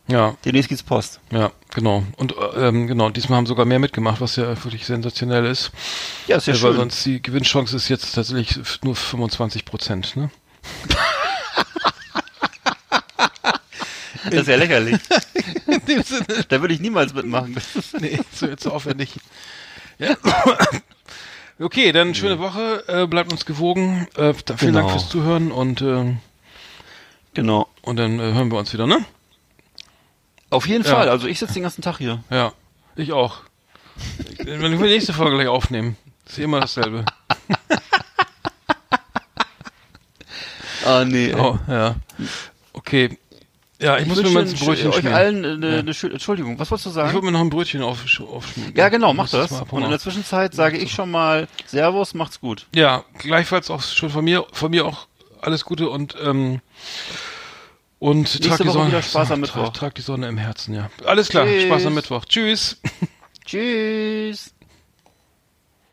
Ja, Demnächst geht's Post. ja, genau. Und äh, ähm, genau, diesmal haben sogar mehr mitgemacht, was ja wirklich sensationell ist. Ja, ist ja Äh, weil schön. sonst die Gewinnchance ist jetzt tatsächlich nur 25 Prozent, ne? Das ist ja lächerlich. In dem Sinne. da würde ich niemals mitmachen. Nee, so jetzt aufwendig. Ja. Okay, dann schöne Woche, äh, bleibt uns gewogen. Äh, da, vielen Genau. Dank fürs Zuhören und, äh, genau. und dann äh, hören wir uns wieder, ne? Auf jeden Ja. Fall. Also ich sitze den ganzen Tag hier. Ja, ich auch. Wenn wir die nächste Folge gleich aufnehmen, ist immer dasselbe. Ah, nee. Oh, ja. Okay. Ja, ich, muss mir mal ein Brötchen euch allen äh, eine, Ja. eine Entschuldigung. Was wolltest du Ich sagen? würde mir noch ein Brötchen auf, aufschmieren. Ja, genau, mach das. mal Und in der Zwischenzeit sage ich schon mal Servus, macht's gut. Ja, gleichfalls auch schon von mir, von mir auch alles Gute und ähm, und Nächste trag die Sonne, wieder Spaß am trag, Mittwoch. Trag die Sonne im Herzen, ja. Alles klar, Tschüss. Spaß am Mittwoch. Tschüss. Tschüss.